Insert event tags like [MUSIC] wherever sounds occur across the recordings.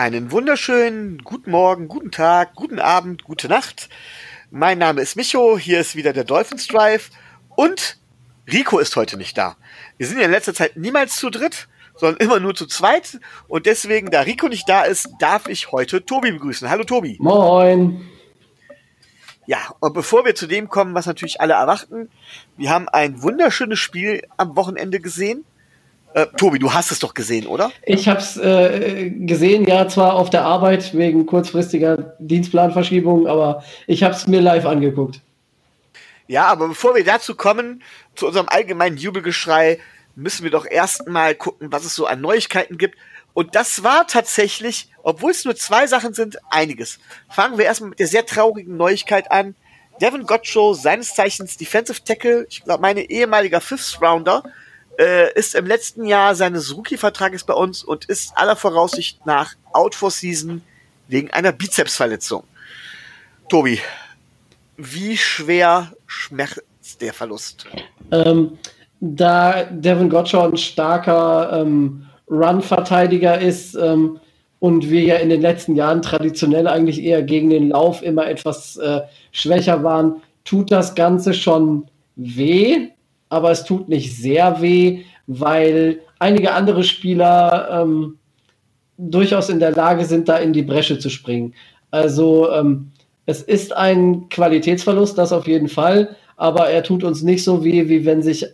Einen wunderschönen guten Morgen, guten Tag, guten Abend, gute Nacht. Mein Name ist Micho, hier ist wieder der Dolphins Drive und Rico ist heute nicht da. Wir sind ja in letzter Zeit niemals zu dritt, sondern immer nur zu zweit und deswegen, da Rico nicht da ist, darf ich heute Tobi begrüßen. Hallo Tobi. Moin. Ja, und bevor wir zu dem kommen, was natürlich alle erwarten, wir haben ein wunderschönes Spiel am Wochenende gesehen. Äh, Tobi, du hast es doch gesehen, oder? Ich habe es äh, gesehen, ja, zwar auf der Arbeit wegen kurzfristiger Dienstplanverschiebung, aber ich habe es mir live angeguckt. Ja, aber bevor wir dazu kommen, zu unserem allgemeinen Jubelgeschrei, müssen wir doch erstmal gucken, was es so an Neuigkeiten gibt. Und das war tatsächlich, obwohl es nur zwei Sachen sind, einiges. Fangen wir erstmal mit der sehr traurigen Neuigkeit an. Devin Gottschow, seines Zeichens Defensive Tackle, ich glaube, meine ehemaliger Fifth Rounder, äh, ist im letzten Jahr seines Rookie-Vertrages bei uns und ist aller Voraussicht nach out for season wegen einer Bizepsverletzung. Tobi, wie schwer schmerzt der Verlust? Ähm, da Devin Gottschow ein starker ähm, Run-Verteidiger ist ähm, und wir ja in den letzten Jahren traditionell eigentlich eher gegen den Lauf immer etwas äh, schwächer waren, tut das Ganze schon weh aber es tut nicht sehr weh, weil einige andere Spieler ähm, durchaus in der Lage sind, da in die Bresche zu springen. Also ähm, es ist ein Qualitätsverlust, das auf jeden Fall, aber er tut uns nicht so weh, wie wenn sich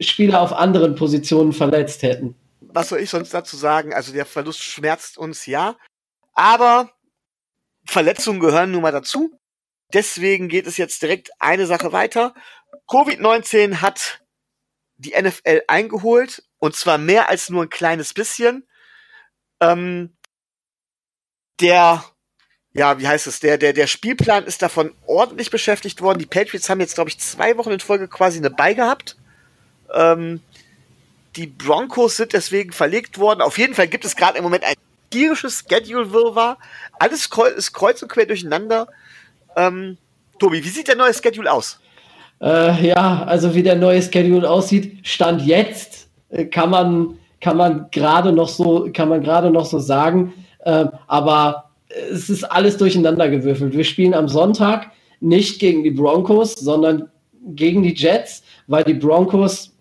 Spieler auf anderen Positionen verletzt hätten. Was soll ich sonst dazu sagen? Also der Verlust schmerzt uns ja, aber Verletzungen gehören nun mal dazu. Deswegen geht es jetzt direkt eine Sache weiter. Covid-19 hat die NFL eingeholt und zwar mehr als nur ein kleines bisschen. Ähm, der, ja, wie heißt es, der, der, der Spielplan ist davon ordentlich beschäftigt worden. Die Patriots haben jetzt, glaube ich, zwei Wochen in Folge quasi eine Bei gehabt. Ähm, die Broncos sind deswegen verlegt worden. Auf jeden Fall gibt es gerade im Moment ein tierisches Schedule-Wirrwarr. Alles ist kreuz und quer durcheinander. Ähm, Tobi, wie sieht der neue Schedule aus? Äh, ja, also wie der neue Schedule aussieht, Stand jetzt äh, kann man kann man gerade noch so kann man gerade noch so sagen, äh, aber es ist alles durcheinander gewürfelt. Wir spielen am Sonntag nicht gegen die Broncos, sondern gegen die Jets, weil die Broncos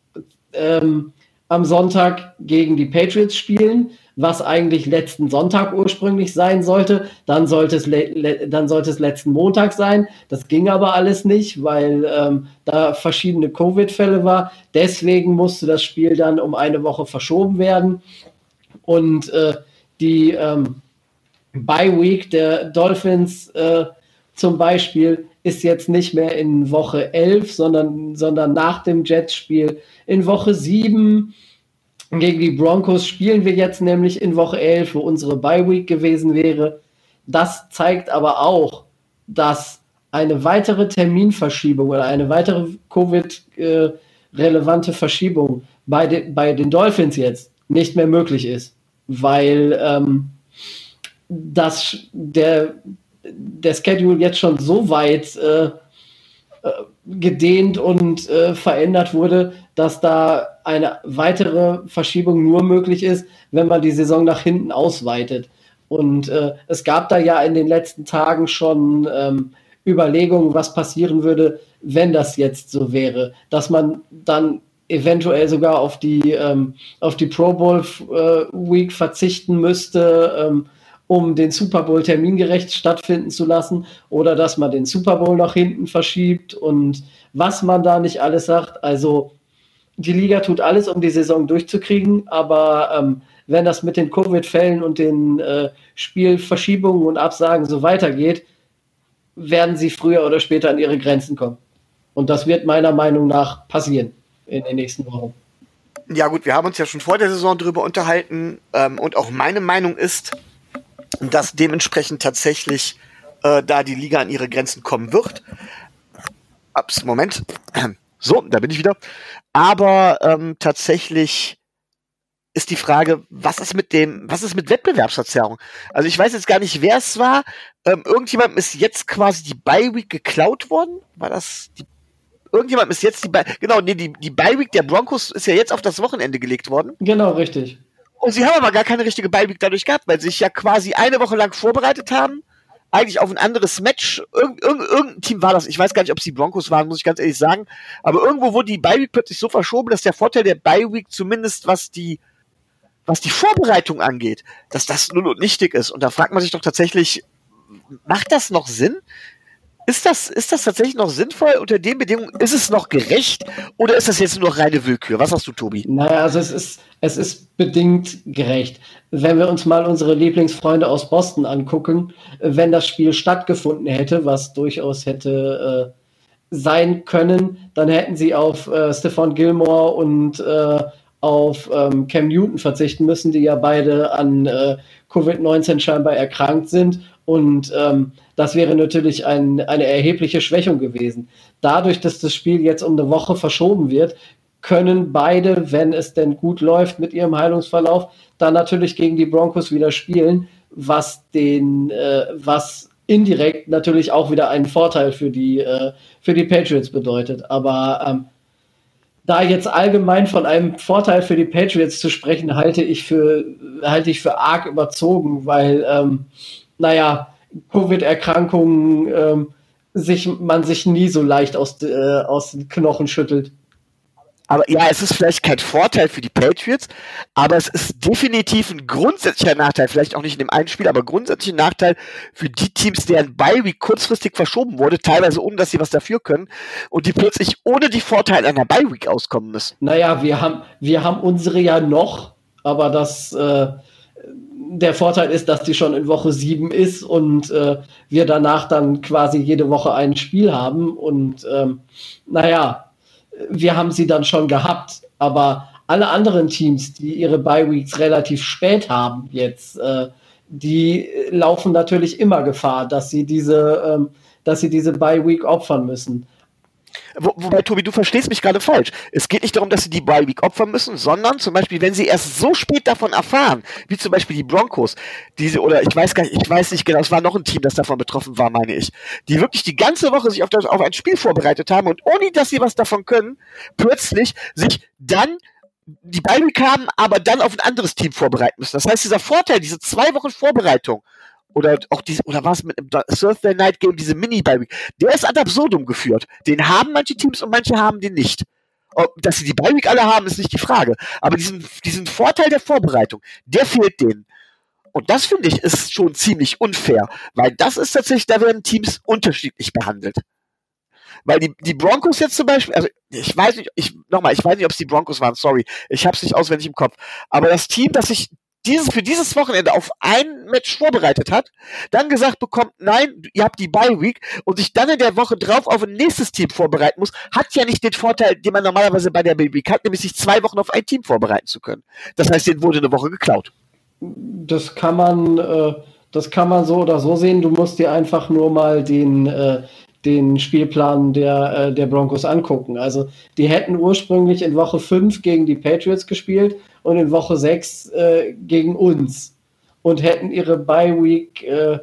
ähm, am Sonntag gegen die Patriots spielen was eigentlich letzten Sonntag ursprünglich sein sollte. Dann sollte es, dann sollte es letzten Montag sein. Das ging aber alles nicht, weil ähm, da verschiedene Covid-Fälle war. Deswegen musste das Spiel dann um eine Woche verschoben werden. Und äh, die ähm, Bye Week der Dolphins äh, zum Beispiel ist jetzt nicht mehr in Woche 11, sondern, sondern nach dem Jets-Spiel in Woche 7 gegen die Broncos spielen wir jetzt nämlich in Woche 11, wo unsere Bye Week gewesen wäre. Das zeigt aber auch, dass eine weitere Terminverschiebung oder eine weitere Covid-relevante Verschiebung bei, de bei den Dolphins jetzt nicht mehr möglich ist, weil ähm, das, der, der Schedule jetzt schon so weit äh, äh, gedehnt und äh, verändert wurde, dass da eine weitere Verschiebung nur möglich ist, wenn man die Saison nach hinten ausweitet. Und äh, es gab da ja in den letzten Tagen schon ähm, Überlegungen, was passieren würde, wenn das jetzt so wäre, dass man dann eventuell sogar auf die, ähm, auf die Pro Bowl äh, Week verzichten müsste. Ähm, um den Super Bowl termingerecht stattfinden zu lassen oder dass man den Super Bowl nach hinten verschiebt und was man da nicht alles sagt. Also die Liga tut alles, um die Saison durchzukriegen, aber ähm, wenn das mit den Covid-Fällen und den äh, Spielverschiebungen und Absagen so weitergeht, werden sie früher oder später an ihre Grenzen kommen. Und das wird meiner Meinung nach passieren in den nächsten Wochen. Ja gut, wir haben uns ja schon vor der Saison darüber unterhalten ähm, und auch meine Meinung ist, dass dementsprechend tatsächlich äh, da die Liga an ihre Grenzen kommen wird. Ups, Moment. [CLEARS THROAT] So, da bin ich wieder. Aber ähm, tatsächlich ist die Frage, was ist mit dem, was ist mit Wettbewerbsverzerrung? Also ich weiß jetzt gar nicht, wer es war. Ähm, irgendjemandem ist jetzt quasi die Bye Week geklaut worden. War das die, irgendjemandem ist jetzt die Bye, genau, nee, die, die Bye Week der Broncos ist ja jetzt auf das Wochenende gelegt worden. Genau, richtig. Und sie haben aber gar keine richtige Bye Week dadurch gehabt, weil sie sich ja quasi eine Woche lang vorbereitet haben, eigentlich auf ein anderes Match. Irg irg irgendein Team war das. Ich weiß gar nicht, ob es die Broncos waren, muss ich ganz ehrlich sagen. Aber irgendwo wurde die Bye Week plötzlich so verschoben, dass der Vorteil der Bye Week zumindest was die was die Vorbereitung angeht, dass das null und nichtig ist. Und da fragt man sich doch tatsächlich, macht das noch Sinn? Ist das, ist das tatsächlich noch sinnvoll unter den Bedingungen? Ist es noch gerecht oder ist das jetzt nur reine Willkür? Was sagst du, Tobi? Naja, also es ist, es ist bedingt gerecht. Wenn wir uns mal unsere Lieblingsfreunde aus Boston angucken, wenn das Spiel stattgefunden hätte, was durchaus hätte äh, sein können, dann hätten sie auf äh, Stefan Gilmore und äh, auf ähm, Cam Newton verzichten müssen, die ja beide an äh, Covid-19 scheinbar erkrankt sind. Und ähm, das wäre natürlich ein, eine erhebliche Schwächung gewesen. Dadurch, dass das Spiel jetzt um eine Woche verschoben wird, können beide, wenn es denn gut läuft mit ihrem Heilungsverlauf, dann natürlich gegen die Broncos wieder spielen, was den, äh, was indirekt natürlich auch wieder einen Vorteil für die, äh, für die Patriots bedeutet. Aber ähm, da jetzt allgemein von einem Vorteil für die Patriots zu sprechen, halte ich für, halte ich für arg überzogen, weil, ähm, naja, Covid-Erkrankungen ähm, sich, man sich nie so leicht aus, äh, aus den Knochen schüttelt. Aber ja, es ist vielleicht kein Vorteil für die Patriots, aber es ist definitiv ein grundsätzlicher Nachteil, vielleicht auch nicht in dem einen Spiel, aber grundsätzlicher Nachteil für die Teams, deren Bye Week kurzfristig verschoben wurde, teilweise ohne, dass sie was dafür können und die plötzlich ohne die Vorteile einer Bye Week auskommen müssen. Naja, wir haben, wir haben unsere ja noch, aber das, äh, der Vorteil ist, dass die schon in Woche 7 ist und äh, wir danach dann quasi jede Woche ein Spiel haben und ähm, naja, wir haben sie dann schon gehabt. Aber alle anderen Teams, die ihre Bye Weeks relativ spät haben jetzt, äh, die laufen natürlich immer Gefahr, dass sie diese, ähm, dass sie diese Bye Week opfern müssen. Wo, wobei, Tobi, du verstehst mich gerade falsch. Es geht nicht darum, dass sie die Bye Week opfern müssen, sondern zum Beispiel, wenn sie erst so spät davon erfahren, wie zum Beispiel die Broncos, diese, oder ich weiß gar nicht, ich weiß nicht genau, es war noch ein Team, das davon betroffen war, meine ich, die wirklich die ganze Woche sich auf, das, auf ein Spiel vorbereitet haben und ohne, dass sie was davon können, plötzlich sich dann die Bye Week haben, aber dann auf ein anderes Team vorbereiten müssen. Das heißt, dieser Vorteil, diese zwei Wochen Vorbereitung, oder auch diese, oder was mit dem Thursday Night Game, diese mini bye der ist ad absurdum geführt. Den haben manche Teams und manche haben den nicht. Ob, dass sie die bye alle haben, ist nicht die Frage. Aber diesen, diesen Vorteil der Vorbereitung, der fehlt denen. Und das finde ich ist schon ziemlich unfair, weil das ist tatsächlich, da werden Teams unterschiedlich behandelt. Weil die, die Broncos jetzt zum Beispiel, also ich weiß nicht, ich nochmal, ich weiß nicht, ob es die Broncos waren, sorry, ich habe es nicht auswendig im Kopf. Aber das Team, das sich dieses, für dieses Wochenende auf ein Match vorbereitet hat, dann gesagt bekommt, nein, ihr habt die Bye Week und sich dann in der Woche drauf auf ein nächstes Team vorbereiten muss, hat ja nicht den Vorteil, den man normalerweise bei der Bye Week hat, nämlich sich zwei Wochen auf ein Team vorbereiten zu können. Das heißt, denen wurde eine Woche geklaut. Das kann man, äh, das kann man so oder so sehen. Du musst dir einfach nur mal den, äh, den Spielplan der, äh, der Broncos angucken. Also die hätten ursprünglich in Woche 5 gegen die Patriots gespielt und in Woche 6 äh, gegen uns und hätten ihre Bye Week, äh,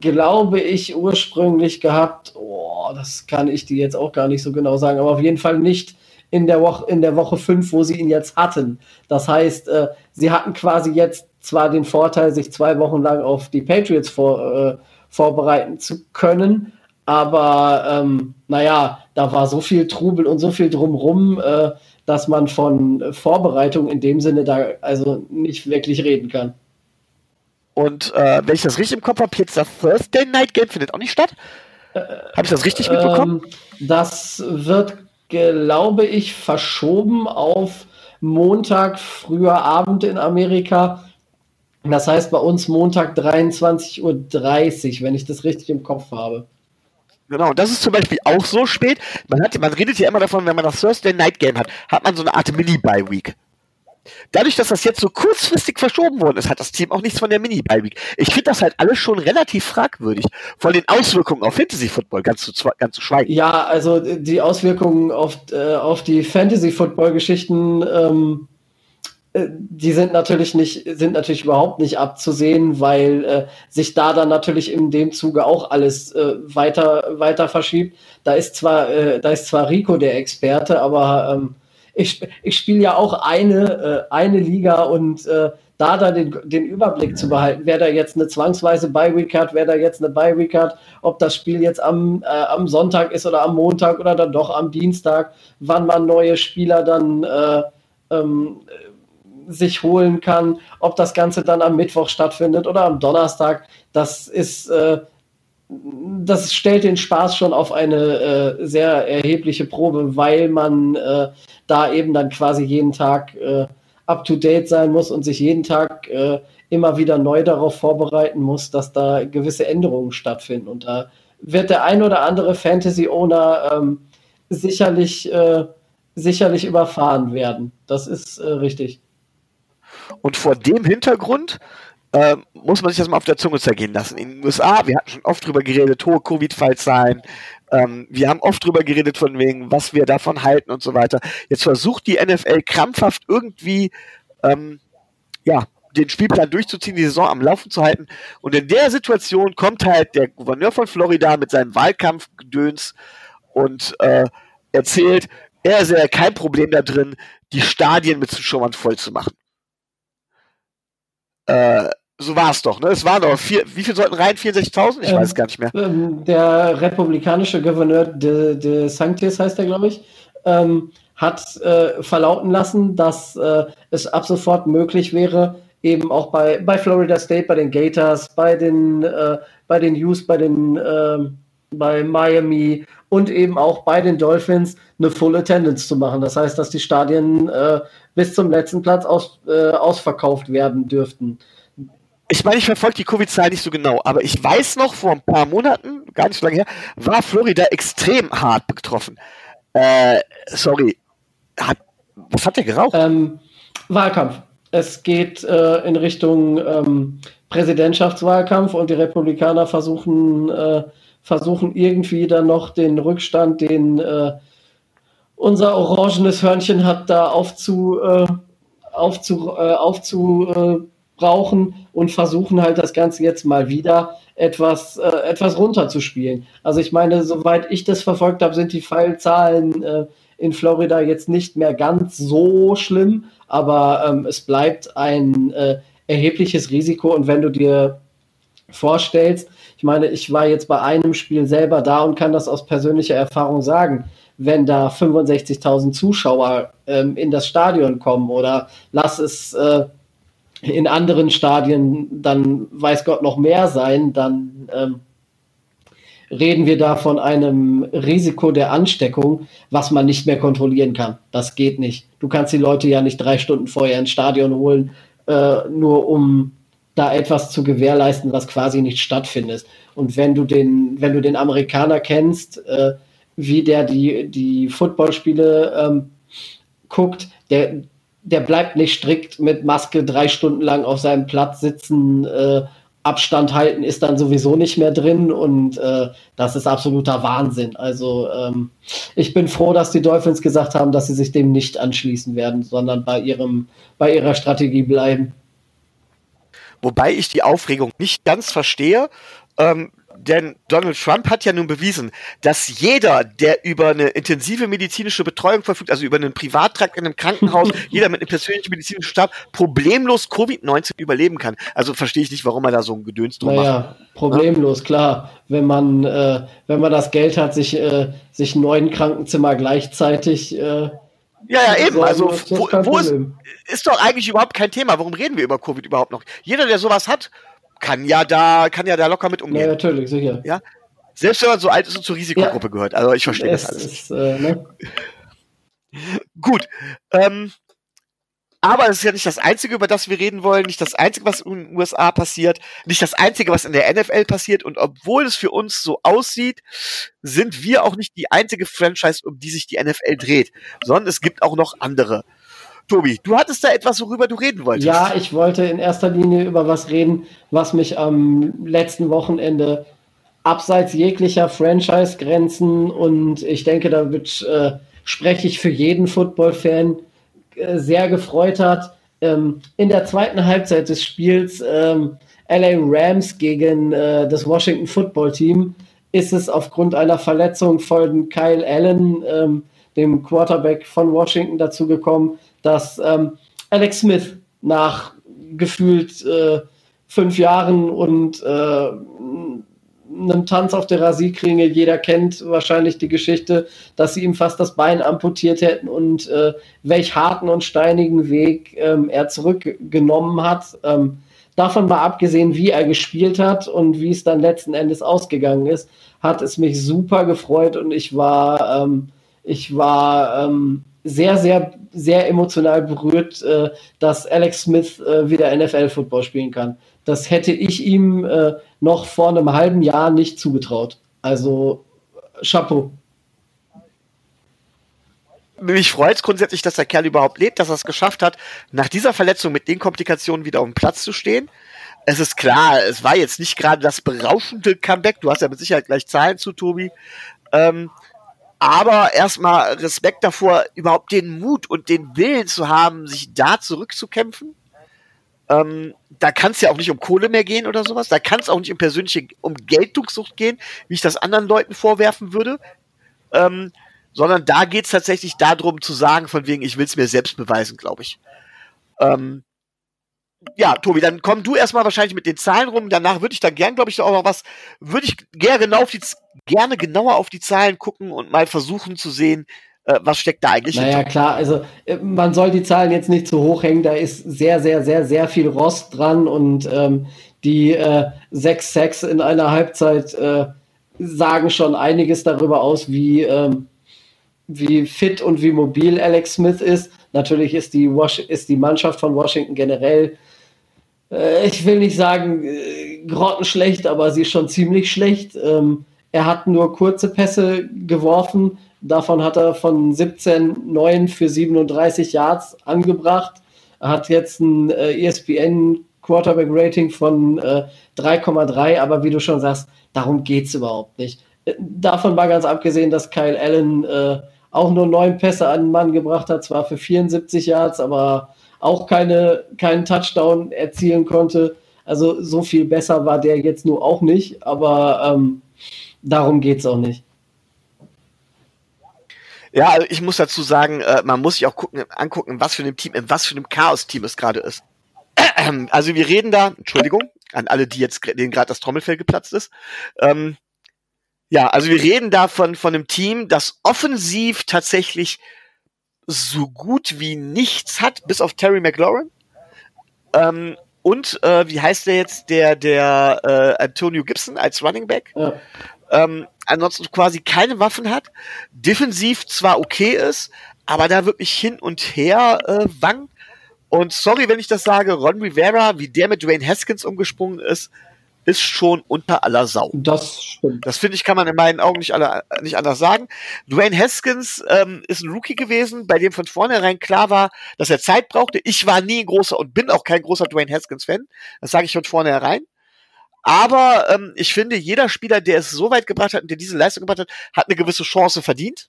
glaube ich, ursprünglich gehabt. Oh, das kann ich dir jetzt auch gar nicht so genau sagen, aber auf jeden Fall nicht in der Woche, in der Woche 5, wo sie ihn jetzt hatten. Das heißt, äh, sie hatten quasi jetzt zwar den Vorteil, sich zwei Wochen lang auf die Patriots vor, äh, vorbereiten zu können, aber ähm, naja, da war so viel Trubel und so viel drumrum, äh, dass man von Vorbereitung in dem Sinne da also nicht wirklich reden kann. Und äh, wenn ich das richtig im Kopf habe, jetzt das Thursday Night Game findet auch nicht statt. Äh, habe ich das richtig mitbekommen? Ähm, das wird, glaube ich, verschoben auf Montag, früher Abend in Amerika. Das heißt bei uns Montag 23.30 Uhr, wenn ich das richtig im Kopf habe. Genau, und das ist zum Beispiel auch so spät. Man, hat, man redet ja immer davon, wenn man das Thursday Night Game hat, hat man so eine Art Mini-Bye-Week. Dadurch, dass das jetzt so kurzfristig verschoben worden ist, hat das Team auch nichts von der Mini-Bye-Week. Ich finde das halt alles schon relativ fragwürdig. Von den Auswirkungen auf Fantasy-Football ganz zu, ganz zu schweigen. Ja, also die Auswirkungen auf, äh, auf die Fantasy-Football-Geschichten ähm, äh, die sind natürlich nicht, sind natürlich überhaupt nicht abzusehen, weil äh, sich da dann natürlich in dem Zuge auch alles äh, weiter, weiter verschiebt. Da ist zwar, äh, da ist zwar Rico der Experte, aber ähm, ich, ich spiele ja auch eine, äh, eine Liga und äh, da dann den, den Überblick zu behalten, wer da jetzt eine zwangsweise Bye-Week hat, wer da jetzt eine Bye-Week hat, ob das Spiel jetzt am, äh, am Sonntag ist oder am Montag oder dann doch am Dienstag, wann man neue Spieler dann äh, ähm, sich holen kann, ob das Ganze dann am Mittwoch stattfindet oder am Donnerstag, das ist äh, das stellt den Spaß schon auf eine äh, sehr erhebliche Probe, weil man äh, da eben dann quasi jeden Tag äh, up to date sein muss und sich jeden Tag äh, immer wieder neu darauf vorbereiten muss, dass da gewisse Änderungen stattfinden. Und da wird der ein oder andere Fantasy-Owner ähm, sicherlich, äh, sicherlich überfahren werden. Das ist äh, richtig. Und vor dem Hintergrund äh, muss man sich das mal auf der Zunge zergehen lassen. In den USA, wir hatten schon oft drüber geredet, hohe Covid-Fallzahlen. Ähm, wir haben oft drüber geredet von wegen, was wir davon halten und so weiter. Jetzt versucht die NFL krampfhaft irgendwie, ähm, ja, den Spielplan durchzuziehen, die Saison am Laufen zu halten. Und in der Situation kommt halt der Gouverneur von Florida mit seinem Wahlkampfgedöns und äh, erzählt, er sähe kein Problem da drin, die Stadien mit Zuschauern voll zu machen. Äh, so war es doch, ne? Es waren doch vier, wie viel sollten rein? 64.000? Ich ähm, weiß gar nicht mehr. Ähm, der republikanische Gouverneur de, de Sanctis heißt er, glaube ich, ähm, hat äh, verlauten lassen, dass äh, es ab sofort möglich wäre, eben auch bei, bei Florida State, bei den Gators, bei den, äh, bei den Hughes, bei den äh, bei Miami und eben auch bei den Dolphins eine Full Attendance zu machen. Das heißt, dass die Stadien äh, bis zum letzten Platz aus, äh, ausverkauft werden dürften. Ich meine, ich verfolge die Covid-Zahl nicht so genau, aber ich weiß noch, vor ein paar Monaten, gar nicht so lange her, war Florida extrem hart betroffen. Äh, sorry, hat, was hat der geraucht? Ähm, Wahlkampf. Es geht äh, in Richtung ähm, Präsidentschaftswahlkampf und die Republikaner versuchen, äh, versuchen irgendwie dann noch den Rückstand, den äh, unser orangenes Hörnchen hat, da aufzu, äh, aufzu, äh, aufzubrauchen und versuchen halt das Ganze jetzt mal wieder etwas, äh, etwas runterzuspielen. Also ich meine, soweit ich das verfolgt habe, sind die Fallzahlen äh, in Florida jetzt nicht mehr ganz so schlimm, aber ähm, es bleibt ein äh, erhebliches Risiko und wenn du dir vorstellst, ich meine, ich war jetzt bei einem Spiel selber da und kann das aus persönlicher Erfahrung sagen, wenn da 65.000 Zuschauer ähm, in das Stadion kommen oder lass es äh, in anderen Stadien dann weiß Gott noch mehr sein, dann ähm, reden wir da von einem Risiko der Ansteckung, was man nicht mehr kontrollieren kann. Das geht nicht. Du kannst die Leute ja nicht drei Stunden vorher ins Stadion holen, äh, nur um da etwas zu gewährleisten, was quasi nicht stattfindet. Und wenn du den, wenn du den Amerikaner kennst, äh, wie der die, die Footballspiele ähm, guckt, der, der bleibt nicht strikt mit Maske drei Stunden lang auf seinem Platz sitzen, äh, Abstand halten ist dann sowieso nicht mehr drin und äh, das ist absoluter Wahnsinn. Also ähm, ich bin froh, dass die Dolphins gesagt haben, dass sie sich dem nicht anschließen werden, sondern bei ihrem, bei ihrer Strategie bleiben. Wobei ich die Aufregung nicht ganz verstehe. Ähm, denn Donald Trump hat ja nun bewiesen, dass jeder, der über eine intensive medizinische Betreuung verfügt, also über einen Privattrakt in einem Krankenhaus, [LAUGHS] jeder mit einem persönlichen medizinischen Stab, problemlos Covid-19 überleben kann. Also verstehe ich nicht, warum er da so ein Gedöns drum naja, macht. problemlos, ja? klar. Wenn man, äh, wenn man das Geld hat, sich, äh, sich neun Krankenzimmer gleichzeitig äh, ja, ja, eben. Also, wo, wo ist, ist doch eigentlich überhaupt kein Thema. Warum reden wir über Covid überhaupt noch? Jeder, der sowas hat, kann ja da, kann ja da locker mit umgehen. Ja, natürlich, sicher. Ja. Selbst wenn man so alt ist und zur Risikogruppe ja. gehört. Also ich verstehe das alles. Ist, äh, ne? Gut. Ähm, aber es ist ja nicht das Einzige, über das wir reden wollen, nicht das Einzige, was in den USA passiert, nicht das Einzige, was in der NFL passiert. Und obwohl es für uns so aussieht, sind wir auch nicht die einzige Franchise, um die sich die NFL dreht, sondern es gibt auch noch andere. Tobi, du hattest da etwas, worüber du reden wolltest. Ja, ich wollte in erster Linie über was reden, was mich am letzten Wochenende abseits jeglicher Franchise-Grenzen und ich denke, da wird, äh, spreche ich für jeden Football-Fan sehr gefreut hat. Ähm, in der zweiten Halbzeit des Spiels ähm, LA Rams gegen äh, das Washington Football Team ist es aufgrund einer Verletzung von Kyle Allen, ähm, dem Quarterback von Washington, dazu gekommen, dass ähm, Alex Smith nach gefühlt äh, fünf Jahren und äh, einem Tanz auf der Rasierklinge. Jeder kennt wahrscheinlich die Geschichte, dass sie ihm fast das Bein amputiert hätten und äh, welch harten und steinigen Weg ähm, er zurückgenommen hat. Ähm, davon mal abgesehen, wie er gespielt hat und wie es dann letzten Endes ausgegangen ist, hat es mich super gefreut und ich war, ähm, ich war ähm, sehr, sehr, sehr emotional berührt, äh, dass Alex Smith äh, wieder NFL-Football spielen kann. Das hätte ich ihm äh, noch vor einem halben Jahr nicht zugetraut. Also Chapeau. Mich freut es grundsätzlich, dass der Kerl überhaupt lebt, dass er es geschafft hat, nach dieser Verletzung mit den Komplikationen wieder auf dem Platz zu stehen. Es ist klar, es war jetzt nicht gerade das berauschende Comeback. Du hast ja mit Sicherheit gleich Zahlen zu, Tobi. Ähm, aber erstmal Respekt davor, überhaupt den Mut und den Willen zu haben, sich da zurückzukämpfen. Ähm, da kann es ja auch nicht um Kohle mehr gehen oder sowas. Da kann es auch nicht um persönliche, um Geltungssucht gehen, wie ich das anderen Leuten vorwerfen würde. Ähm, sondern da geht es tatsächlich darum zu sagen, von wegen, ich will es mir selbst beweisen, glaube ich. Ähm, ja, Tobi, dann komm du erstmal wahrscheinlich mit den Zahlen rum. Danach würde ich da gern, glaube ich, auch noch was, würde ich gerne, genau auf die, gerne genauer auf die Zahlen gucken und mal versuchen zu sehen, äh, was steckt da eigentlich Naja, hinter? klar, also äh, man soll die Zahlen jetzt nicht zu hoch hängen, da ist sehr, sehr, sehr, sehr viel Rost dran und ähm, die äh, sechs Sacks in einer Halbzeit äh, sagen schon einiges darüber aus, wie, ähm, wie fit und wie mobil Alex Smith ist. Natürlich ist die, Was ist die Mannschaft von Washington generell, äh, ich will nicht sagen äh, grottenschlecht, aber sie ist schon ziemlich schlecht. Ähm, er hat nur kurze Pässe geworfen Davon hat er von 17 9 für 37 Yards angebracht. Er hat jetzt ein äh, ESPN Quarterback Rating von äh, 3,3, aber wie du schon sagst, darum geht es überhaupt nicht. Äh, davon war ganz abgesehen, dass Kyle Allen äh, auch nur neun Pässe an den Mann gebracht hat, zwar für 74 Yards, aber auch keine, keinen Touchdown erzielen konnte. Also so viel besser war der jetzt nur auch nicht, aber ähm, darum geht es auch nicht. Ja, also ich muss dazu sagen, äh, man muss sich auch gucken, angucken, was für ein Team, in was für einem Chaos-Team es gerade ist. [CLEARS THROAT] Also wir reden da, Entschuldigung, an alle, die jetzt, denen gerade das Trommelfell geplatzt ist. Ähm, ja, also wir reden da von, von einem Team, das offensiv tatsächlich so gut wie nichts hat, bis auf Terry McLaurin. Ähm, und äh, wie heißt der jetzt, der, der äh, Antonio Gibson als Running Back? Ja ähm, ansonsten quasi keine Waffen hat, defensiv zwar okay ist, aber da wirklich hin und her äh, wankt. Und sorry, wenn ich das sage, Ron Rivera, wie der mit Dwayne Haskins umgesprungen ist, ist schon unter aller Sau. Das stimmt. Das finde ich, kann man in meinen Augen nicht, alle, nicht anders sagen. Dwayne Haskins ähm, ist ein Rookie gewesen, bei dem von vornherein klar war, dass er Zeit brauchte. Ich war nie ein großer und bin auch kein großer Dwayne Haskins-Fan. Das sage ich von vornherein. Aber ähm, ich finde, jeder Spieler, der es so weit gebracht hat und der diese Leistung gebracht hat, hat eine gewisse Chance verdient.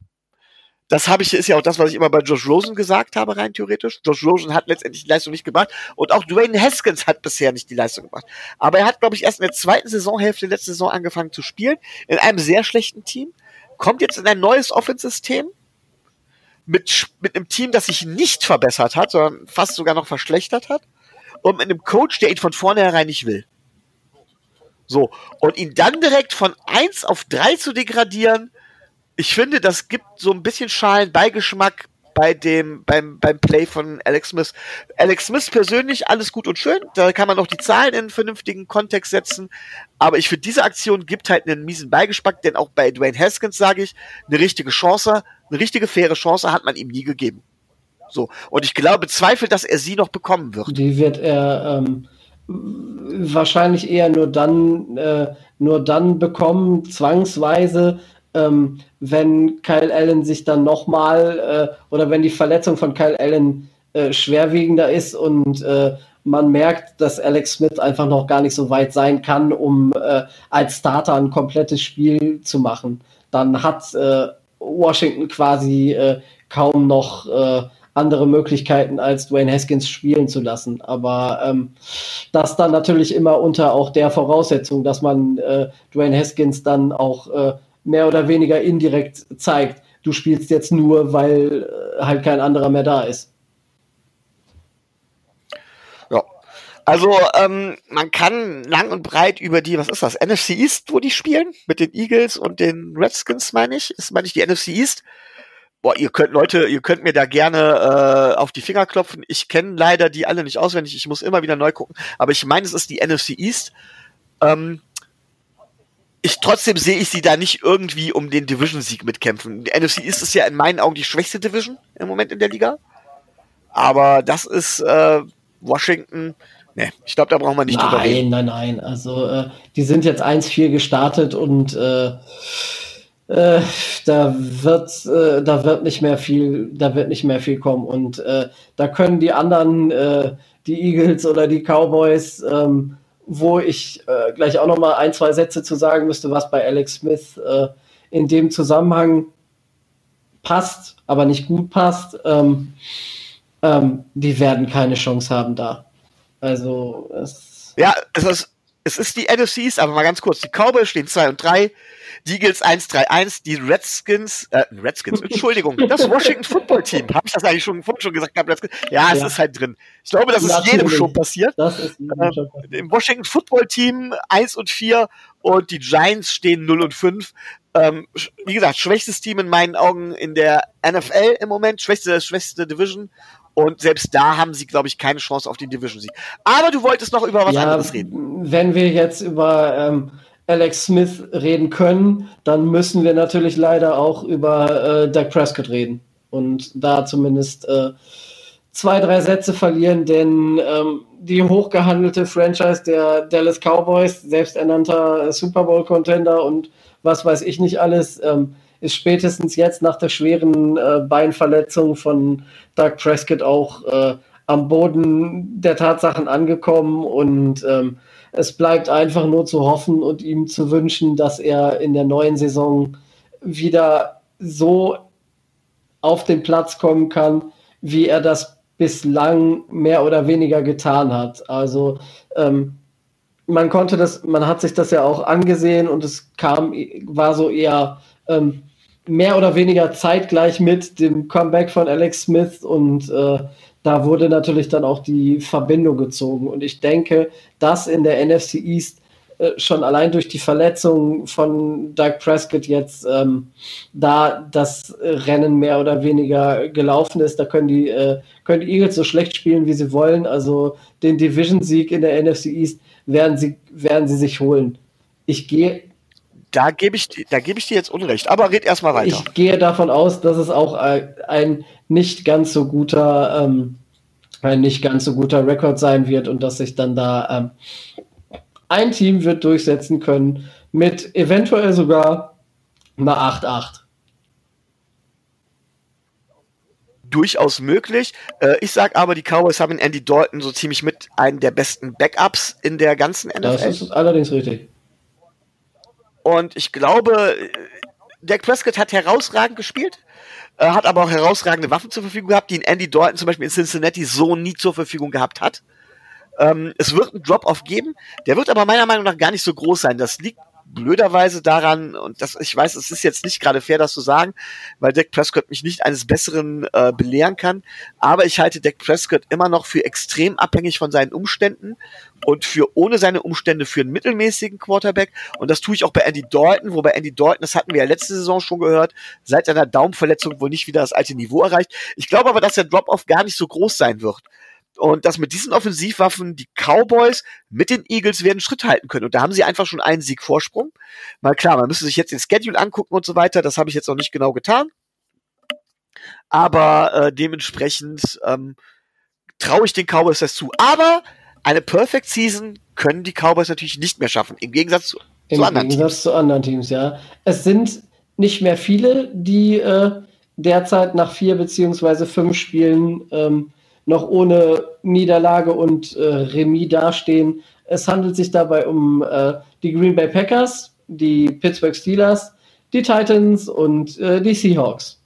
Das habe ich, ist ja auch das, was ich immer bei Josh Rosen gesagt habe, rein theoretisch. Josh Rosen hat letztendlich die Leistung nicht gebracht und auch Dwayne Haskins hat bisher nicht die Leistung gebracht. Aber er hat, glaube ich, erst in der zweiten Saisonhälfte letzte Saison angefangen zu spielen, in einem sehr schlechten Team, kommt jetzt in ein neues Offense-System mit, mit einem Team, das sich nicht verbessert hat, sondern fast sogar noch verschlechtert hat und mit einem Coach, der ihn von vornherein nicht will. So. Und ihn dann direkt von 1 auf 3 zu degradieren, ich finde, das gibt so ein bisschen schalen Beigeschmack bei dem, beim, beim Play von Alex Smith. Alex Smith persönlich alles gut und schön. Da kann man auch die Zahlen in einen vernünftigen Kontext setzen. Aber ich finde, diese Aktion gibt halt einen miesen Beigeschmack, denn auch bei Dwayne Haskins sage ich, eine richtige Chance, eine richtige faire Chance hat man ihm nie gegeben. So. Und ich glaube, bezweifelt, dass er sie noch bekommen wird. Die wird er, ähm, wahrscheinlich eher nur dann, äh, nur dann bekommen, zwangsweise, ähm, wenn Kyle Allen sich dann nochmal äh, oder wenn die Verletzung von Kyle Allen äh, schwerwiegender ist und äh, man merkt, dass Alex Smith einfach noch gar nicht so weit sein kann, um äh, als Starter ein komplettes Spiel zu machen. Dann hat äh, Washington quasi kaum noch andere Möglichkeiten, als Dwayne Haskins spielen zu lassen. Aber ähm, das dann natürlich immer unter auch der Voraussetzung, dass man äh, Dwayne Haskins dann auch äh, mehr oder weniger indirekt zeigt, du spielst jetzt nur, weil äh, halt kein anderer mehr da ist. Ja, Also, ähm, man kann lang und breit über die, was ist das, NFC East, wo die spielen? Mit den Eagles und den Redskins, meine ich. Ist, meine ich, die NFC East. Boah, ihr könnt, Leute, ihr könnt mir da gerne äh, auf die Finger klopfen. Ich kenne leider die alle nicht auswendig. Ich muss immer wieder neu gucken. Aber ich meine, es ist die NFC East. Ähm, ich trotzdem sehe ich sie da nicht irgendwie um den Division-Sieg mitkämpfen. Die NFC East ist ja in meinen Augen die schwächste Division im Moment in der Liga. Aber das ist äh, Washington. Ne, ich glaube, da brauchen wir nicht nein, drüber reden. Nein, nein, nein. Also äh, die sind jetzt 1-4 gestartet und äh, äh, da wird äh, da wird nicht mehr viel da wird nicht mehr viel kommen. Und äh, da können die anderen äh, die Eagles oder die Cowboys ähm, wo ich äh, gleich auch noch mal ein zwei Sätze zu sagen müsste was bei Alex Smith in dem Zusammenhang passt aber nicht gut passt ähm, ähm, die werden keine Chance haben da. Also es ja es ist es ist die NFCs, aber mal ganz kurz. Die Cowboys stehen 2 und 3, die Eagles 1-3-1, die Redskins, äh, Redskins, Entschuldigung, das [LAUGHS] Washington Football Team. Habe ich das eigentlich schon, vorhin schon gesagt gehabt? Ja, es ja. ist halt drin. Ich glaube, das ist jedem schon passiert. Das ist jedem schon passiert. Im Washington Football Team 1 und 4 und die Giants stehen 0 und 5. Ähm, wie gesagt, schwächstes Team in meinen Augen in der NFL im Moment, schwächste, schwächste Division. Und selbst da haben sie, glaube ich, keine Chance auf den Division-Sieg. Aber du wolltest noch über was ja, anderes reden. Wenn wir jetzt über ähm, Alex Smith reden können, dann müssen wir natürlich leider auch über äh, Doug Prescott reden. Und da zumindest äh, zwei, drei Sätze verlieren, denn ähm, die hochgehandelte Franchise der Dallas Cowboys, selbsternannter Super Bowl-Contender und was weiß ich nicht alles, ähm, ist spätestens jetzt nach der schweren äh, Beinverletzung von Doug Prescott auch äh, am Boden der Tatsachen angekommen und ähm, es bleibt einfach nur zu hoffen und ihm zu wünschen, dass er in der neuen Saison wieder so auf den Platz kommen kann, wie er das bislang mehr oder weniger getan hat. Also ähm, man konnte das, man hat sich das ja auch angesehen und es kam, war so eher ähm, mehr oder weniger zeitgleich mit dem Comeback von Alex Smith und äh, da wurde natürlich dann auch die Verbindung gezogen. Und ich denke, dass in der NFC East äh, schon allein durch die Verletzung von Doug Prescott jetzt ähm, da das Rennen mehr oder weniger gelaufen ist. Da können die, äh, können die Eagles so schlecht spielen, wie sie wollen. Also den Division-Sieg in der NFC East werden sie, werden sie sich holen. Ich gehe da gebe ich, da gebe ich dir jetzt Unrecht. Aber red erstmal weiter. Ich gehe davon aus, dass es auch ein nicht ganz so guter, ähm, ein nicht ganz so guter Rekord sein wird und dass sich dann da ähm, ein Team wird durchsetzen können mit eventuell sogar einer 8-8. Durchaus möglich. Äh, ich sage aber, die Cowboys haben in Andy Dalton so ziemlich mit einen der besten Backups in der ganzen NFL. Das ist allerdings richtig. Und ich glaube, Dak Prescott hat herausragend gespielt, äh, hat aber auch herausragende Waffen zur Verfügung gehabt, die in Andy Dalton zum Beispiel in Cincinnati so nie zur Verfügung gehabt hat. Ähm, es wird einen Drop-off geben, der wird aber meiner Meinung nach gar nicht so groß sein. Das liegt blöderweise daran, und das, ich weiß, es ist jetzt nicht gerade fair, das zu sagen, weil Dak Prescott mich nicht eines Besseren äh, belehren kann, aber ich halte Dak Prescott immer noch für extrem abhängig von seinen Umständen und für ohne seine Umstände für einen mittelmäßigen Quarterback. Und das tue ich auch bei Andy Dalton, wobei Andy Dalton, das hatten wir ja letzte Saison schon gehört, seit seiner Daumenverletzung wohl nicht wieder das alte Niveau erreicht. Ich glaube aber, dass der Drop-off gar nicht so groß sein wird und dass mit diesen Offensivwaffen die Cowboys mit den Eagles werden Schritt halten können. Und da haben sie einfach schon einen Sieg Vorsprung. Mal klar, man müsste sich jetzt den Schedule angucken und so weiter. Das habe ich jetzt noch nicht genau getan. Aber äh, dementsprechend ähm, traue ich den Cowboys das zu. Aber eine Perfect Season können die Cowboys natürlich nicht mehr schaffen. Im Gegensatz zu, Im zu anderen Gegensatz Teams. zu anderen Teams, ja. Es sind nicht mehr viele, die äh, derzeit nach vier beziehungsweise fünf Spielen ähm, noch ohne Niederlage und äh, Remis dastehen. Es handelt sich dabei um äh, die Green Bay Packers, die Pittsburgh Steelers, die Titans und äh, die Seahawks.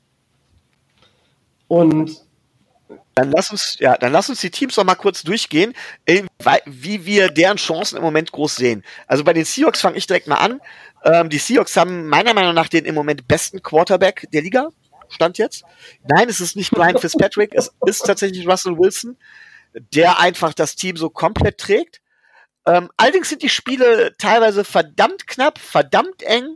Und dann lass uns, ja, dann lass uns die Teams noch mal kurz durchgehen, wie wir deren Chancen im Moment groß sehen. Also bei den Seahawks fange ich direkt mal an. Ähm, die Seahawks haben meiner Meinung nach den im Moment besten Quarterback der Liga. Stand jetzt. Nein, es ist nicht Brian Fitzpatrick, es ist tatsächlich Russell Wilson. Der einfach das Team so komplett trägt. Ähm, allerdings sind die Spiele teilweise verdammt knapp, verdammt eng.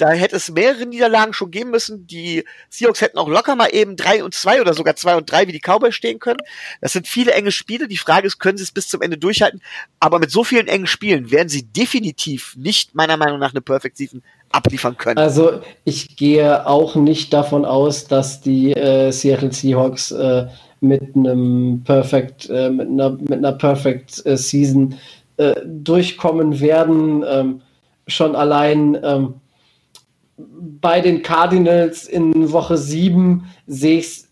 Da hätte es mehrere Niederlagen schon geben müssen. Die Seahawks hätten auch locker mal eben drei und zwei oder sogar zwei und drei wie die Cowboys stehen können. Das sind viele enge Spiele. Die Frage ist, können sie es bis zum Ende durchhalten? Aber mit so vielen engen Spielen werden sie definitiv nicht meiner Meinung nach eine Perfect Season abliefern können. Also ich gehe auch nicht davon aus, dass die äh, Seattle Seahawks äh, mit einem Perfect, äh, mit einer, mit einer Perfect äh, Season äh, durchkommen werden. Ähm, schon allein ähm, bei den Cardinals in Woche 7 sehe ich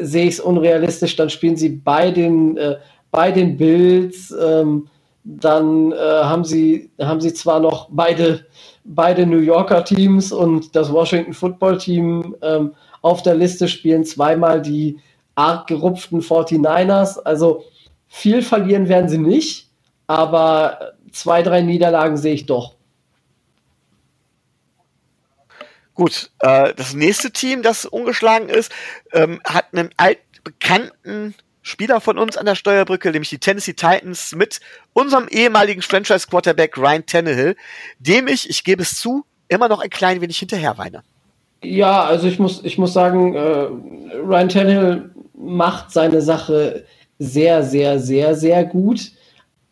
es unrealistisch. Dann spielen sie bei den, äh, bei den Bills. Ähm, dann äh, haben, sie, haben sie zwar noch beide, beide New Yorker Teams und das Washington Football Team ähm, auf der Liste spielen zweimal die arg gerupften 49ers. Also viel verlieren werden sie nicht, aber zwei, drei Niederlagen sehe ich doch. Gut, äh, das nächste Team, das ungeschlagen ist, ähm, hat einen altbekannten Spieler von uns an der Steuerbrücke, nämlich die Tennessee Titans mit unserem ehemaligen Franchise-Quarterback Ryan Tannehill, dem ich, ich gebe es zu, immer noch ein klein wenig hinterher weine. Ja, also ich muss, ich muss sagen, äh, Ryan Tannehill macht seine Sache sehr, sehr, sehr, sehr gut.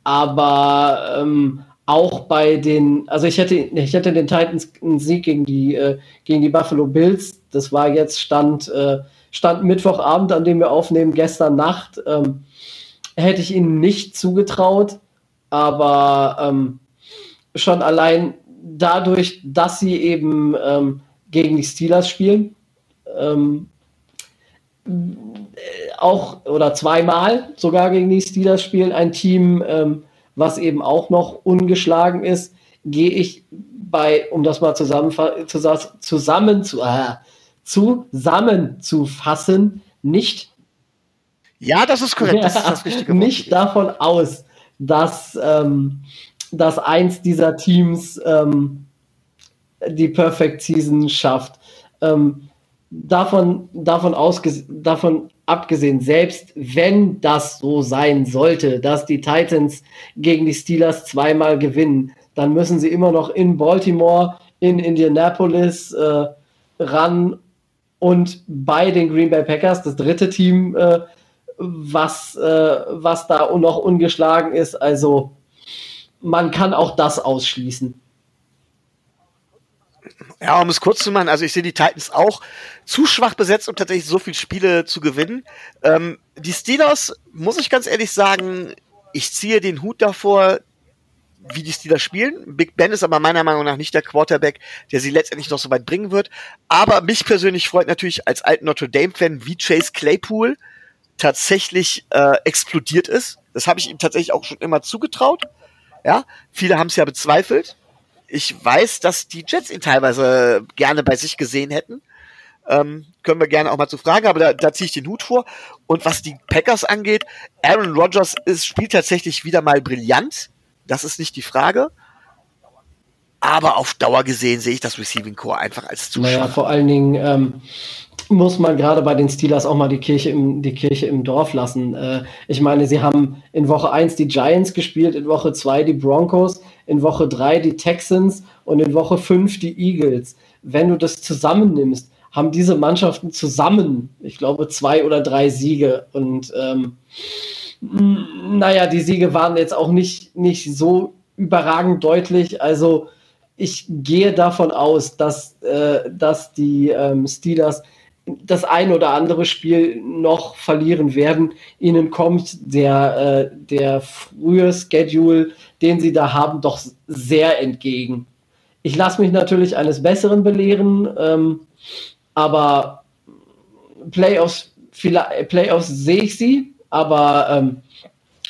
Aber ähm, auch bei den, also ich hätte, ich hätte den Titans einen Sieg gegen die, äh, gegen die Buffalo Bills. Das war jetzt Stand, äh, Stand Mittwochabend, an dem wir aufnehmen, gestern Nacht. Ähm, hätte ich ihnen nicht zugetraut, aber ähm, schon allein dadurch, dass sie eben ähm, gegen die Steelers spielen, ähm, auch oder zweimal sogar gegen die Steelers spielen, ein Team, ähm, was eben auch noch ungeschlagen ist, gehe ich bei, um das mal zusammen, zusammen, zu, äh, zusammenzufassen, nicht. Ja, das ist korrekt. Das ist das [LAUGHS] richtige nicht davon aus, dass, ähm, dass eins dieser Teams ähm, die Perfect Season schafft. Ähm, davon, davon, davon abgesehen, selbst wenn das so sein sollte, dass die Titans gegen die Steelers zweimal gewinnen, dann müssen sie immer noch in Baltimore, in Indianapolis äh, ran und bei den Green Bay Packers, das dritte Team, äh, was, äh, was da noch ungeschlagen ist. Also man kann auch das ausschließen. Ja, um es kurz zu machen, also ich sehe die Titans auch zu schwach besetzt, um tatsächlich so viele Spiele zu gewinnen. Ähm, die Steelers, muss ich ganz ehrlich sagen, ich ziehe den Hut davor, wie die Steelers spielen. Big Ben ist aber meiner Meinung nach nicht der Quarterback, der sie letztendlich noch so weit bringen wird. Aber mich persönlich freut natürlich als alten Notre Dame-Fan, wie Chase Claypool tatsächlich äh, explodiert ist. Das habe ich ihm tatsächlich auch schon immer zugetraut. Ja, viele haben es ja bezweifelt. Ich weiß, dass die Jets ihn teilweise gerne bei sich gesehen hätten. Ähm, können wir gerne auch mal zu fragen, aber da, da ziehe ich den Hut vor. Und was die Packers angeht, Aaron Rodgers ist, spielt tatsächlich wieder mal brillant. Das ist nicht die Frage. Aber auf Dauer gesehen sehe ich das Receiving Core einfach als zu Naja, vor allen Dingen ähm, muss man gerade bei den Steelers auch mal die Kirche im, die Kirche im Dorf lassen. Äh, ich meine, sie haben in Woche 1 die Giants gespielt, in Woche 2 die Broncos, in Woche 3 die Texans und in Woche 5 die Eagles. Wenn du das zusammennimmst, haben diese Mannschaften zusammen, ich glaube, zwei oder drei Siege. Und ähm, naja, die Siege waren jetzt auch nicht, nicht so überragend deutlich. Also ich gehe davon aus, dass, äh, dass die ähm, Steelers das ein oder andere Spiel noch verlieren werden. Ihnen kommt der, äh, der frühe Schedule, den sie da haben, doch sehr entgegen. Ich lasse mich natürlich eines Besseren belehren, ähm, aber Playoffs, Playoffs sehe ich sie, aber ähm,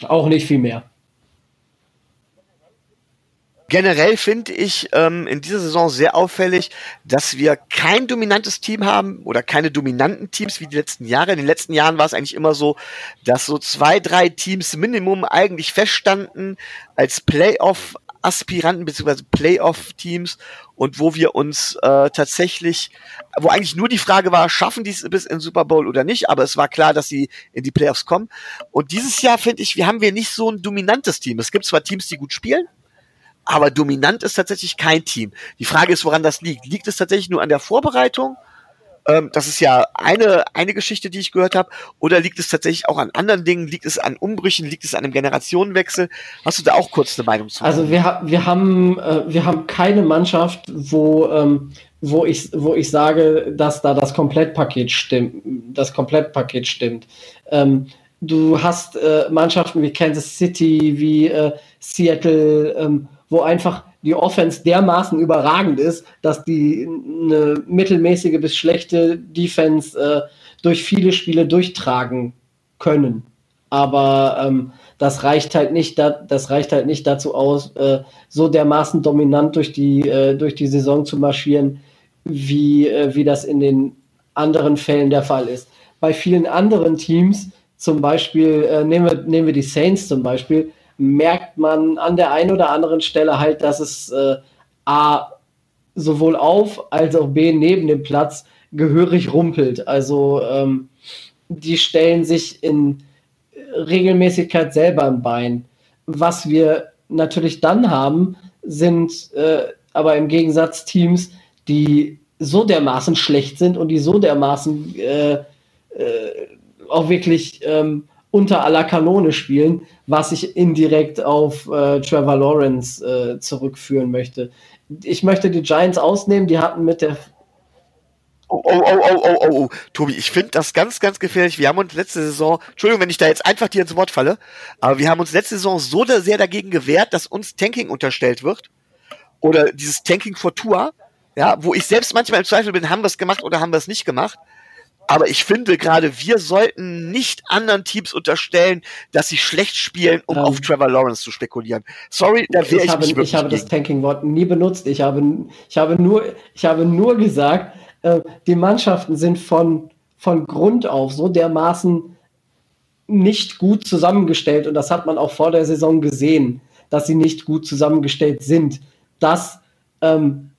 auch nicht viel mehr generell finde ich ähm, in dieser Saison sehr auffällig, dass wir kein dominantes Team haben oder keine dominanten Teams wie die letzten Jahre. In den letzten Jahren war es eigentlich immer so, dass so zwei, drei Teams Minimum eigentlich feststanden als Playoff Aspiranten bzw. Playoff-Teams und wo wir uns äh, tatsächlich, wo eigentlich nur die Frage war, schaffen die es bis in Super Bowl oder nicht, aber es war klar, dass sie in die Playoffs kommen. Und dieses Jahr finde ich, wir haben wir nicht so ein dominantes Team. Es gibt zwar Teams, die gut spielen, aber dominant ist tatsächlich kein Team. Die Frage ist, woran das liegt. Liegt es tatsächlich nur an der Vorbereitung? Ähm, das ist ja eine, eine Geschichte, die ich gehört habe. Oder liegt es tatsächlich auch an anderen Dingen? Liegt es an Umbrüchen? Liegt es an einem Generationenwechsel? Hast du da auch kurz eine Meinung zu? Also wir, wir, haben, äh, wir haben keine Mannschaft, wo, ähm, wo, ich, wo ich sage, dass da das Komplettpaket stimmt. Das Komplettpaket stimmt. Ähm, du hast äh, Mannschaften wie Kansas City, wie äh, Seattle, ähm, wo einfach die Offense dermaßen überragend ist, dass die eine mittelmäßige bis schlechte Defense äh, durch viele Spiele durchtragen können. Aber ähm, das reicht halt nicht, da, das reicht halt nicht dazu aus, äh, so dermaßen dominant durch die, äh, durch die Saison zu marschieren, wie, äh, wie das in den anderen Fällen der Fall ist. Bei vielen anderen Teams, zum Beispiel, äh, nehmen, wir, nehmen wir die Saints zum Beispiel, merkt man an der einen oder anderen Stelle halt, dass es äh, A sowohl auf als auch B neben dem Platz gehörig rumpelt. Also ähm, die stellen sich in Regelmäßigkeit selber ein Bein. Was wir natürlich dann haben, sind äh, aber im Gegensatz Teams, die so dermaßen schlecht sind und die so dermaßen äh, äh, auch wirklich ähm, unter aller Kanone spielen, was ich indirekt auf äh, Trevor Lawrence äh, zurückführen möchte. Ich möchte die Giants ausnehmen, die hatten mit der Oh, oh, oh, oh, oh, oh, oh. Tobi, ich finde das ganz, ganz gefährlich. Wir haben uns letzte Saison, Entschuldigung, wenn ich da jetzt einfach dir ins Wort falle, aber wir haben uns letzte Saison so sehr dagegen gewehrt, dass uns Tanking unterstellt wird. Oder dieses Tanking for Tour, ja, wo ich selbst manchmal im Zweifel bin, haben wir es gemacht oder haben wir es nicht gemacht. Aber ich finde gerade, wir sollten nicht anderen Teams unterstellen, dass sie schlecht spielen, um ähm, auf Trevor Lawrence zu spekulieren. Sorry, da wäre ich, ich habe, nicht Ich habe gegen. das Tanking-Wort nie benutzt. Ich habe, ich habe, nur, ich habe nur gesagt, äh, die Mannschaften sind von, von Grund auf so dermaßen nicht gut zusammengestellt. Und das hat man auch vor der Saison gesehen, dass sie nicht gut zusammengestellt sind. Dass ähm,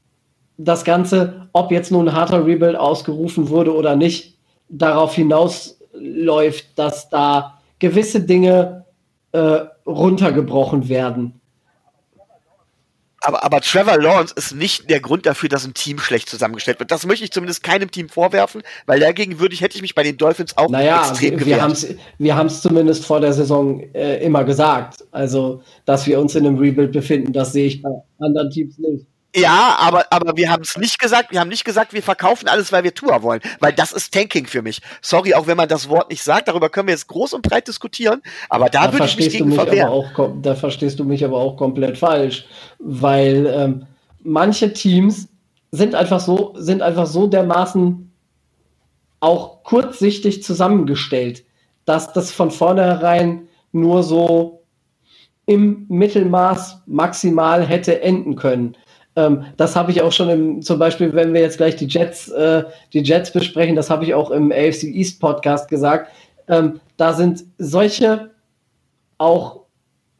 das Ganze, ob jetzt nun ein harter Rebuild ausgerufen wurde oder nicht, darauf hinausläuft, dass da gewisse Dinge äh, runtergebrochen werden. Aber, aber Trevor Lawrence ist nicht der Grund dafür, dass ein Team schlecht zusammengestellt wird. Das möchte ich zumindest keinem Team vorwerfen, weil dagegen würde ich, hätte ich mich bei den Dolphins auch naja, extrem wir, gewehrt. Wir haben es zumindest vor der Saison äh, immer gesagt. Also, dass wir uns in einem Rebuild befinden, das sehe ich bei anderen Teams nicht. Ja, aber, aber wir haben es nicht gesagt, wir haben nicht gesagt, wir verkaufen alles, weil wir Tour wollen, weil das ist Tanking für mich. Sorry, auch wenn man das Wort nicht sagt, darüber können wir jetzt groß und breit diskutieren, aber da, da würde ich mich gegen mich verwehren. Auch, da verstehst du mich aber auch komplett falsch, weil ähm, manche Teams sind einfach so, sind einfach so dermaßen auch kurzsichtig zusammengestellt, dass das von vornherein nur so im Mittelmaß maximal hätte enden können. Ähm, das habe ich auch schon im, zum Beispiel, wenn wir jetzt gleich die Jets, äh, die Jets besprechen, das habe ich auch im AFC East Podcast gesagt. Ähm, da sind solche auch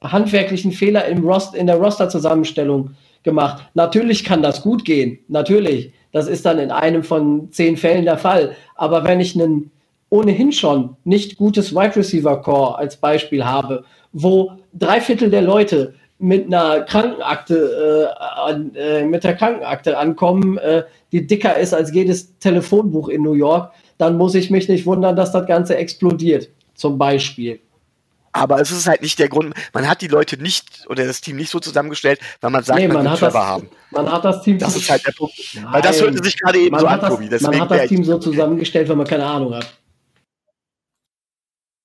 handwerklichen Fehler im Rost, in der Roster-Zusammenstellung gemacht. Natürlich kann das gut gehen, natürlich. Das ist dann in einem von zehn Fällen der Fall. Aber wenn ich einen ohnehin schon nicht gutes Wide Receiver Core als Beispiel habe, wo drei Viertel der Leute mit einer Krankenakte, äh, an, äh, mit der Krankenakte ankommen, äh, die dicker ist als jedes Telefonbuch in New York, dann muss ich mich nicht wundern, dass das Ganze explodiert. Zum Beispiel. Aber es ist halt nicht der Grund, man hat die Leute nicht oder das Team nicht so zusammengestellt, weil man sagt, nee, man, man will Trevor das, haben. Man hat das Team Das ist halt der Punkt. Nein, weil das hörte sich gerade eben so an, Tobi. Man hat das Team so zusammengestellt, weil man keine Ahnung hat.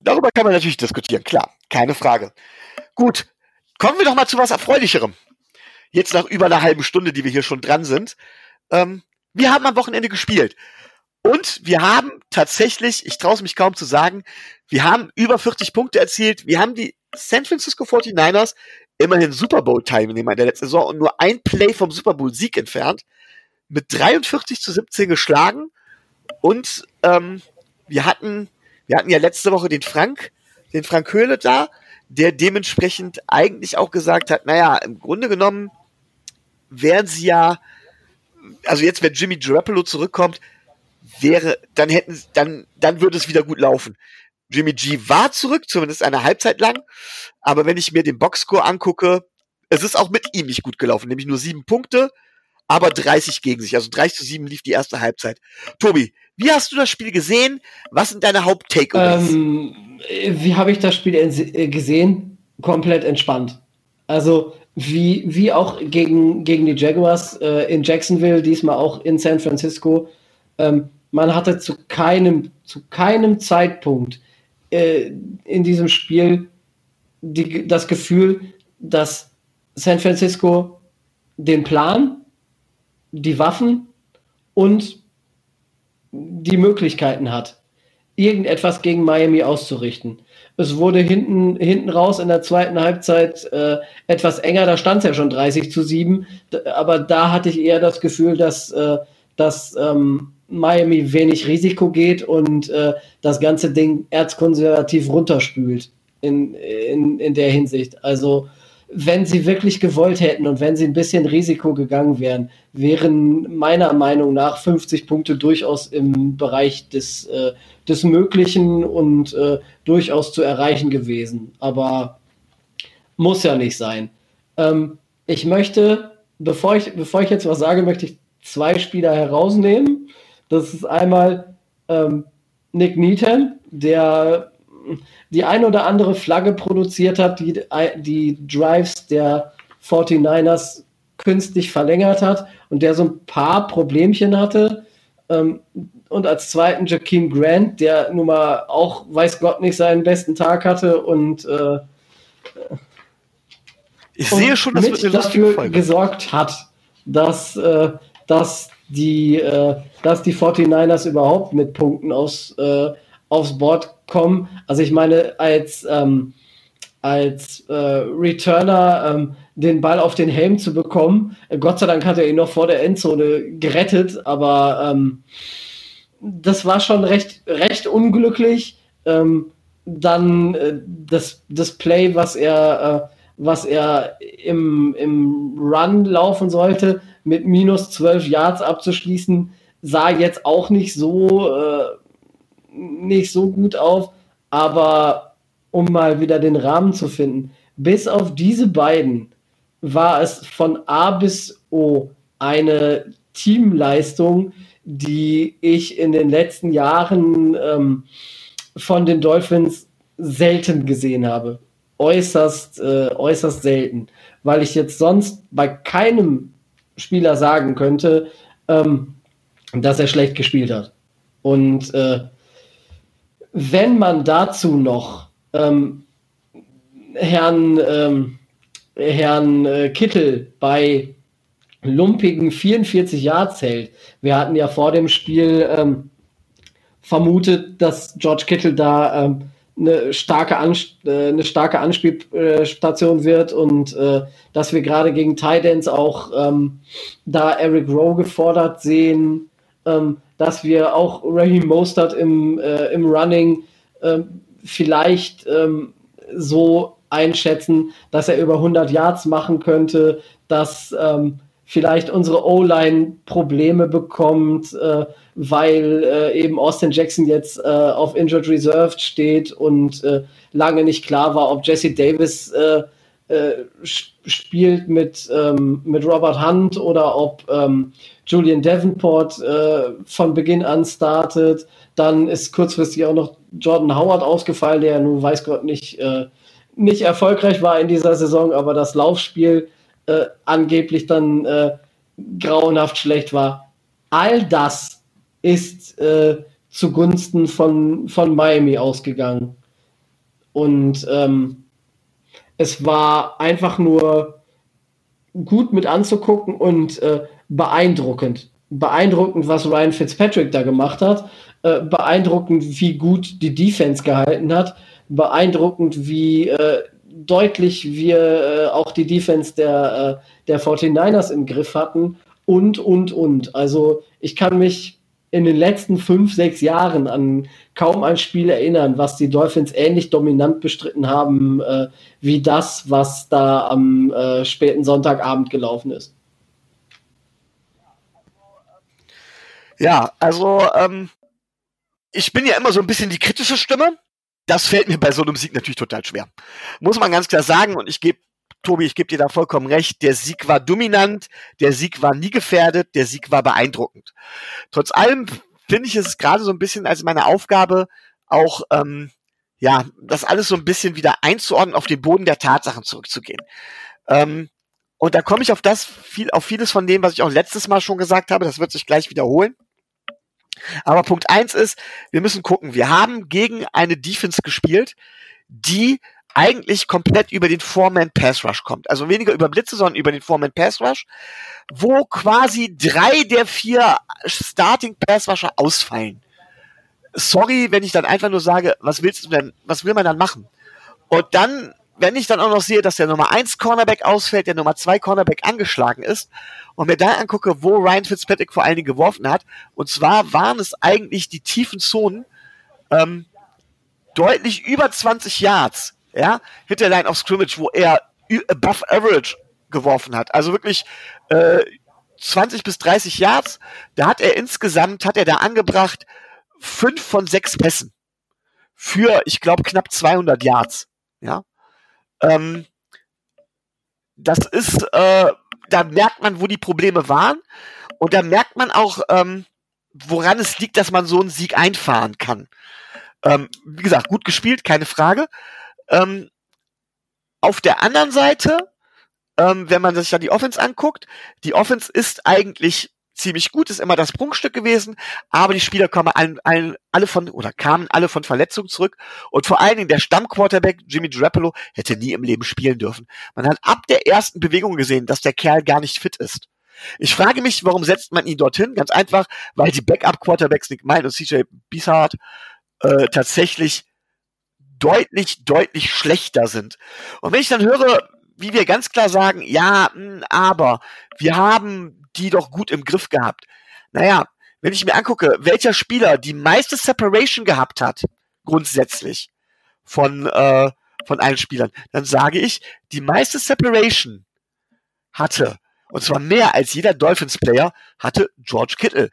Darüber kann man natürlich diskutieren, klar, keine Frage. Gut, Kommen wir doch mal zu was Erfreulicherem. Jetzt nach über einer halben Stunde, die wir hier schon dran sind. Ähm, wir haben am Wochenende gespielt. Und wir haben tatsächlich, ich traue es mich kaum zu sagen, wir haben über 40 Punkte erzielt. Wir haben die San Francisco 49ers immerhin Super Bowl Teilnehmer in der letzten Saison und nur ein Play vom Super Bowl Sieg entfernt, mit 43 zu 17 geschlagen. Und ähm, wir hatten, wir hatten ja letzte Woche den Frank, den Frank Höhle da, der dementsprechend eigentlich auch gesagt hat, naja, im Grunde genommen wären sie ja, also jetzt, wenn Jimmy Garoppolo zurückkommt, wäre, dann hätten, dann, dann würde es wieder gut laufen. Jimmy G war zurück, zumindest eine Halbzeit lang, aber wenn ich mir den Boxscore angucke, es ist auch mit ihm nicht gut gelaufen, nämlich nur sieben Punkte, aber 30 gegen sich. Also 30 zu 7 lief die erste Halbzeit. Tobi, wie hast du das Spiel gesehen? Was sind deine Haupt-Takeaways? Ähm, wie habe ich das Spiel äh, gesehen? Komplett entspannt. Also wie, wie auch gegen, gegen die Jaguars äh, in Jacksonville, diesmal auch in San Francisco. Ähm, man hatte zu keinem, zu keinem Zeitpunkt äh, in diesem Spiel die, das Gefühl, dass San Francisco den Plan, die Waffen und die Möglichkeiten hat, irgendetwas gegen Miami auszurichten. Es wurde hinten, hinten raus in der zweiten Halbzeit äh, etwas enger, da stand es ja schon 30 zu 7, aber da hatte ich eher das Gefühl, dass, äh, dass ähm, Miami wenig Risiko geht und äh, das ganze Ding erzkonservativ runterspült in, in, in der Hinsicht. Also wenn sie wirklich gewollt hätten und wenn sie ein bisschen Risiko gegangen wären, wären meiner Meinung nach 50 Punkte durchaus im Bereich des, äh, des Möglichen und äh, durchaus zu erreichen gewesen. Aber muss ja nicht sein. Ähm, ich möchte, bevor ich, bevor ich jetzt was sage, möchte ich zwei Spieler herausnehmen. Das ist einmal ähm, Nick Needham, der die ein oder andere Flagge produziert hat, die die Drives der 49ers künstlich verlängert hat und der so ein paar Problemchen hatte. Ähm, und als zweiten Jakeem Grant, der nun mal auch, weiß Gott, nicht seinen besten Tag hatte und äh, ich sehe schon, dass mit dafür Folge. gesorgt hat, dass, äh, dass, die, äh, dass die 49ers überhaupt mit Punkten aus, äh, aufs Board kommen. Also ich meine, als, ähm, als äh, Returner ähm, den Ball auf den Helm zu bekommen, äh, Gott sei Dank hat er ihn noch vor der Endzone gerettet, aber ähm, das war schon recht, recht unglücklich. Ähm, dann äh, das, das Play, was er, äh, was er im, im Run laufen sollte, mit minus 12 Yards abzuschließen, sah jetzt auch nicht so äh, nicht so gut auf, aber um mal wieder den Rahmen zu finden, bis auf diese beiden war es von A bis O eine Teamleistung, die ich in den letzten Jahren ähm, von den Dolphins selten gesehen habe. Äußerst, äh, äußerst selten. Weil ich jetzt sonst bei keinem Spieler sagen könnte, ähm, dass er schlecht gespielt hat. Und äh, wenn man dazu noch ähm, Herrn, ähm, Herrn äh, Kittel bei lumpigen 44 Yards hält, wir hatten ja vor dem Spiel ähm, vermutet, dass George Kittle da ähm, eine starke, Ans äh, starke Anspielstation wird und äh, dass wir gerade gegen Titans auch ähm, da Eric Rowe gefordert sehen. Ähm, dass wir auch Raheem Mostert im, äh, im Running äh, vielleicht ähm, so einschätzen, dass er über 100 Yards machen könnte, dass ähm, vielleicht unsere O-Line Probleme bekommt, äh, weil äh, eben Austin Jackson jetzt äh, auf Injured Reserved steht und äh, lange nicht klar war, ob Jesse Davis äh, äh, spielt mit, ähm, mit Robert Hunt oder ob ähm, Julian Davenport von Beginn an startet. Dann ist kurzfristig auch noch Jordan Howard ausgefallen, der ja nun weiß Gott nicht, äh, nicht erfolgreich war in dieser Saison, aber das Laufspiel äh, angeblich dann äh, grauenhaft schlecht war. All das ist äh, zugunsten von, von Miami ausgegangen. Und ähm, es war einfach nur gut mit anzugucken und äh, beeindruckend. Beeindruckend, was Ryan Fitzpatrick da gemacht hat. Äh, beeindruckend, wie gut die Defense gehalten hat. Beeindruckend, wie äh, deutlich wir äh, auch die Defense der, äh, der 49ers im Griff hatten. Und, und, und. Also ich kann mich in den letzten fünf, sechs Jahren an kaum ein Spiel erinnern, was die Dolphins ähnlich dominant bestritten haben, äh, wie das, was da am äh, späten Sonntagabend gelaufen ist. Ja, also ähm, ich bin ja immer so ein bisschen die kritische Stimme. Das fällt mir bei so einem Sieg natürlich total schwer. Muss man ganz klar sagen. Und ich gebe, Tobi, ich gebe dir da vollkommen recht. Der Sieg war dominant, der Sieg war nie gefährdet, der Sieg war beeindruckend. Trotz allem finde ich es gerade so ein bisschen als meine Aufgabe, auch ähm, ja, das alles so ein bisschen wieder einzuordnen, auf den Boden der Tatsachen zurückzugehen. Ähm, und da komme ich auf das, viel, auf vieles von dem, was ich auch letztes Mal schon gesagt habe, das wird sich gleich wiederholen. Aber Punkt eins ist, wir müssen gucken. Wir haben gegen eine Defense gespielt, die eigentlich komplett über den Foreman Pass Rush kommt. Also weniger über Blitze, sondern über den Foreman Pass Rush, wo quasi drei der vier Starting Pass Rusher ausfallen. Sorry, wenn ich dann einfach nur sage, was willst du denn, was will man dann machen? Und dann wenn ich dann auch noch sehe, dass der Nummer 1 Cornerback ausfällt, der Nummer 2 Cornerback angeschlagen ist und mir da angucke, wo Ryan Fitzpatrick vor allen Dingen geworfen hat, und zwar waren es eigentlich die tiefen Zonen, ähm, deutlich über 20 Yards, ja, hinter Line of Scrimmage, wo er above average geworfen hat. Also wirklich äh, 20 bis 30 Yards. Da hat er insgesamt, hat er da angebracht, fünf von sechs Pässen für, ich glaube, knapp 200 Yards. Ja, ähm, das ist, äh, da merkt man, wo die Probleme waren. Und da merkt man auch, ähm, woran es liegt, dass man so einen Sieg einfahren kann. Ähm, wie gesagt, gut gespielt, keine Frage. Ähm, auf der anderen Seite, ähm, wenn man sich dann die Offense anguckt, die Offense ist eigentlich ziemlich gut, ist immer das Prunkstück gewesen, aber die Spieler kommen allen, allen, alle von, oder kamen alle von Verletzungen zurück und vor allen Dingen der Stammquarterback Jimmy Garoppolo hätte nie im Leben spielen dürfen. Man hat ab der ersten Bewegung gesehen, dass der Kerl gar nicht fit ist. Ich frage mich, warum setzt man ihn dorthin? Ganz einfach, weil die Backup-Quarterbacks Nick Mile und CJ Bissard äh, tatsächlich deutlich, deutlich schlechter sind. Und wenn ich dann höre, wie wir ganz klar sagen, ja, mh, hm, aber wir haben die doch gut im Griff gehabt. Naja, wenn ich mir angucke, welcher Spieler die meiste Separation gehabt hat, grundsätzlich von, äh, von allen Spielern, dann sage ich, die meiste Separation hatte, und zwar mehr als jeder Dolphins-Player, hatte George Kittle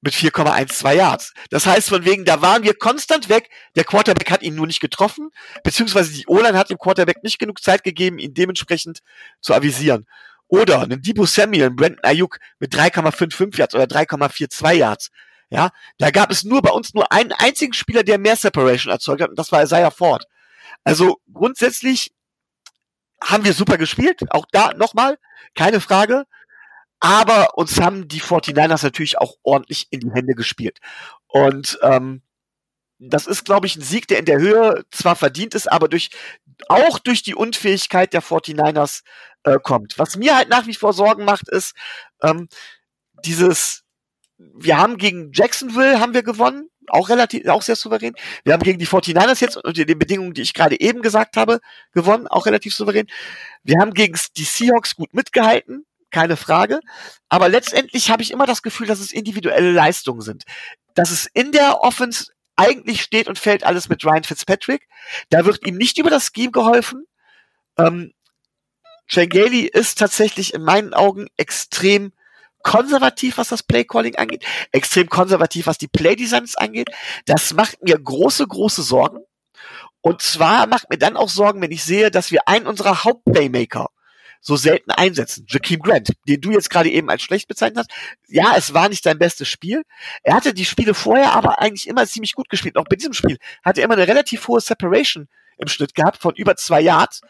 mit 4,12 Yards. Das heißt von wegen, da waren wir konstant weg. Der Quarterback hat ihn nur nicht getroffen, beziehungsweise die O-Line hat dem Quarterback nicht genug Zeit gegeben, ihn dementsprechend zu avisieren. Oder einen Debo Samuel, einen Brandon Ayuk mit 3,55 Yards oder 3,42 Yards. Ja, da gab es nur bei uns nur einen einzigen Spieler, der mehr Separation erzeugt hat, und das war Isaiah Ford. Also grundsätzlich haben wir super gespielt, auch da nochmal, keine Frage. Aber uns haben die 49ers natürlich auch ordentlich in die Hände gespielt. Und ähm, das ist, glaube ich, ein Sieg, der in der Höhe zwar verdient ist, aber durch auch durch die Unfähigkeit der 49ers äh, kommt. Was mir halt nach wie vor Sorgen macht, ist ähm, dieses, wir haben gegen Jacksonville haben wir gewonnen, auch relativ, auch sehr souverän. Wir haben gegen die 49ers jetzt unter den Bedingungen, die ich gerade eben gesagt habe, gewonnen, auch relativ souverän. Wir haben gegen die Seahawks gut mitgehalten, keine Frage. Aber letztendlich habe ich immer das Gefühl, dass es individuelle Leistungen sind. Dass es in der Offense eigentlich steht und fällt alles mit Ryan Fitzpatrick. Da wird ihm nicht über das Scheme geholfen. Ähm, Gailey ist tatsächlich in meinen Augen extrem konservativ, was das Playcalling angeht, extrem konservativ, was die Playdesigns angeht. Das macht mir große, große Sorgen. Und zwar macht mir dann auch Sorgen, wenn ich sehe, dass wir einen unserer Hauptplaymaker so selten einsetzen. Jakeem Grant, den du jetzt gerade eben als schlecht bezeichnet hast. Ja, es war nicht sein bestes Spiel. Er hatte die Spiele vorher aber eigentlich immer ziemlich gut gespielt. Auch bei diesem Spiel hat er immer eine relativ hohe Separation im Schnitt gehabt von über zwei Yards.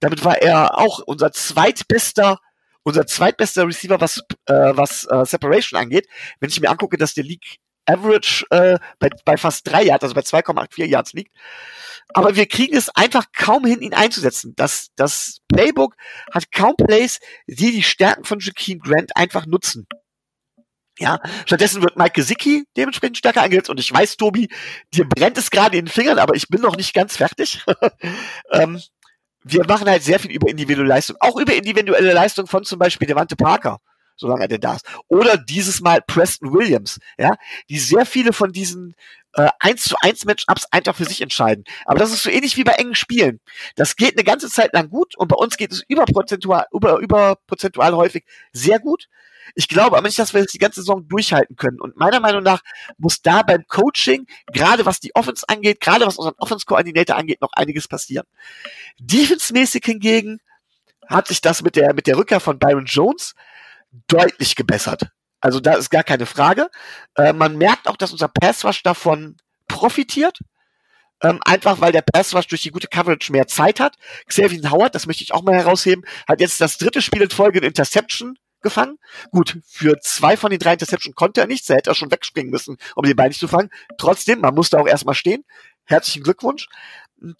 Damit war er auch unser zweitbester, unser zweitbester Receiver, was, äh, was äh, Separation angeht. Wenn ich mir angucke, dass der League Average äh, bei, bei fast drei Yards, also bei 2,84 Yards liegt. Aber wir kriegen es einfach kaum hin, ihn einzusetzen. Das, das Playbook hat kaum Plays, die die Stärken von Jakeem Grant einfach nutzen. Ja, stattdessen wird Mike Gesicki dementsprechend stärker eingesetzt und ich weiß, Tobi, dir brennt es gerade in den Fingern, aber ich bin noch nicht ganz fertig. [LAUGHS] ähm, wir machen halt sehr viel über individuelle Leistung, auch über individuelle Leistung von zum Beispiel Devante Parker. Solange er denn da ist. Oder dieses Mal Preston Williams, ja, die sehr viele von diesen äh, 1 zu 1 Matchups einfach für sich entscheiden. Aber das ist so ähnlich wie bei engen Spielen. Das geht eine ganze Zeit lang gut und bei uns geht es überprozentual, über, überprozentual häufig sehr gut. Ich glaube aber nicht, dass wir das die ganze Saison durchhalten können. Und meiner Meinung nach muss da beim Coaching, gerade was die Offense angeht, gerade was unseren Offense-Koordinator angeht, noch einiges passieren. Defense-mäßig hingegen hat sich das mit der, mit der Rückkehr von Byron Jones deutlich gebessert. Also da ist gar keine Frage. Äh, man merkt auch, dass unser Passwash davon profitiert. Ähm, einfach weil der Passwash durch die gute Coverage mehr Zeit hat. Xavier Howard, das möchte ich auch mal herausheben, hat jetzt das dritte Spiel in Folge in Interception gefangen. Gut, für zwei von den drei Interception konnte er nichts, er hätte er schon wegspringen müssen, um den Bein nicht zu fangen. Trotzdem, man musste auch erstmal stehen. Herzlichen Glückwunsch.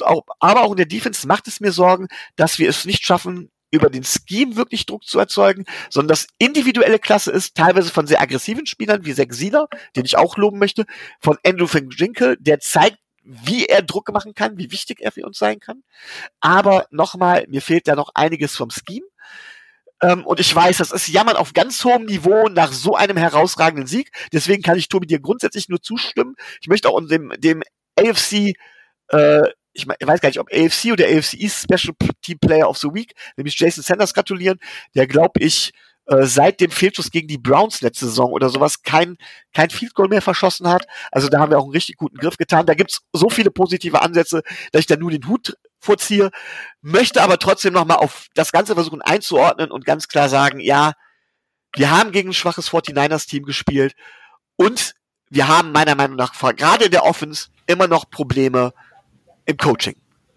Auch, aber auch in der Defense macht es mir Sorgen, dass wir es nicht schaffen, über den Scheme wirklich Druck zu erzeugen, sondern dass individuelle Klasse ist, teilweise von sehr aggressiven Spielern wie Zach Sieler, den ich auch loben möchte, von Andrew Finkel, der zeigt, wie er Druck machen kann, wie wichtig er für uns sein kann. Aber nochmal, mir fehlt da noch einiges vom Scheme. Ähm, und ich weiß, das ist Jammern auf ganz hohem Niveau nach so einem herausragenden Sieg. Deswegen kann ich Tobi dir grundsätzlich nur zustimmen. Ich möchte auch dem, dem AFC äh, ich, weiß gar nicht, ob AFC oder AFC East Special Team Player of the Week, nämlich Jason Sanders gratulieren, der glaube ich äh, seit dem Fehlschuss gegen die Browns letzte Saison oder sowas kein, kein Field Goal mehr verschossen hat. Also da haben wir auch einen richtig guten Griff getan. Da gibt's so viele positive Ansätze, dass ich da nur den Hut vorziehe, möchte aber trotzdem nochmal auf das Ganze versuchen einzuordnen und ganz klar sagen, ja, wir haben gegen ein schwaches 49ers-Team gespielt und wir haben meiner Meinung nach gerade in der Offense immer noch Probleme im Coaching.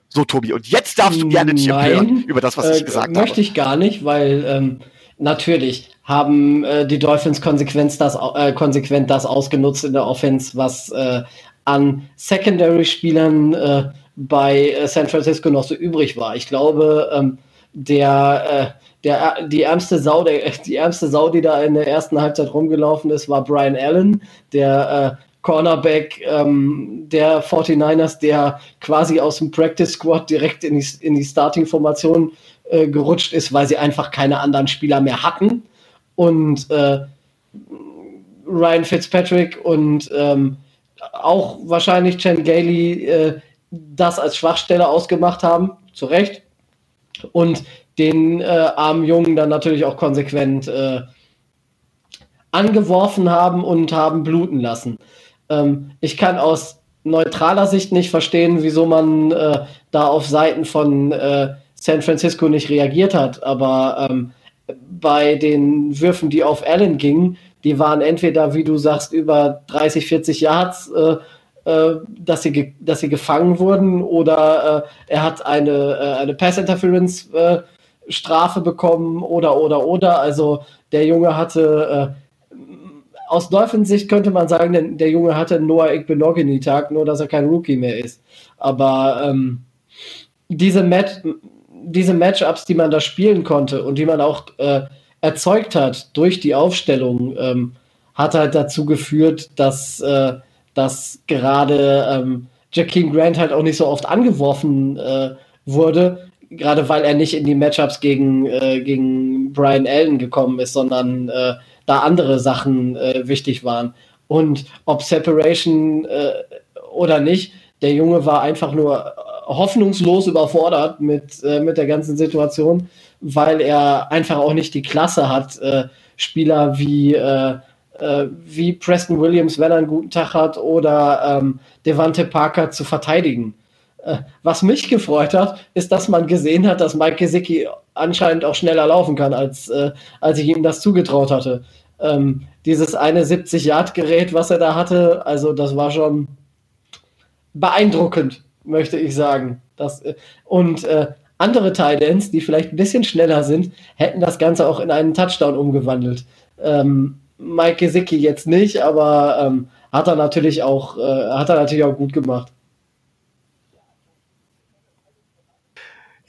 So, Tobi. Und jetzt darfst du gerne dich empören über das, was äh, ich gesagt möchte habe. Möchte ich gar nicht, weil ähm, natürlich haben äh, die Dolphins konsequent das, äh, konsequent das ausgenutzt in der Offense, was äh, an Secondary-Spielern äh, bei äh, San Francisco noch so übrig war. Ich glaube, ähm, der, äh, der, die, ärmste Sau, der, die ärmste Sau, die da in der ersten Halbzeit rumgelaufen ist, war Brian Allen, der Cornerback ähm, der 49ers, der quasi aus dem Practice Squad direkt in die, in die Starting-Formation äh, gerutscht ist, weil sie einfach keine anderen Spieler mehr hatten. Und äh, Ryan Fitzpatrick und ähm, auch wahrscheinlich Chen Gailey äh, das als Schwachstelle ausgemacht haben, zu Recht. Und den äh, armen Jungen dann natürlich auch konsequent äh, angeworfen haben und haben bluten lassen. Ähm, ich kann aus neutraler Sicht nicht verstehen, wieso man äh, da auf Seiten von äh, San Francisco nicht reagiert hat. Aber ähm, bei den Würfen, die auf Allen gingen, die waren entweder, wie du sagst, über 30, 40 Yards, äh, äh, dass, sie dass sie gefangen wurden, oder äh, er hat eine, äh, eine Pass-Interference Strafe bekommen, oder, oder, oder. Also der Junge hatte aus Dolphins Sicht könnte man sagen, der, Junge hatte einen Noah Igbenogany-Tag, nur dass er kein Rookie mehr ist. Aber ähm, diese, Mat diese Matchups, die man da spielen konnte und die man auch äh, erzeugt hat durch die Aufstellung, ähm, hat halt dazu geführt, dass, äh, dass gerade ähm, Jakeem Grant halt auch nicht so oft angeworfen äh, wurde, gerade weil er nicht in die Matchups gegen, äh, gegen Brian Allen gekommen ist, sondern äh, da andere Sachen äh, wichtig waren. Und ob Separation äh, oder nicht, der Junge war einfach nur äh, hoffnungslos überfordert mit, äh, mit der ganzen Situation, weil er einfach auch nicht die Klasse hat, äh, Spieler wie, äh, wie Preston Williams, wenn er einen guten Tag hat, oder ähm, Devante Parker zu verteidigen. Was mich gefreut hat, ist, dass man gesehen hat, dass Mike Gesicki anscheinend auch schneller laufen kann, als, äh, als ich ihm das zugetraut hatte. Ähm, dieses eine 70-Yard-Gerät, was er da hatte, also das war schon beeindruckend, möchte ich sagen. Das, äh, und äh, andere Titans, die vielleicht ein bisschen schneller sind, hätten das Ganze auch in einen Touchdown umgewandelt. Ähm, Mike Gesicki jetzt nicht, aber ähm, hat er natürlich auch, äh, hat er natürlich auch gut gemacht.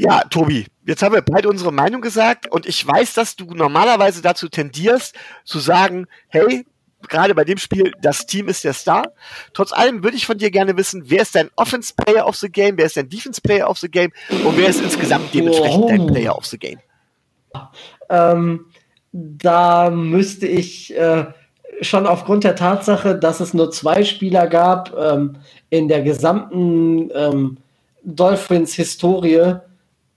Ja, Tobi, jetzt haben wir beide unsere Meinung gesagt und ich weiß, dass du normalerweise dazu tendierst, zu sagen, hey, gerade bei dem Spiel, das Team ist der Star. Trotz allem würde ich von dir gerne wissen, wer ist dein Offense Player of the Game, wer ist dein Defense Player of the Game und wer ist insgesamt dementsprechend oh. dein Player of the Game? Ähm, da müsste ich äh, schon aufgrund der Tatsache, dass es nur zwei Spieler gab ähm, in der gesamten ähm, Dolphins-Historie,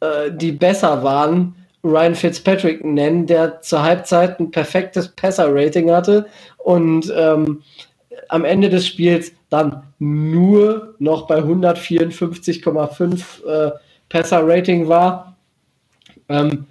äh, die besser waren, Ryan Fitzpatrick nennen, der zur Halbzeit ein perfektes Passer-Rating hatte und ähm, am Ende des Spiels dann nur noch bei 154,5 äh, Passer-Rating war. Ähm,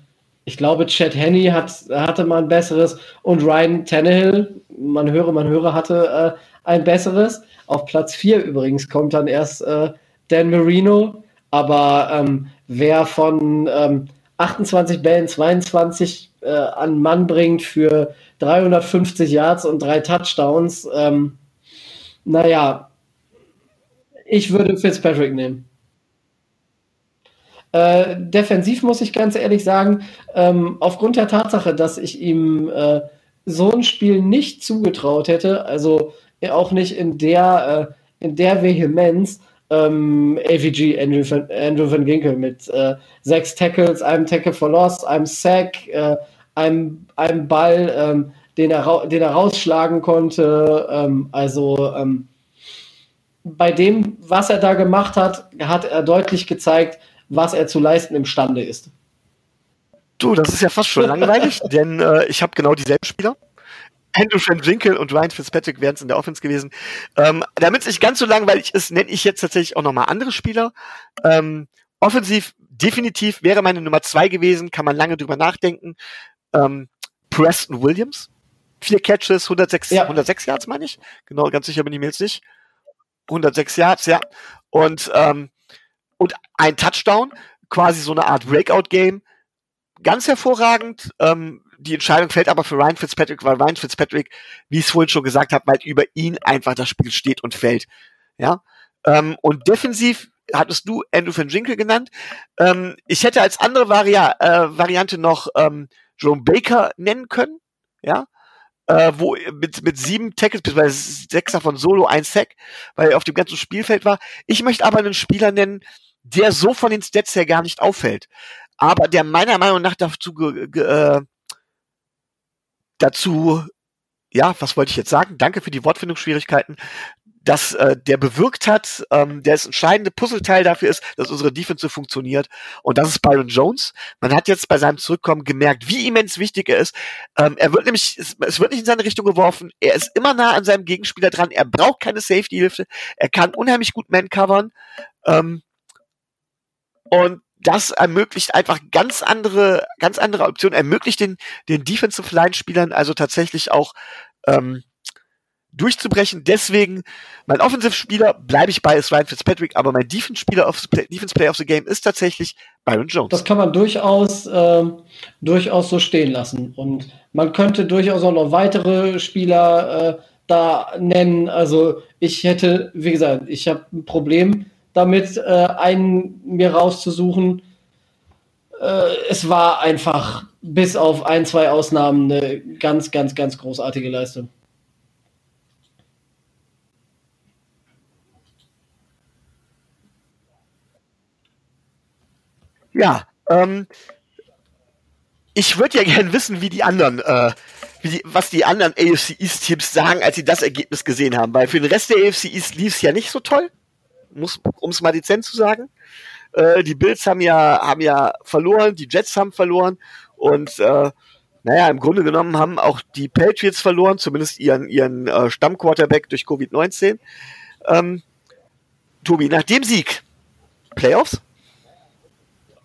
ich glaube, Chad Henney hat, hatte mal ein besseres und Ryan Tannehill, man höre, man höre, hatte äh, ein besseres. Auf Platz 4 übrigens kommt dann erst äh, Dan Marino, aber ähm, wer von ähm, 28 Bällen 22 äh, an Mann bringt für 350 Yards und drei Touchdowns, ähm, naja, ich würde Fitzpatrick nehmen. Äh, defensiv muss ich ganz ehrlich sagen, ähm, aufgrund der Tatsache, dass ich ihm äh, so ein Spiel nicht zugetraut hätte, also auch nicht in der, äh, in der Vehemenz, ähm, AVG, Andrew van, Andrew van Ginkel, mit äh, sechs Tackles, einem Tackle for Loss, einem Sack, äh, einem, einem Ball, ähm, den, er, den er rausschlagen konnte. Ähm, also ähm, bei dem, was er da gemacht hat, hat er deutlich gezeigt, was er zu leisten imstande ist. Du, das ist ja fast schon [LAUGHS] langweilig, denn äh, ich habe genau dieselben Spieler. Andrew Van Ginkel und Ryan Fitzpatrick wären es in der Offense gewesen. Ähm, Damit es nicht ganz so langweilig ist, nenne ich jetzt tatsächlich auch nochmal andere Spieler. Ähm, offensiv definitiv wäre meine Nummer zwei gewesen, kann man lange drüber nachdenken. Ähm, Preston Williams. Vier Catches, 106, ja. 106 Yards, meine ich. Genau, ganz sicher bin ich mir jetzt nicht. 106 Yards, ja. Und ähm, und ein Touchdown, quasi so eine Art Breakout-Game. Ganz hervorragend. Ähm, die Entscheidung fällt aber für Ryan Fitzpatrick, weil Ryan Fitzpatrick, wie ich es vorhin schon gesagt habe, weil über ihn einfach das Spiel steht und fällt. Ja. Ähm, und defensiv hattest du Andrew van Ginkel genannt. Ähm, ich hätte als andere Vari äh, Variante noch ähm, Jerome Baker nennen können. Ja äh, wo mit, mit sieben Tackles, beziehungsweise sechs davon Solo, ein Sack, weil er auf dem ganzen Spielfeld war. Ich möchte aber einen Spieler nennen, der so von den Stats her gar nicht auffällt. Aber der meiner Meinung nach dazu, äh, dazu, ja, was wollte ich jetzt sagen? Danke für die Wortfindungsschwierigkeiten dass äh, der bewirkt hat, ähm, der das entscheidende Puzzleteil dafür ist, dass unsere Defense funktioniert. Und das ist Byron Jones. Man hat jetzt bei seinem Zurückkommen gemerkt, wie immens wichtig er ist. Ähm, er wird nämlich, es, es wird nicht in seine Richtung geworfen. Er ist immer nah an seinem Gegenspieler dran. Er braucht keine Safety-Hilfe. Er kann unheimlich gut Man covern. Ähm, und das ermöglicht einfach ganz andere, ganz andere Optionen, ermöglicht den, den Defensive Line-Spielern also tatsächlich auch ähm, durchzubrechen. Deswegen, mein Offensive-Spieler bleibe ich bei, ist Ryan Fitzpatrick, aber mein Defense-Spieler of Defense Player of the Game ist tatsächlich Byron Jones. Das kann man durchaus, äh, durchaus so stehen lassen. Und man könnte durchaus auch noch weitere Spieler äh, da nennen. Also ich hätte, wie gesagt, ich habe ein Problem damit, äh, einen mir rauszusuchen. Äh, es war einfach bis auf ein, zwei Ausnahmen eine ganz, ganz, ganz großartige Leistung. Ja, ähm, ich würde ja gerne wissen, wie die anderen, äh, wie die, was die anderen AFC East Teams sagen, als sie das Ergebnis gesehen haben. Weil für den Rest der AFC East lief es ja nicht so toll, um es mal dezent zu sagen. Äh, die Bills haben ja, haben ja verloren, die Jets haben verloren und äh, naja, im Grunde genommen haben auch die Patriots verloren, zumindest ihren, ihren äh, Stammquarterback durch Covid-19. Ähm, Tobi, nach dem Sieg, Playoffs?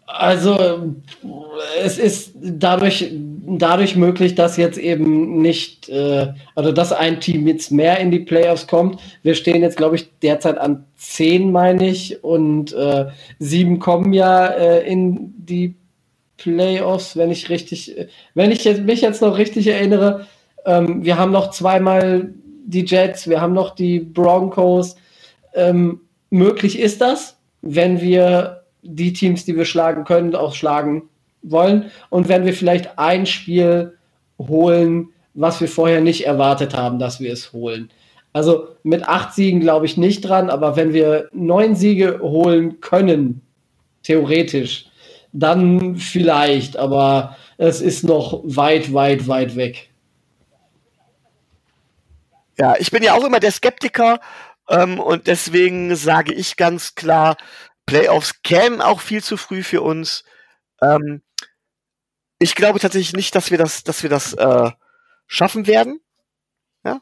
Also es ist dadurch, dadurch möglich, dass jetzt eben nicht, äh, also dass ein Team jetzt mehr in die Playoffs kommt. Wir stehen jetzt, glaube ich, derzeit an zehn, meine ich, und äh, sieben kommen ja äh, in die Playoffs, wenn ich richtig, wenn ich jetzt, mich jetzt noch richtig erinnere. Ähm, wir haben noch zweimal die Jets, wir haben noch die Broncos. Ähm, möglich ist das, wenn wir die Teams, die wir schlagen können, auch schlagen wollen. Und wenn wir vielleicht ein Spiel holen, was wir vorher nicht erwartet haben, dass wir es holen. Also mit acht Siegen glaube ich nicht dran, aber wenn wir neun Siege holen können, theoretisch, dann vielleicht. Aber es ist noch weit, weit, weit weg. Ja, ich bin ja auch immer der Skeptiker ähm, und deswegen sage ich ganz klar, Playoffs kämen auch viel zu früh für uns. Ähm, ich glaube tatsächlich nicht, dass wir das, dass wir das äh, schaffen werden. Ja?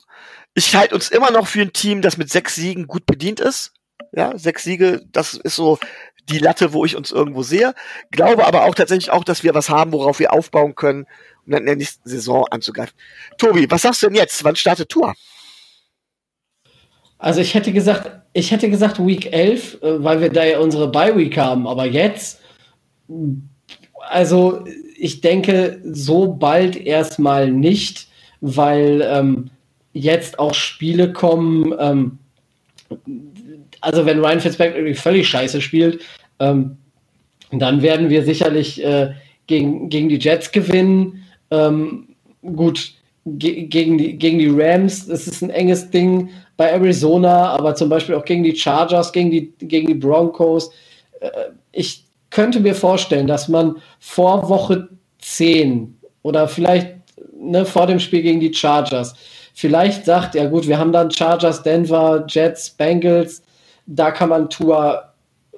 Ich halte uns immer noch für ein Team, das mit sechs Siegen gut bedient ist. Ja, sechs Siege, das ist so die Latte, wo ich uns irgendwo sehe. Glaube aber auch tatsächlich auch, dass wir was haben, worauf wir aufbauen können, um dann in der nächsten Saison anzugreifen. Tobi, was sagst du denn jetzt? Wann startet Tour? Also ich hätte gesagt, ich hätte gesagt Week 11, äh, weil wir da ja unsere Bye Week haben, aber jetzt also ich denke so bald erstmal nicht, weil ähm, jetzt auch Spiele kommen, ähm, also wenn Ryan Fitzpatrick völlig scheiße spielt, ähm, dann werden wir sicherlich äh, gegen, gegen die Jets gewinnen. Ähm, gut, ge gegen, die, gegen die Rams, das ist ein enges Ding bei Arizona, aber zum Beispiel auch gegen die Chargers, gegen die, gegen die Broncos. Äh, ich könnte mir vorstellen, dass man vor Woche 10 oder vielleicht ne, vor dem Spiel gegen die Chargers vielleicht sagt, ja gut, wir haben dann Chargers, Denver, Jets, Bengals, da kann man Tour äh,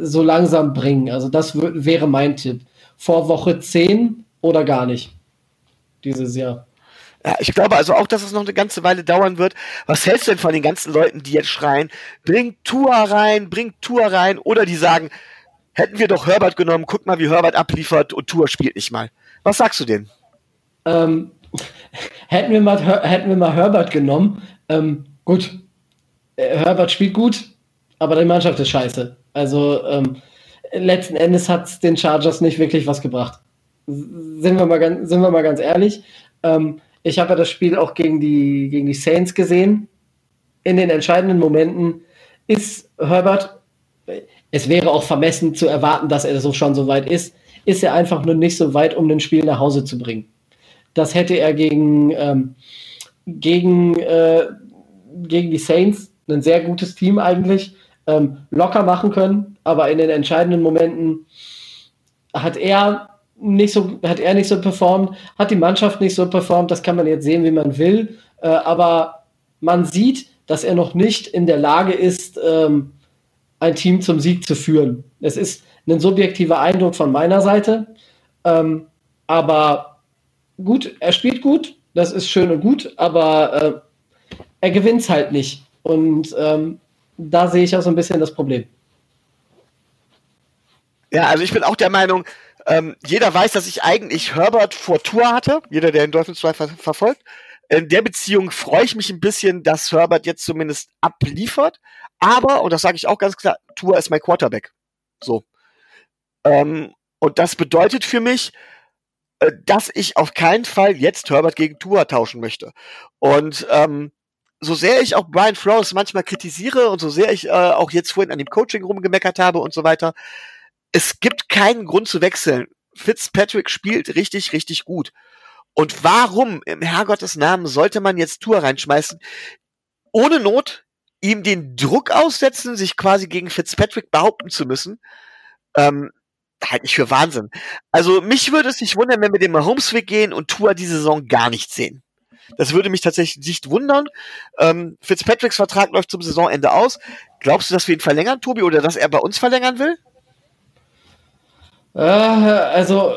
so langsam bringen. Also das wäre mein Tipp. Vor Woche 10 oder gar nicht dieses Jahr. Ja, ich glaube also auch, dass es noch eine ganze Weile dauern wird. Was hältst du denn von den ganzen Leuten, die jetzt schreien, bring Tour rein, bring Tour rein, oder die sagen, hätten wir doch Herbert genommen, guck mal, wie Herbert abliefert und Tour spielt nicht mal. Was sagst du denn? Ähm, [LAUGHS] hätten, wir mal, hätten wir mal Herbert genommen, ähm, gut, äh, Herbert spielt gut, aber die Mannschaft ist scheiße. Also ähm, letzten Endes hat es den Chargers nicht wirklich was gebracht. Sind wir mal sind wir mal ganz ehrlich. Ähm, ich habe ja das Spiel auch gegen die, gegen die Saints gesehen. In den entscheidenden Momenten ist Herbert, es wäre auch vermessen zu erwarten, dass er so schon so weit ist, ist er einfach nur nicht so weit, um ein Spiel nach Hause zu bringen. Das hätte er gegen, ähm, gegen, äh, gegen die Saints, ein sehr gutes Team eigentlich, ähm, locker machen können, aber in den entscheidenden Momenten hat er nicht so, hat er nicht so performt, hat die Mannschaft nicht so performt, das kann man jetzt sehen, wie man will, äh, aber man sieht, dass er noch nicht in der Lage ist, ähm, ein Team zum Sieg zu führen. Es ist ein subjektiver Eindruck von meiner Seite, ähm, aber gut, er spielt gut, das ist schön und gut, aber äh, er gewinnt es halt nicht. Und ähm, da sehe ich auch so ein bisschen das Problem. Ja, also ich bin auch der Meinung, ähm, jeder weiß, dass ich eigentlich Herbert vor Tour hatte, jeder, der den Dolphins 2 ver verfolgt. In der Beziehung freue ich mich ein bisschen, dass Herbert jetzt zumindest abliefert. Aber, und das sage ich auch ganz klar, Tour ist mein Quarterback. So. Ähm, und das bedeutet für mich, äh, dass ich auf keinen Fall jetzt Herbert gegen Tour tauschen möchte. Und ähm, so sehr ich auch Brian Flores manchmal kritisiere und so sehr ich äh, auch jetzt vorhin an dem Coaching rumgemeckert habe und so weiter, es gibt keinen Grund zu wechseln. Fitzpatrick spielt richtig, richtig gut. Und warum im Herrgottes Namen sollte man jetzt Tour reinschmeißen? Ohne Not ihm den Druck aussetzen, sich quasi gegen Fitzpatrick behaupten zu müssen. Ähm, halt nicht für Wahnsinn. Also mich würde es nicht wundern, wenn wir den Mahomes-Weg gehen und Tour diese Saison gar nicht sehen. Das würde mich tatsächlich nicht wundern. Ähm, Fitzpatricks Vertrag läuft zum Saisonende aus. Glaubst du, dass wir ihn verlängern, Tobi, oder dass er bei uns verlängern will? Äh, also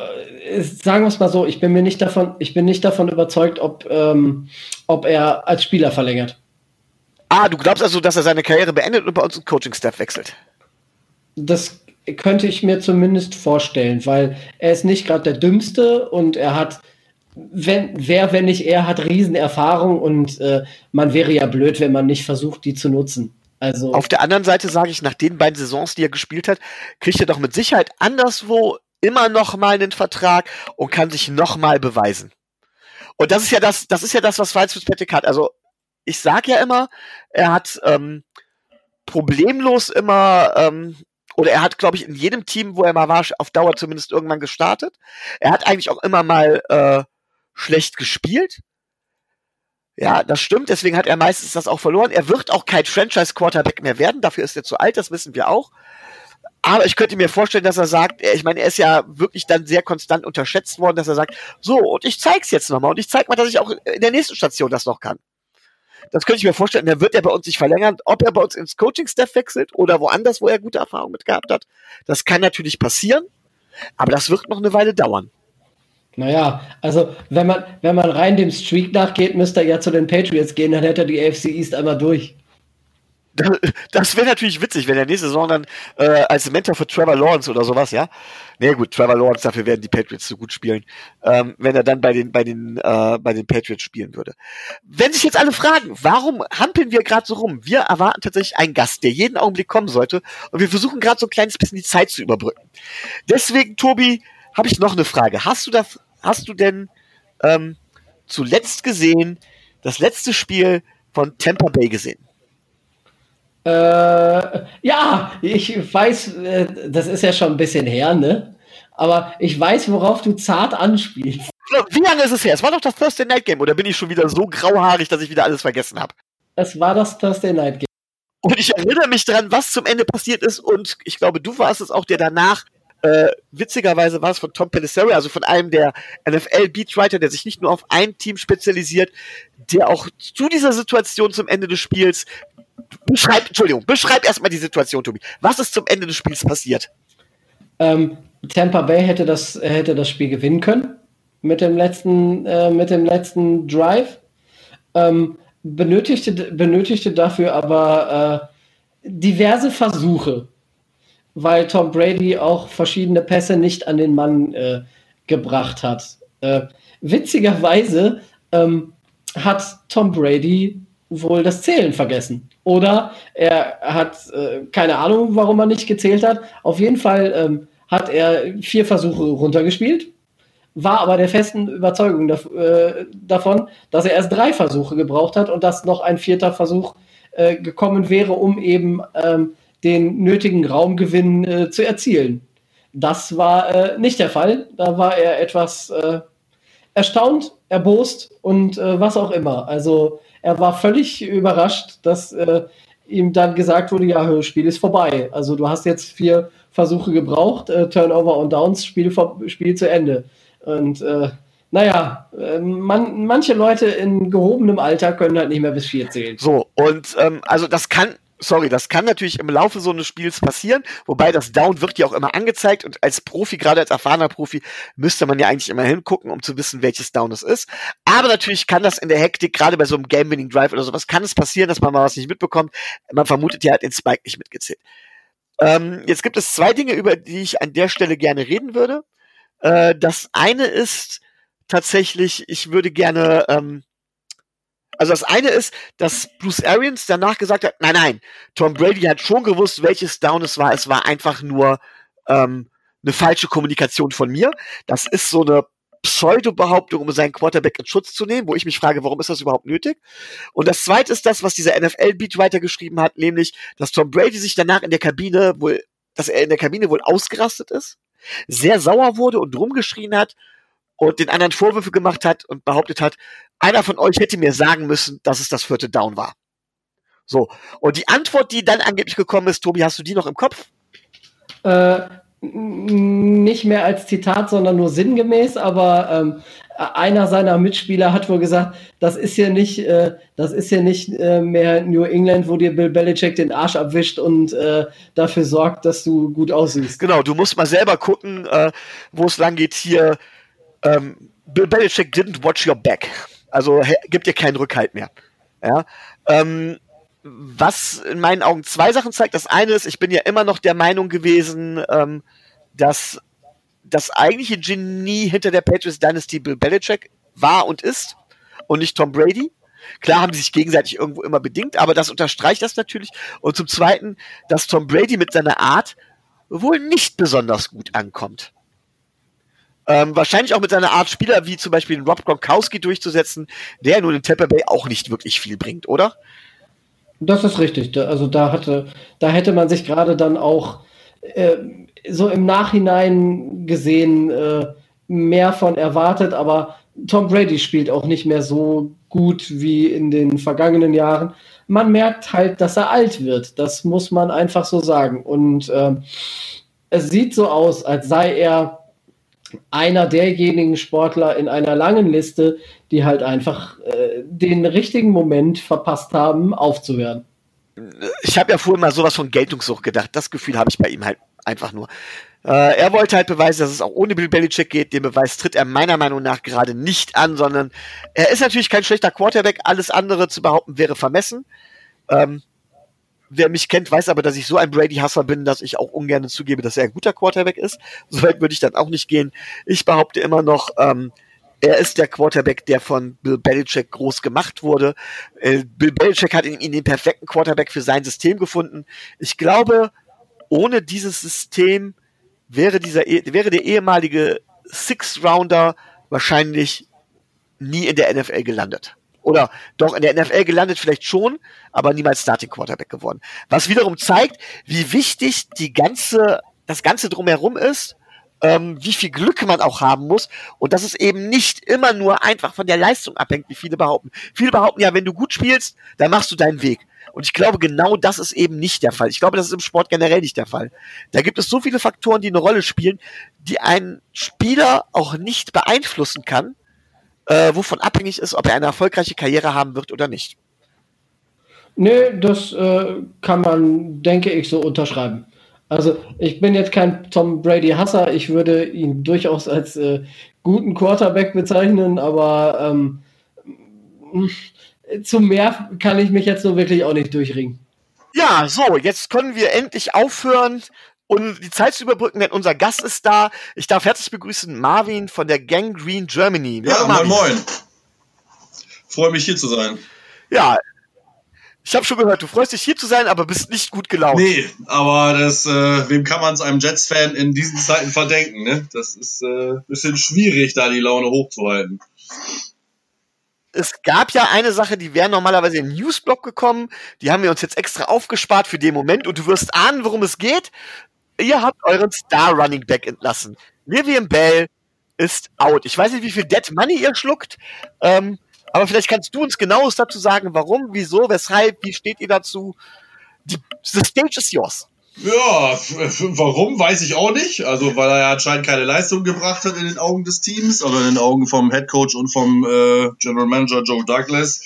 sagen wir es mal so, ich bin mir nicht davon, ich bin nicht davon überzeugt, ob, ähm, ob er als Spieler verlängert. Ah, du glaubst also, dass er seine Karriere beendet und bei uns einen Coaching-Staff wechselt? Das könnte ich mir zumindest vorstellen, weil er ist nicht gerade der Dümmste und er hat, wenn, wer, wenn nicht er, hat Riesenerfahrung und äh, man wäre ja blöd, wenn man nicht versucht, die zu nutzen. Also Auf der anderen Seite sage ich, nach den beiden Saisons, die er gespielt hat, kriegt er doch mit Sicherheit anderswo immer noch mal einen Vertrag und kann sich noch mal beweisen. Und das ist ja das, das ist ja das, was Files Fitzpatrick hat. Also ich sag ja immer, er hat ähm, problemlos immer ähm, oder er hat, glaube ich, in jedem Team, wo er mal war, auf Dauer zumindest irgendwann gestartet. Er hat eigentlich auch immer mal äh, schlecht gespielt. Ja, das stimmt. Deswegen hat er meistens das auch verloren. Er wird auch kein Franchise-Quarterback mehr werden. Dafür ist er zu alt. Das wissen wir auch. Aber ich könnte mir vorstellen, dass er sagt, ich meine, er ist ja wirklich dann sehr konstant unterschätzt worden, dass er sagt, so, und ich zeig's jetzt nochmal und ich zeig mal, dass ich auch in der nächsten Station das noch kann. Das könnte ich mir vorstellen, dann wird er bei uns sich verlängern. Ob er bei uns ins Coaching-Staff wechselt oder woanders, wo er gute Erfahrungen mit gehabt hat, das kann natürlich passieren, aber das wird noch eine Weile dauern. Naja, also wenn man, wenn man rein dem Streak nachgeht, müsste er ja zu den Patriots gehen, dann hätte er die AFC East einmal durch. Das wäre natürlich witzig, wenn er nächste Saison dann äh, als Mentor für Trevor Lawrence oder sowas, ja. Nee, gut, Trevor Lawrence, dafür werden die Patriots so gut spielen, ähm, wenn er dann bei den, bei den, äh, bei den Patriots spielen würde. Wenn sich jetzt alle fragen, warum hampeln wir gerade so rum? Wir erwarten tatsächlich einen Gast, der jeden Augenblick kommen sollte und wir versuchen gerade so ein kleines bisschen die Zeit zu überbrücken. Deswegen, Tobi, habe ich noch eine Frage. Hast du das, hast du denn ähm, zuletzt gesehen, das letzte Spiel von Tampa Bay gesehen? Äh, ja, ich weiß, äh, das ist ja schon ein bisschen her, ne? Aber ich weiß, worauf du zart anspielst. Wie lange ist es her? Es war doch das Thursday Night Game, oder bin ich schon wieder so grauhaarig, dass ich wieder alles vergessen habe? Es war das Thursday Night Game. Und ich erinnere mich dran, was zum Ende passiert ist, und ich glaube, du warst es auch, der danach äh, witzigerweise war es von Tom Pelisseri, also von einem der NFL-Beatwriter, der sich nicht nur auf ein Team spezialisiert, der auch zu dieser Situation zum Ende des Spiels beschreib, Entschuldigung, beschreib erstmal die Situation, Tobi. Was ist zum Ende des Spiels passiert? Ähm, Tampa Bay hätte das, hätte das Spiel gewinnen können mit dem letzten, äh, mit dem letzten Drive. Ähm, benötigte, benötigte dafür aber äh, diverse Versuche, weil Tom Brady auch verschiedene Pässe nicht an den Mann äh, gebracht hat. Äh, witzigerweise ähm, hat Tom Brady wohl das Zählen vergessen. Oder er hat äh, keine Ahnung, warum er nicht gezählt hat. Auf jeden Fall ähm, hat er vier Versuche runtergespielt, war aber der festen Überzeugung daf äh, davon, dass er erst drei Versuche gebraucht hat und dass noch ein vierter Versuch äh, gekommen wäre, um eben ähm, den nötigen Raumgewinn äh, zu erzielen. Das war äh, nicht der Fall. Da war er etwas äh, erstaunt, erbost und was auch immer. Also er war völlig überrascht, dass äh, ihm dann gesagt wurde, ja, das Spiel ist vorbei. Also du hast jetzt vier Versuche gebraucht, äh, Turnover und Downs, Spiel, Spiel zu Ende. Und äh, naja, äh, man, manche Leute in gehobenem Alter können halt nicht mehr bis vier zählen. So, und ähm, also das kann sorry, das kann natürlich im Laufe so eines Spiels passieren, wobei das Down wird ja auch immer angezeigt und als Profi, gerade als erfahrener Profi, müsste man ja eigentlich immer hingucken, um zu wissen, welches Down es ist. Aber natürlich kann das in der Hektik, gerade bei so einem Game-Winning Drive oder sowas, kann es passieren, dass man mal was nicht mitbekommt. Man vermutet ja, hat den Spike nicht mitgezählt. Ähm, jetzt gibt es zwei Dinge, über die ich an der Stelle gerne reden würde. Äh, das eine ist tatsächlich, ich würde gerne ähm, also das eine ist, dass Bruce Arians danach gesagt hat, nein, nein, Tom Brady hat schon gewusst, welches Down es war. Es war einfach nur ähm, eine falsche Kommunikation von mir. Das ist so eine Pseudo-Behauptung, um seinen Quarterback in Schutz zu nehmen, wo ich mich frage, warum ist das überhaupt nötig? Und das zweite ist das, was dieser NFL-Beatwriter geschrieben hat, nämlich, dass Tom Brady sich danach in der Kabine wohl, dass er in der Kabine wohl ausgerastet ist, sehr sauer wurde und rumgeschrien hat und den anderen Vorwürfe gemacht hat und behauptet hat, einer von euch hätte mir sagen müssen, dass es das vierte Down war. So. Und die Antwort, die dann angeblich gekommen ist, Tobi, hast du die noch im Kopf? Äh, nicht mehr als Zitat, sondern nur sinngemäß, aber ähm, einer seiner Mitspieler hat wohl gesagt, das ist hier nicht, äh, das ist hier nicht äh, mehr New England, wo dir Bill Belichick den Arsch abwischt und äh, dafür sorgt, dass du gut aussiehst. Genau, du musst mal selber gucken, äh, wo es lang geht hier. Ähm, Bill Belichick didn't watch your back. Also gibt dir keinen Rückhalt mehr. Ja. Ähm, was in meinen Augen zwei Sachen zeigt. Das eine ist, ich bin ja immer noch der Meinung gewesen, ähm, dass das eigentliche Genie hinter der Patriots Dynasty Bill Belichick war und ist und nicht Tom Brady. Klar haben sie sich gegenseitig irgendwo immer bedingt, aber das unterstreicht das natürlich. Und zum Zweiten, dass Tom Brady mit seiner Art wohl nicht besonders gut ankommt. Ähm, wahrscheinlich auch mit seiner Art Spieler wie zum Beispiel Rob Gronkowski durchzusetzen, der nun in Tampa Bay auch nicht wirklich viel bringt, oder? Das ist richtig. Also da hatte, da hätte man sich gerade dann auch äh, so im Nachhinein gesehen äh, mehr von erwartet, aber Tom Brady spielt auch nicht mehr so gut wie in den vergangenen Jahren. Man merkt halt, dass er alt wird. Das muss man einfach so sagen. Und äh, es sieht so aus, als sei er einer derjenigen Sportler in einer langen Liste, die halt einfach äh, den richtigen Moment verpasst haben, aufzuhören. Ich habe ja vorhin mal sowas von Geltungssucht gedacht. Das Gefühl habe ich bei ihm halt einfach nur. Äh, er wollte halt beweisen, dass es auch ohne Bill Belichick geht. Den Beweis tritt er meiner Meinung nach gerade nicht an, sondern er ist natürlich kein schlechter Quarterback. Alles andere zu behaupten wäre vermessen. Ähm, wer mich kennt, weiß aber, dass ich so ein Brady-Hasser bin, dass ich auch ungern zugebe, dass er ein guter Quarterback ist. Soweit würde ich dann auch nicht gehen. Ich behaupte immer noch, ähm, er ist der Quarterback, der von Bill Belichick groß gemacht wurde. Äh, Bill Belichick hat in ihm den perfekten Quarterback für sein System gefunden. Ich glaube, ohne dieses System wäre dieser, e, wäre der ehemalige Six-Rounder wahrscheinlich nie in der NFL gelandet. Oder doch in der NFL gelandet vielleicht schon, aber niemals Starting Quarterback geworden. Was wiederum zeigt, wie wichtig die ganze, das Ganze drumherum ist, ähm, wie viel Glück man auch haben muss und dass es eben nicht immer nur einfach von der Leistung abhängt, wie viele behaupten. Viele behaupten ja, wenn du gut spielst, dann machst du deinen Weg. Und ich glaube, genau das ist eben nicht der Fall. Ich glaube, das ist im Sport generell nicht der Fall. Da gibt es so viele Faktoren, die eine Rolle spielen, die einen Spieler auch nicht beeinflussen kann, äh, wovon abhängig ist, ob er eine erfolgreiche Karriere haben wird oder nicht. Nee, das äh, kann man, denke ich, so unterschreiben. Also ich bin jetzt kein Tom Brady-Hasser, ich würde ihn durchaus als äh, guten Quarterback bezeichnen, aber ähm, zu mehr kann ich mich jetzt so wirklich auch nicht durchringen. Ja, so, jetzt können wir endlich aufhören, und die Zeit zu überbrücken, denn unser Gast ist da. Ich darf herzlich begrüßen Marvin von der Gang Green Germany. Ja, moin moin. Freue mich hier zu sein. Ja, ich habe schon gehört, du freust dich hier zu sein, aber bist nicht gut gelaunt. Nee, aber das, äh, wem kann man es einem Jets-Fan in diesen Zeiten verdenken? Ne? Das ist äh, bisschen schwierig, da die Laune hochzuhalten. Es gab ja eine Sache, die wäre normalerweise in den Newsblock gekommen. Die haben wir uns jetzt extra aufgespart für den Moment und du wirst ahnen, worum es geht ihr habt euren Star Running Back entlassen. Vivian Bell ist out. Ich weiß nicht, wie viel Dead Money ihr schluckt, ähm, aber vielleicht kannst du uns genaues dazu sagen, warum, wieso, weshalb, wie steht ihr dazu? Die, the stage is yours. Ja, warum, weiß ich auch nicht. Also, weil er ja anscheinend keine Leistung gebracht hat in den Augen des Teams, oder in den Augen vom Head Coach und vom äh, General Manager Joe Douglas.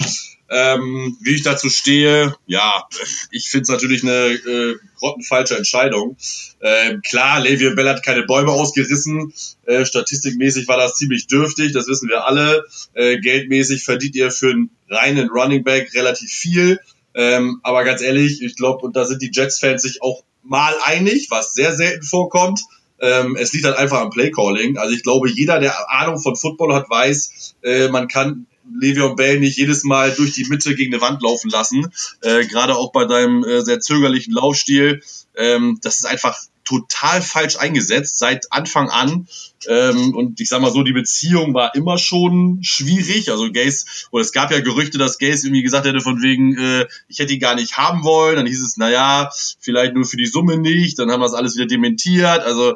Ähm, wie ich dazu stehe, ja, ich finde es natürlich eine äh, grottenfalsche Entscheidung. Äh, klar, Le'Veon Bell hat keine Bäume ausgerissen. Äh, statistikmäßig war das ziemlich dürftig, das wissen wir alle. Äh, geldmäßig verdient ihr für einen reinen Running Back relativ viel. Ähm, aber ganz ehrlich, ich glaube, und da sind die Jets-Fans sich auch mal einig, was sehr selten vorkommt. Ähm, es liegt halt einfach am Playcalling. Also ich glaube, jeder, der Ahnung von Football hat, weiß, äh, man kann Le'Veon Bell nicht jedes Mal durch die Mitte gegen eine Wand laufen lassen. Äh, Gerade auch bei deinem äh, sehr zögerlichen Laufstil. Ähm, das ist einfach total falsch eingesetzt seit Anfang an. Ähm, und ich sag mal so, die Beziehung war immer schon schwierig. Also Gaze, oder es gab ja Gerüchte, dass Gaze irgendwie gesagt hätte von wegen, äh, ich hätte ihn gar nicht haben wollen. Dann hieß es, na ja, vielleicht nur für die Summe nicht. Dann haben wir das alles wieder dementiert. Also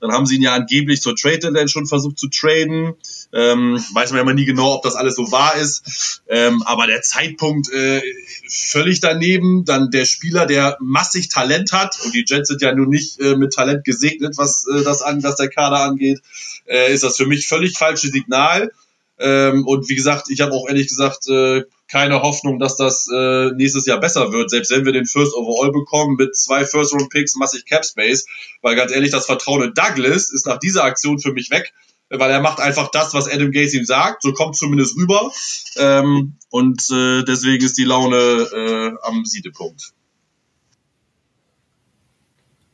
dann haben sie ihn ja angeblich zur Trade Deadline schon versucht zu traden. Ähm, weiß man ja immer nie genau, ob das alles so wahr ist. Ähm, aber der Zeitpunkt äh, völlig daneben. Dann der Spieler, der massig Talent hat. Und die Jets sind ja nun nicht äh, mit Talent gesegnet, was äh, das an, was der Kader angeht äh, ist das für mich völlig falsches Signal. Ähm, und wie gesagt, ich habe auch ehrlich gesagt äh, keine Hoffnung, dass das äh, nächstes Jahr besser wird, selbst wenn wir den First Overall bekommen mit zwei First Round Picks, massig Cap Space, weil ganz ehrlich, das Vertrauen in Douglas ist nach dieser Aktion für mich weg, weil er macht einfach das, was Adam Gaze ihm sagt, so kommt zumindest rüber ähm, und äh, deswegen ist die Laune äh, am Siedepunkt.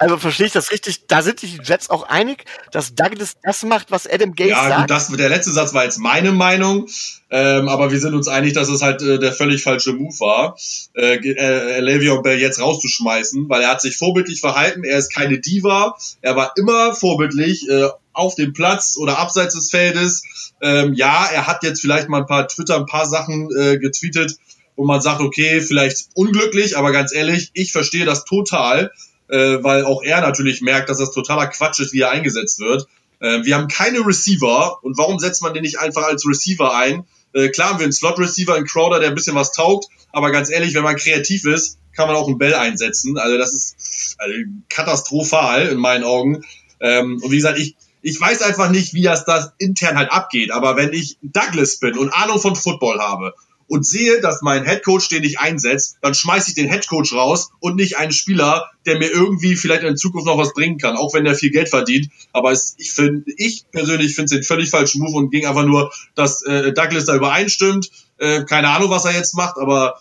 Also verstehe ich das richtig? Da sind sich die Jets auch einig, dass Douglas das macht, was Adam Gates ja, sagt. Ja, das der letzte Satz war jetzt meine Meinung, ähm, aber wir sind uns einig, dass es halt äh, der völlig falsche Move war, äh, äh, Le'Veon Bell jetzt rauszuschmeißen, weil er hat sich vorbildlich verhalten. Er ist keine Diva, er war immer vorbildlich äh, auf dem Platz oder abseits des Feldes. Ähm, ja, er hat jetzt vielleicht mal ein paar Twitter, ein paar Sachen äh, getweetet, wo man sagt, okay, vielleicht unglücklich, aber ganz ehrlich, ich verstehe das total äh, weil auch er natürlich merkt, dass das totaler Quatsch ist, wie er eingesetzt wird. Äh, wir haben keine Receiver und warum setzt man den nicht einfach als Receiver ein? Äh, klar haben wir einen Slot-Receiver, einen Crowder, der ein bisschen was taugt, aber ganz ehrlich, wenn man kreativ ist, kann man auch einen Bell einsetzen. Also das ist also katastrophal in meinen Augen. Ähm, und wie gesagt, ich, ich weiß einfach nicht, wie das, das intern halt abgeht. Aber wenn ich Douglas bin und Ahnung von Football habe und sehe, dass mein Headcoach den nicht einsetzt, dann schmeiße ich den Headcoach raus und nicht einen Spieler, der mir irgendwie vielleicht in Zukunft noch was bringen kann, auch wenn der viel Geld verdient. Aber es, ich finde, ich persönlich finde es den völlig falschen Move und ging einfach nur, dass äh, Douglas da übereinstimmt. Äh, keine Ahnung, was er jetzt macht, aber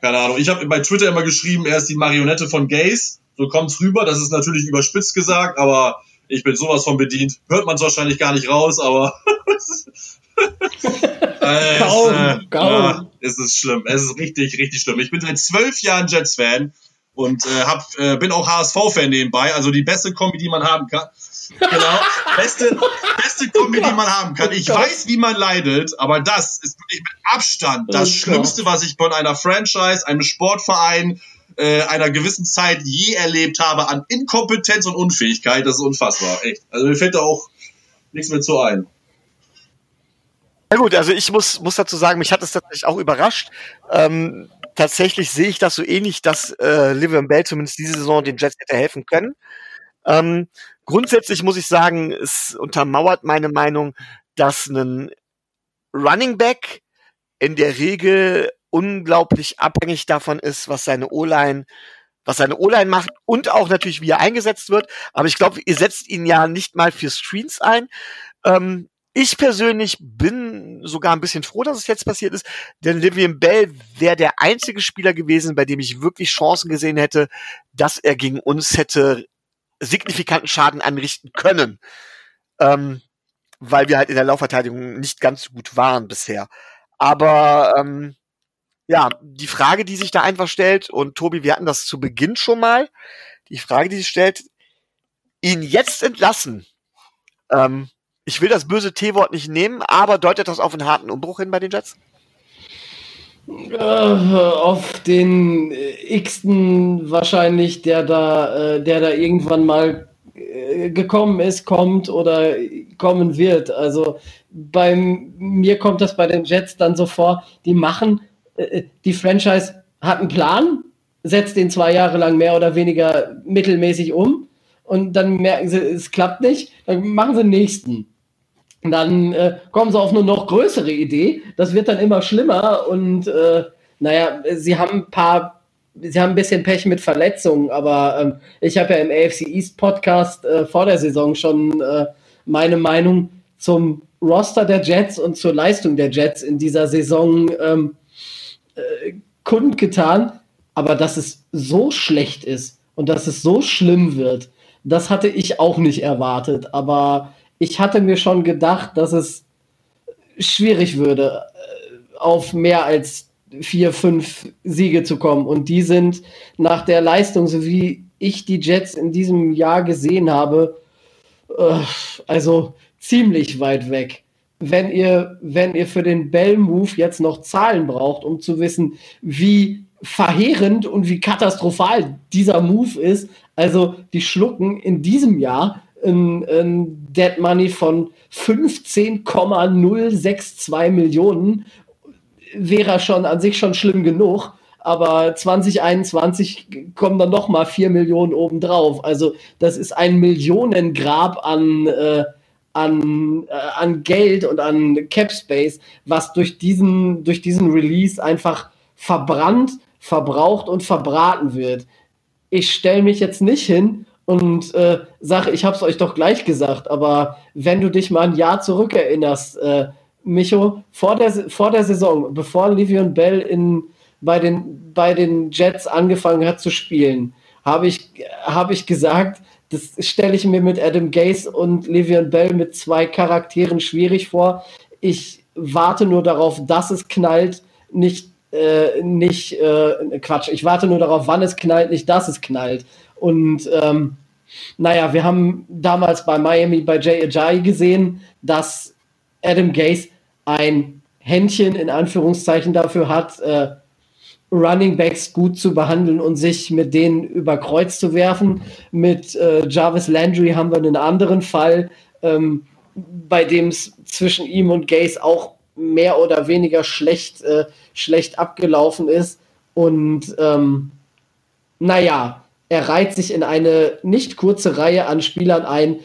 keine Ahnung. Ich habe bei Twitter immer geschrieben, er ist die Marionette von Gays. So kommt's rüber. Das ist natürlich überspitzt gesagt, aber ich bin sowas von bedient. Hört man es wahrscheinlich gar nicht raus, aber [LAUGHS] äh, kaum, äh, kaum. Ja, es ist schlimm. Es ist richtig, richtig schlimm. Ich bin seit zwölf Jahren Jets-Fan und äh, hab, äh, bin auch HSV-Fan nebenbei. Also die beste Kombi, die man haben kann. Genau. Beste, beste Kombi, die man haben kann. Ich weiß, wie man leidet, aber das ist wirklich mit Abstand das oh Schlimmste, was ich von einer Franchise, einem Sportverein, äh, einer gewissen Zeit je erlebt habe an Inkompetenz und Unfähigkeit. Das ist unfassbar, echt. Also mir fällt da auch nichts mehr zu ein. Ja gut, also ich muss, muss dazu sagen, mich hat es tatsächlich auch überrascht. Ähm, tatsächlich sehe ich das so ähnlich, dass äh, Livian Bell zumindest diese Saison den Jets hätte helfen können. Ähm, grundsätzlich muss ich sagen, es untermauert meine Meinung, dass ein Running Back in der Regel unglaublich abhängig davon ist, was seine O-Line was seine O-Line macht und auch natürlich, wie er eingesetzt wird. Aber ich glaube, ihr setzt ihn ja nicht mal für Screens ein. Ähm, ich persönlich bin sogar ein bisschen froh, dass es jetzt passiert ist, denn Livian Bell wäre der einzige Spieler gewesen, bei dem ich wirklich Chancen gesehen hätte, dass er gegen uns hätte signifikanten Schaden anrichten können. Ähm, weil wir halt in der Laufverteidigung nicht ganz so gut waren bisher. Aber ähm, ja, die Frage, die sich da einfach stellt, und Tobi, wir hatten das zu Beginn schon mal, die Frage, die sich stellt, ihn jetzt entlassen. Ähm, ich will das böse T-Wort nicht nehmen, aber deutet das auf einen harten Umbruch hin bei den Jets? Äh, auf den äh, x-ten wahrscheinlich, der da, äh, der da irgendwann mal gekommen ist, kommt oder kommen wird. Also bei mir kommt das bei den Jets dann so vor, die machen, die Franchise hat einen Plan, setzt den zwei Jahre lang mehr oder weniger mittelmäßig um und dann merken sie, es klappt nicht, dann machen sie den nächsten. Dann äh, kommen sie auf eine noch größere Idee. Das wird dann immer schlimmer und äh, naja, sie haben ein paar, sie haben ein bisschen Pech mit Verletzungen, aber ähm, ich habe ja im AFC East Podcast äh, vor der Saison schon äh, meine Meinung zum Roster der Jets und zur Leistung der Jets in dieser Saison ähm, äh, kundgetan. Aber dass es so schlecht ist und dass es so schlimm wird, das hatte ich auch nicht erwartet. Aber ich hatte mir schon gedacht, dass es schwierig würde, äh, auf mehr als vier, fünf Siege zu kommen. Und die sind nach der Leistung, so wie ich die Jets in diesem Jahr gesehen habe, äh, also ziemlich weit weg. Wenn ihr, wenn ihr für den Bell-Move jetzt noch Zahlen braucht, um zu wissen, wie verheerend und wie katastrophal dieser Move ist, also die schlucken in diesem Jahr ein, ein Dead Money von 15,062 Millionen wäre schon an sich schon schlimm genug. Aber 2021 kommen dann noch mal 4 Millionen obendrauf. Also das ist ein Millionengrab an, äh, an, äh, an Geld und an Cap Space, was durch diesen, durch diesen Release einfach verbrannt, verbraucht und verbraten wird. Ich stelle mich jetzt nicht hin und äh, sag, ich hab's euch doch gleich gesagt, aber wenn du dich mal ein Jahr zurückerinnerst, äh, Micho, vor der, vor der Saison, bevor Livion Bell in, bei, den, bei den Jets angefangen hat zu spielen, habe ich, hab ich gesagt, das stelle ich mir mit Adam Gase und Livion Bell mit zwei Charakteren schwierig vor. Ich warte nur darauf, dass es knallt, nicht, äh, nicht äh, Quatsch, ich warte nur darauf, wann es knallt, nicht dass es knallt. Und ähm, naja, wir haben damals bei Miami bei Jay Ajayi gesehen, dass Adam Gase ein Händchen in Anführungszeichen dafür hat, äh, Running Backs gut zu behandeln und sich mit denen über Kreuz zu werfen. Mit äh, Jarvis Landry haben wir einen anderen Fall, ähm, bei dem es zwischen ihm und Gase auch mehr oder weniger schlecht, äh, schlecht abgelaufen ist. Und ähm, naja, er reiht sich in eine nicht kurze Reihe an Spielern ein,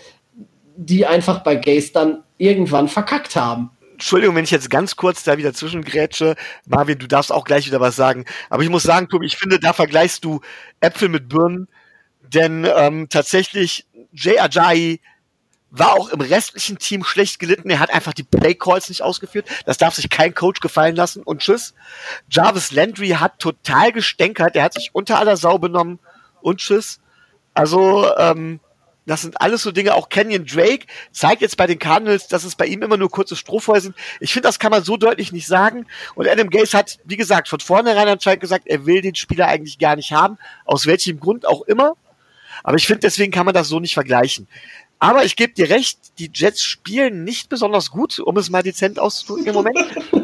die einfach bei Gaze dann irgendwann verkackt haben. Entschuldigung, wenn ich jetzt ganz kurz da wieder zwischengrätsche. Marvin, du darfst auch gleich wieder was sagen. Aber ich muss sagen, Tobi, ich finde, da vergleichst du Äpfel mit Birnen. Denn ähm, tatsächlich, Jay Ajayi war auch im restlichen Team schlecht gelitten. Er hat einfach die Play Calls nicht ausgeführt. Das darf sich kein Coach gefallen lassen. Und tschüss. Jarvis Landry hat total gestänkert. Er hat sich unter aller Sau benommen. Und tschüss. Also, ähm, das sind alles so Dinge. Auch Kenyon Drake zeigt jetzt bei den Cardinals, dass es bei ihm immer nur kurze Strohfeuer sind. Ich finde, das kann man so deutlich nicht sagen. Und Adam Gase hat, wie gesagt, von vornherein anscheinend gesagt, er will den Spieler eigentlich gar nicht haben. Aus welchem Grund auch immer. Aber ich finde, deswegen kann man das so nicht vergleichen. Aber ich gebe dir recht, die Jets spielen nicht besonders gut, um es mal dezent auszudrücken im Moment.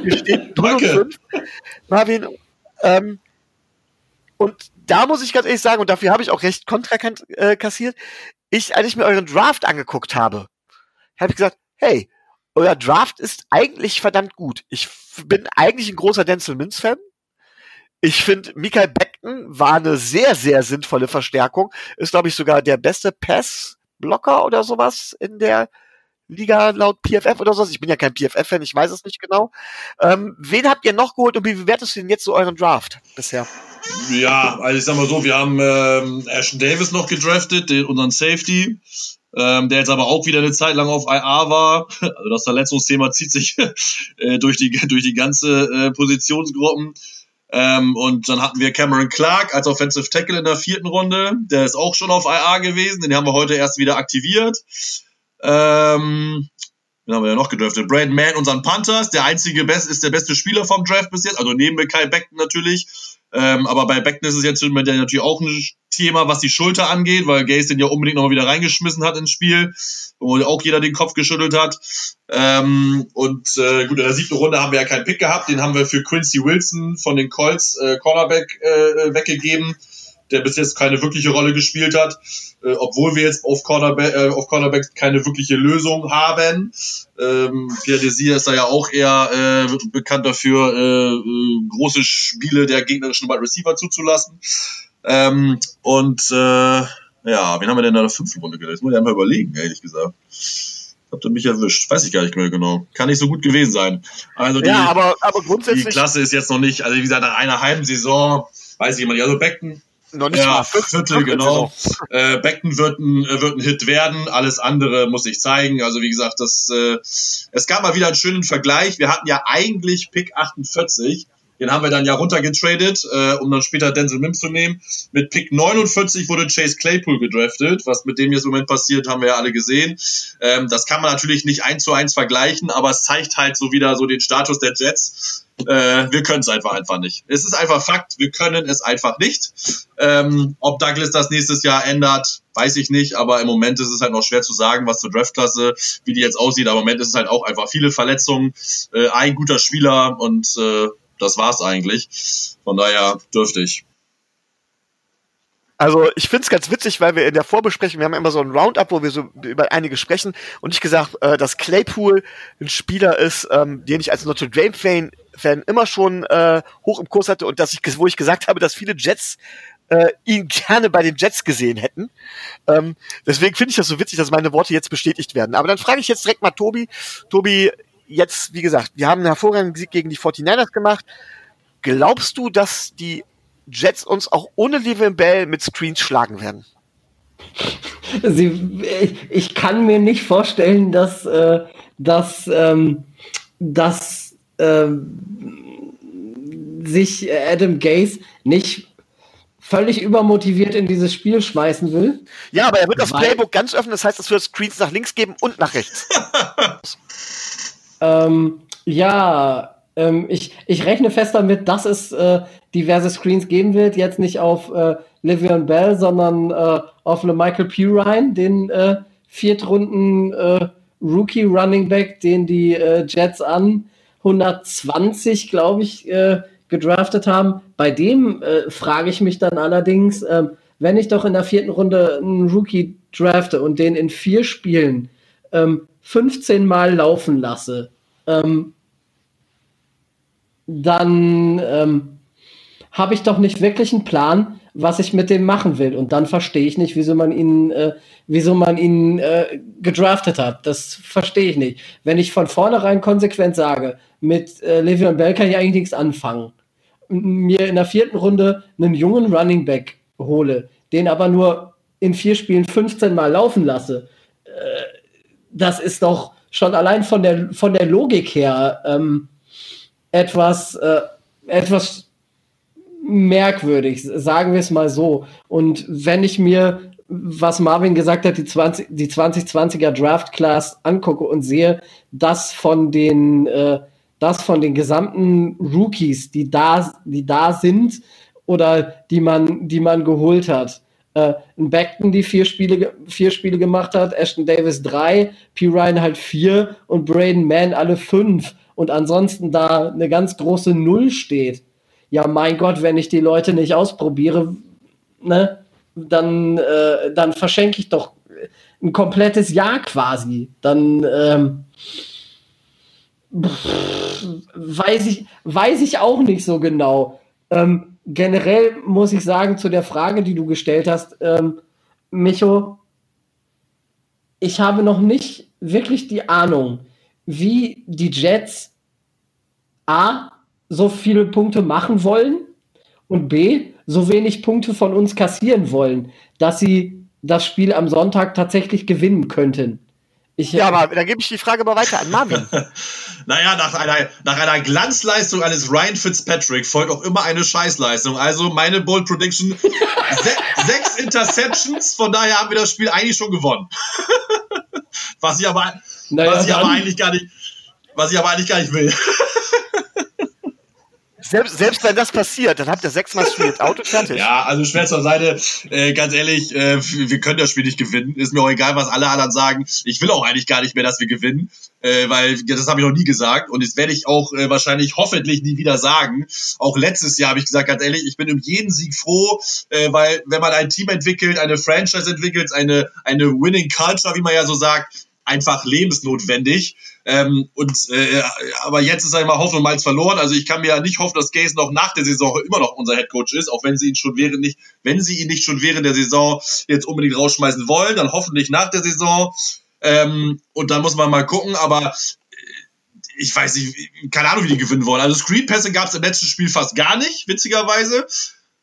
Wir stehen 0 und 5. Marvin, ähm, und da muss ich ganz ehrlich sagen, und dafür habe ich auch recht kontra äh, kassiert, ich, als ich mir euren Draft angeguckt habe, habe ich gesagt, hey, euer Draft ist eigentlich verdammt gut. Ich bin eigentlich ein großer Denzel Minz-Fan. Ich finde, Michael Beckton war eine sehr, sehr sinnvolle Verstärkung. Ist, glaube ich, sogar der beste Pass-Blocker oder sowas in der Liga laut PFF oder sowas. Ich bin ja kein PFF-Fan, ich weiß es nicht genau. Ähm, wen habt ihr noch geholt und wie bewertest du denn jetzt so euren Draft bisher? Ja, also ich sag mal so, wir haben ähm, Ashton Davis noch gedraftet, den, unseren Safety, ähm, der jetzt aber auch wieder eine Zeit lang auf IR war. [LAUGHS] Also das Verletzungsthema zieht sich [LAUGHS] äh, durch, die, [LAUGHS] durch die ganze äh, Positionsgruppen. Ähm, und dann hatten wir Cameron Clark als Offensive Tackle in der vierten Runde. Der ist auch schon auf IR gewesen. Den haben wir heute erst wieder aktiviert. Ähm, den haben wir ja noch gedraftet. Brandon Mann, unseren Panthers. Der einzige Best ist der beste Spieler vom Draft bis jetzt. Also neben Kyle Beckton natürlich. Ähm, aber bei Beckton ist es jetzt mit der natürlich auch ein Thema, was die Schulter angeht, weil Gaze den ja unbedingt noch mal wieder reingeschmissen hat ins Spiel, wo auch jeder den Kopf geschüttelt hat. Ähm, und äh, gut, in der siebten Runde haben wir ja keinen Pick gehabt, den haben wir für Quincy Wilson von den Colts äh, Cornerback äh, weggegeben der bis jetzt keine wirkliche Rolle gespielt hat, äh, obwohl wir jetzt auf Cornerback, äh, auf Cornerback keine wirkliche Lösung haben. Ähm, Pierre Desir ist da ja auch eher äh, bekannt dafür, äh, äh, große Spiele der gegnerischen Wide Receiver zuzulassen. Ähm, und äh, ja, wen haben wir denn da in der fünften Runde gelesen? Muss ich einmal überlegen, ehrlich gesagt. Habt ihr mich erwischt? Weiß ich gar nicht mehr genau. Kann nicht so gut gewesen sein. Also die, ja, aber, aber grundsätzlich. Die Klasse ist jetzt noch nicht, also wie gesagt, nach einer halben Saison, weiß ich immer nicht. Also Beckton noch nicht ja, mal Viertel, genau. Äh, Becken wird ein, äh, wird ein Hit werden. Alles andere muss ich zeigen. Also wie gesagt, das, äh, es gab mal wieder einen schönen Vergleich. Wir hatten ja eigentlich Pick 48 den haben wir dann ja runtergetradet, äh, um dann später Denzel Mims zu nehmen. Mit Pick 49 wurde Chase Claypool gedraftet. Was mit dem jetzt im Moment passiert, haben wir ja alle gesehen. Ähm, das kann man natürlich nicht eins zu eins vergleichen, aber es zeigt halt so wieder so den Status der Jets. Äh, wir können es einfach einfach nicht. Es ist einfach Fakt, wir können es einfach nicht. Ähm, ob Douglas das nächstes Jahr ändert, weiß ich nicht, aber im Moment ist es halt noch schwer zu sagen, was zur Draftklasse, wie die jetzt aussieht. Aber im Moment ist es halt auch einfach viele Verletzungen, äh, ein guter Spieler und äh, das war's eigentlich. Von daher dürfte ich. Also ich finde es ganz witzig, weil wir in der Vorbesprechung, wir haben immer so ein Roundup, wo wir so über einige sprechen und ich gesagt, äh, dass Claypool ein Spieler ist, ähm, den ich als Notre Dame Fan, Fan immer schon äh, hoch im Kurs hatte und dass ich, wo ich gesagt habe, dass viele Jets äh, ihn [LAUGHS] gerne bei den Jets gesehen hätten. Ähm, deswegen finde ich das so witzig, dass meine Worte jetzt bestätigt werden. Aber dann frage ich jetzt direkt mal Tobi. Tobi, jetzt, wie gesagt, wir haben einen hervorragenden Sieg gegen die 49ers gemacht. Glaubst du, dass die Jets uns auch ohne Le'Veon Bell mit Screens schlagen werden? Sie, ich kann mir nicht vorstellen, dass, äh, dass, ähm, dass ähm, sich Adam Gaze nicht völlig übermotiviert in dieses Spiel schmeißen will. Ja, aber er wird das Playbook ganz öffnen, das heißt, es wird Screens nach links geben und nach rechts. [LAUGHS] Ähm, ja, ähm, ich, ich rechne fest damit, dass es äh, diverse Screens geben wird. Jetzt nicht auf äh, Livion Bell, sondern äh, auf Michael Pirine, den äh, Viertrunden äh, Rookie Running Back, den die äh, Jets an 120, glaube ich, äh, gedraftet haben. Bei dem frage ich mich dann allerdings, äh, wenn ich doch in der vierten Runde einen Rookie drafte und den in vier Spielen ähm, 15 Mal laufen lasse, ähm, dann ähm, habe ich doch nicht wirklich einen Plan, was ich mit dem machen will. Und dann verstehe ich nicht, wieso man ihn, äh, wieso man ihn äh, gedraftet hat. Das verstehe ich nicht. Wenn ich von vornherein konsequent sage, mit äh, Le'Veon Bell kann ich eigentlich nichts anfangen, mir in der vierten Runde einen jungen Running Back hole, den aber nur in vier Spielen 15 Mal laufen lasse, äh, das ist doch schon allein von der, von der Logik her ähm, etwas, äh, etwas merkwürdig, sagen wir es mal so. Und wenn ich mir, was Marvin gesagt hat, die, 20, die 2020er Draft Class angucke und sehe, dass von den, äh, das von den gesamten Rookies, die da, die da sind oder die man, die man geholt hat, äh, Beckton, die vier Spiele, vier Spiele gemacht hat, Ashton Davis drei, P. Ryan halt vier und Braden Mann alle fünf und ansonsten da eine ganz große Null steht ja, mein Gott, wenn ich die Leute nicht ausprobiere, ne, dann, äh, dann verschenke ich doch ein komplettes Jahr quasi. Dann ähm, weiß, ich, weiß ich auch nicht so genau. Ähm, generell muss ich sagen, zu der Frage, die du gestellt hast, ähm, Micho, ich habe noch nicht wirklich die Ahnung, wie die Jets A so viele Punkte machen wollen und B, so wenig Punkte von uns kassieren wollen, dass sie das Spiel am Sonntag tatsächlich gewinnen könnten. Ich, ja, aber dann gebe ich die Frage mal weiter an Marvin. [LAUGHS] naja, nach einer, nach einer Glanzleistung eines Ryan Fitzpatrick folgt auch immer eine Scheißleistung. Also meine Bold Prediction, [LAUGHS] se sechs Interceptions, von daher haben wir das Spiel eigentlich schon gewonnen. [LAUGHS] was ich aber, naja, was ich aber eigentlich gar nicht, was ich aber eigentlich gar nicht will. [LAUGHS] Selbst, selbst wenn das passiert, dann habt ihr sechsmal Spiel Auto fertig. Ja, also schwer zur Seite. Äh, ganz ehrlich, äh, wir können das Spiel nicht gewinnen. Ist mir auch egal, was alle anderen sagen. Ich will auch eigentlich gar nicht mehr, dass wir gewinnen, äh, weil das habe ich noch nie gesagt und das werde ich auch äh, wahrscheinlich hoffentlich nie wieder sagen. Auch letztes Jahr habe ich gesagt, ganz ehrlich, ich bin um jeden Sieg froh, äh, weil wenn man ein Team entwickelt, eine Franchise entwickelt, eine eine Winning Culture, wie man ja so sagt, einfach lebensnotwendig. Ähm, und äh, aber jetzt ist er immer Hoffnung mal verloren. Also ich kann mir ja nicht hoffen, dass Gaze noch nach der Saison immer noch unser Headcoach ist, auch wenn sie ihn schon während nicht, wenn sie ihn nicht schon während der Saison jetzt unbedingt rausschmeißen wollen, dann hoffentlich nach der Saison. Ähm, und dann muss man mal gucken, aber äh, ich weiß nicht, keine Ahnung, wie die gewinnen wollen. Also Screenpässe gab es im letzten Spiel fast gar nicht, witzigerweise.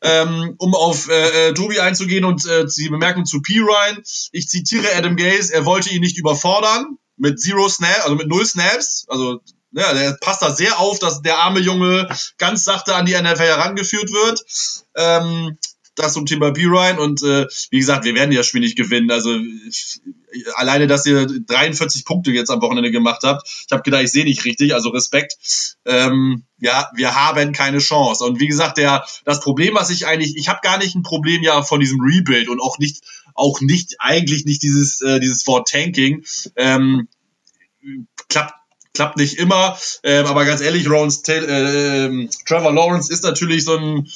Ähm, um auf äh, äh, Tobi einzugehen und äh, die Bemerkung zu P. Ryan. Ich zitiere Adam Gaze, er wollte ihn nicht überfordern mit Zero Snap, also mit Null Snaps. Also ja, der passt da sehr auf, dass der arme Junge ganz sachte an die NFL herangeführt wird. Ähm, das zum Thema B-Ryan und äh, wie gesagt, wir werden ja Spiel nicht gewinnen. Also ich, alleine, dass ihr 43 Punkte jetzt am Wochenende gemacht habt, ich habe gedacht, ich sehe nicht richtig, also Respekt. Ähm, ja, wir haben keine Chance. Und wie gesagt, der das Problem, was ich eigentlich, ich habe gar nicht ein Problem ja von diesem Rebuild und auch nicht, auch nicht eigentlich nicht dieses äh, dieses Wort Tanking. Ähm, klappt klappt nicht immer, ähm, aber ganz ehrlich, Ron's äh, äh, Trevor Lawrence ist natürlich so ein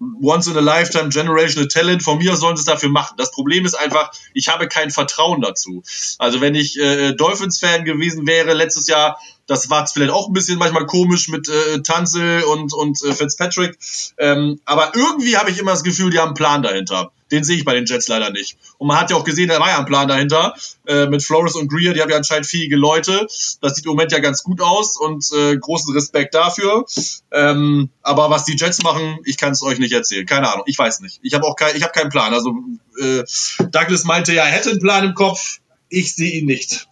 once in a lifetime generational talent. Von mir sollen sie es dafür machen. Das Problem ist einfach, ich habe kein Vertrauen dazu. Also wenn ich äh, Dolphins-Fan gewesen wäre letztes Jahr, das war vielleicht auch ein bisschen manchmal komisch mit äh, Tanzel und, und äh, Fitzpatrick. Ähm, aber irgendwie habe ich immer das Gefühl, die haben einen Plan dahinter. Den sehe ich bei den Jets leider nicht. Und man hat ja auch gesehen, da war ja ein Plan dahinter äh, mit Flores und Greer. Die haben ja anscheinend fähige Leute. Das sieht im Moment ja ganz gut aus und äh, großen Respekt dafür. Ähm, aber was die Jets machen, ich kann es euch nicht erzählen. Keine Ahnung. Ich weiß nicht. Ich habe auch kein, ich habe keinen Plan. Also äh, Douglas meinte ja, er hätte einen Plan im Kopf. Ich sehe ihn nicht.